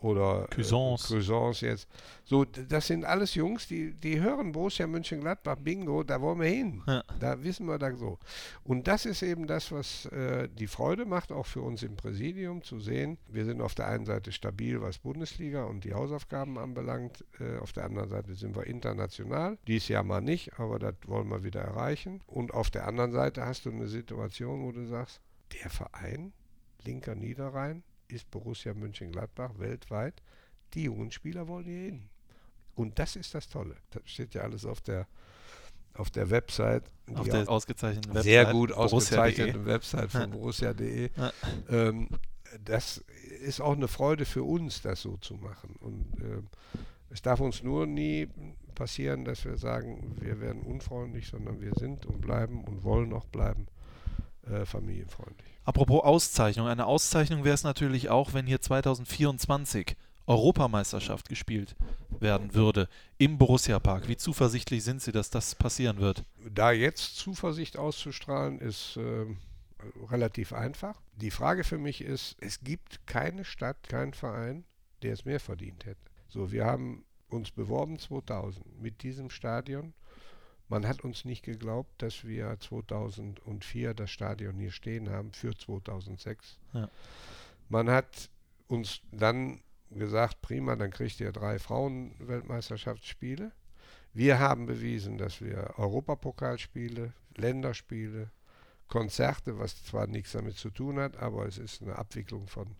oder Cuisance. Äh, Cuisance jetzt. So, das sind alles Jungs, die, die hören Borussia Mönchengladbach, Bingo, da wollen wir hin. Ja. Da wissen wir da so. Und das ist eben das, was äh, die Freude macht, auch für uns im Präsidium zu sehen. Wir sind auf der einen Seite stabil, was Bundesliga und die Hausaufgaben anbelangt. Äh, auf der anderen Seite sind wir international. Dies Jahr mal nicht, aber das wollen wir wieder erreichen. Und auf der anderen Seite hast du eine Situation, wo du sagst, der Verein, linker Niederrhein, ist Borussia Mönchengladbach weltweit. Die jungen Spieler wollen hier hin. Und das ist das Tolle. Das steht ja alles auf der, auf der Website. Auf der ausgezeichneten Website. sehr gut ausgezeichneten Website von borussia.de. Ähm, das ist auch eine Freude für uns, das so zu machen. Und ähm, es darf uns nur nie passieren, dass wir sagen, wir werden unfreundlich, sondern wir sind und bleiben und wollen auch bleiben äh, familienfreundlich. Apropos Auszeichnung. Eine Auszeichnung wäre es natürlich auch, wenn hier 2024 Europameisterschaft gespielt werden würde im Borussia-Park. Wie zuversichtlich sind Sie, dass das passieren wird? Da jetzt Zuversicht auszustrahlen, ist ähm, relativ einfach. Die Frage für mich ist, es gibt keine Stadt, keinen Verein, der es mehr verdient hätte. So, wir haben uns beworben 2000 mit diesem Stadion. Man hat uns nicht geglaubt, dass wir 2004 das Stadion hier stehen haben für 2006. Ja. Man hat uns dann gesagt, prima, dann kriegt ihr drei Frauen-Weltmeisterschaftsspiele. Wir haben bewiesen, dass wir Europapokalspiele, Länderspiele, Konzerte, was zwar nichts damit zu tun hat, aber es ist eine Abwicklung von,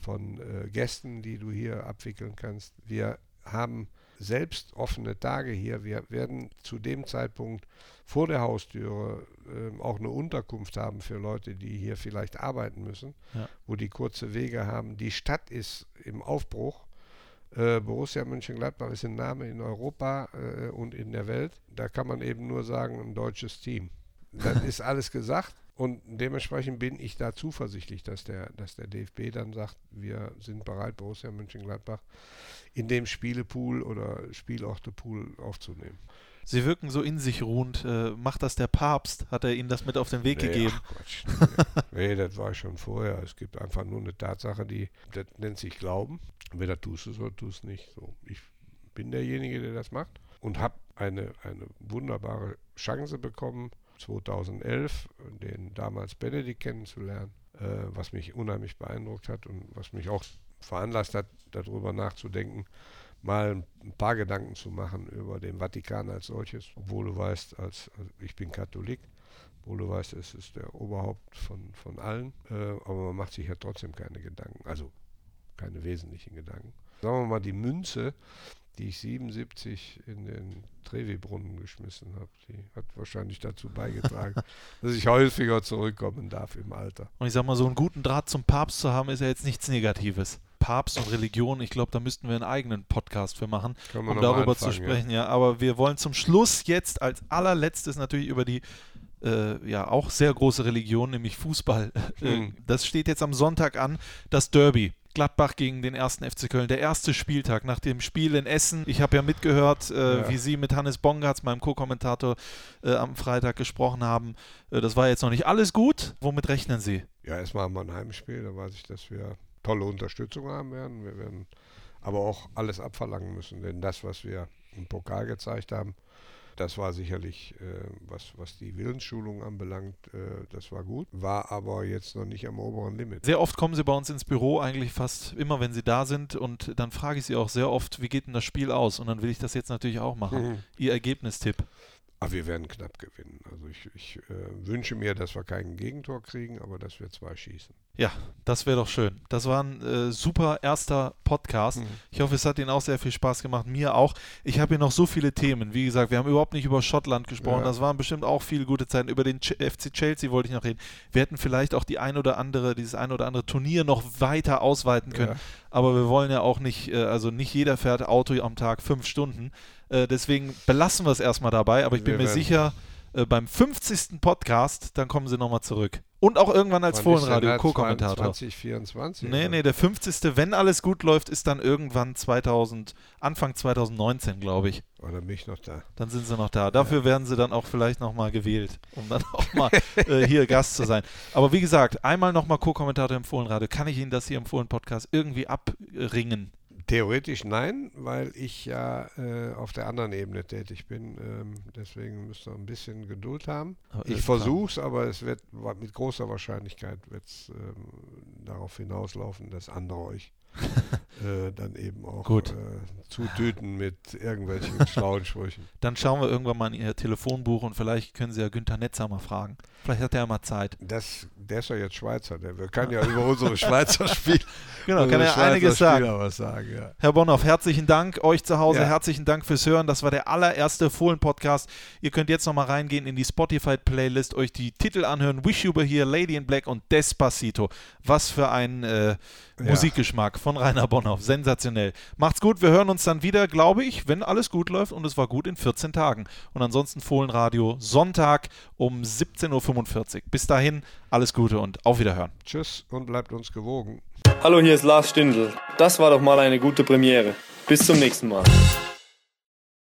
von äh, Gästen, die du hier abwickeln kannst. Wir haben selbst offene Tage hier. Wir werden zu dem Zeitpunkt vor der Haustüre ähm, auch eine Unterkunft haben für Leute, die hier vielleicht arbeiten müssen, Ja. wo die kurze Wege haben. Die Stadt ist im Aufbruch. Äh, Borussia Mönchengladbach ist ein Name in Europa äh, und in der Welt. Da kann man eben nur sagen, ein deutsches Team. Dann ist alles gesagt. Und dementsprechend bin ich da zuversichtlich, dass der, dass der DFB dann sagt, wir sind bereit, Borussia Mönchengladbach in dem Spielepool oder Spielortepool aufzunehmen. Sie wirken so in sich ruhend. Äh, macht das der Papst? Hat er Ihnen das mit auf den Weg Nee, gegeben? Ach Quatsch. Nee. nee, das war schon vorher. Es gibt einfach nur eine Tatsache, die, das nennt sich Glauben. Entweder tust du es oder tust es nicht. So, ich bin derjenige, der das macht und habe eine, eine wunderbare Chance bekommen, 2011 den damals Benedikt kennenzulernen, äh, was mich unheimlich beeindruckt hat und was mich auch veranlasst hat, darüber nachzudenken, mal ein paar Gedanken zu machen über den Vatikan als solches, obwohl du weißt, als, also ich bin Katholik, obwohl du weißt, es ist der Oberhaupt von, von allen, äh, aber man macht sich ja trotzdem keine Gedanken, also keine wesentlichen Gedanken. Sagen wir mal, die Münze, die ich 77 in den Trevi-Brunnen geschmissen habe, die hat wahrscheinlich dazu beigetragen, dass ich häufiger zurückkommen darf im Alter. Und ich sag mal, so einen guten Draht zum Papst zu haben, ist ja jetzt nichts Negatives. Papst und Religion, ich glaube, da müssten wir einen eigenen Podcast für machen, um darüber zu anfangen, ja. sprechen. Ja. aber wir wollen zum Schluss jetzt als allerletztes natürlich über die äh, ja auch sehr große Religion, nämlich Fußball. Äh, Hm. Das steht jetzt am Sonntag an, das Derby. Gladbach gegen den ersten FC Köln. Der erste Spieltag nach dem Spiel in Essen. Ich habe ja mitgehört, äh, Ja. wie Sie mit Hannes Bongartz, meinem Co-Kommentator, äh, am Freitag gesprochen haben. Äh, das war jetzt noch nicht alles gut. Womit rechnen Sie? Ja, erstmal haben wir ein Heimspiel, da weiß ich, dass wir tolle Unterstützung haben werden. Wir werden aber auch alles abverlangen müssen, denn das, was wir im Pokal gezeigt haben, das war sicherlich, äh, was, was die Willensschulung anbelangt, äh, das war gut, war aber jetzt noch nicht am oberen Limit. Sehr oft kommen Sie bei uns ins Büro, eigentlich fast immer, wenn Sie da sind. Und dann frage ich Sie auch sehr oft, wie geht denn das Spiel aus? Und dann will ich das jetzt natürlich auch machen. Mhm. Ihr Ergebnistipp. Aber wir werden knapp gewinnen. Also ich, ich äh, wünsche mir, dass wir kein Gegentor kriegen, aber dass wir zwei schießen. Ja, das wäre doch schön. Das war ein äh, super erster Podcast. Mhm. Ich hoffe, es hat Ihnen auch sehr viel Spaß gemacht. Mir auch. Ich habe hier noch so viele Themen. Wie gesagt, wir haben überhaupt nicht über Schottland gesprochen. Ja. Das waren bestimmt auch viele gute Zeiten. Über den Ch FC Chelsea wollte ich noch reden. Wir hätten vielleicht auch die ein oder andere, dieses ein oder andere Turnier noch weiter ausweiten können. Ja. Aber wir wollen ja auch nicht, äh, also nicht jeder fährt Auto am Tag fünf Stunden. Äh, deswegen belassen wir es erstmal dabei. Aber ich bin Wir mir werden- sicher, äh, beim 50. Podcast, dann kommen Sie nochmal zurück. Und auch irgendwann als Fohlenradio? Co-Kommentator. 2024? Nee, oder? nee, der 50. Wenn alles gut läuft, ist dann irgendwann 2000, Anfang 2019, glaube ich. Oh, dann bin ich noch da. Dann sind sie noch da. Dafür werden sie dann auch vielleicht nochmal gewählt, um dann auch mal äh, hier Gast zu sein. Aber wie gesagt, einmal nochmal Co-Kommentator im Fohlenradio. Kann ich Ihnen das hier im Fohlen-Podcast irgendwie abringen? Theoretisch nein, weil ich ja äh, auf der anderen Ebene tätig bin. Ähm, deswegen müsst ihr ein bisschen Geduld haben. Aber Ich versuche es, aber es wird mit großer Wahrscheinlichkeit wird's, ähm, darauf hinauslaufen, dass andere euch äh, dann eben auch Gut. Äh, zutüten mit irgendwelchen schlauen Sprüchen. Dann schauen wir irgendwann mal in Ihr Telefonbuch und vielleicht können Sie ja Günther Netzer mal fragen. Vielleicht hat er ja mal Zeit. Das, der ist ja jetzt Schweizer, der kann ja über unsere Schweizer Spiele Genau, kann Schweizer einiges sagen. Sagen. Ja. Herr Bonhoff, herzlichen Dank. Euch zu Hause Ja. herzlichen Dank fürs Hören. Das war der allererste Fohlen-Podcast. Ihr könnt jetzt nochmal reingehen in die Spotify-Playlist, euch die Titel anhören. Wish You Were Here, Lady in Black und Despacito. Was für ein äh, Musikgeschmack von Rainer Bonhoff. Sensationell. Macht's gut. Wir hören uns dann wieder, glaube ich, wenn alles gut läuft und es war gut in 14 Tagen. Und ansonsten Fohlenradio Sonntag um 17.45 Uhr. Bis dahin, alles Gute und auf Wiederhören. Tschüss und bleibt uns gewogen. Hallo, hier ist Lars Stindl. Das war doch mal eine gute Premiere. Bis zum nächsten Mal.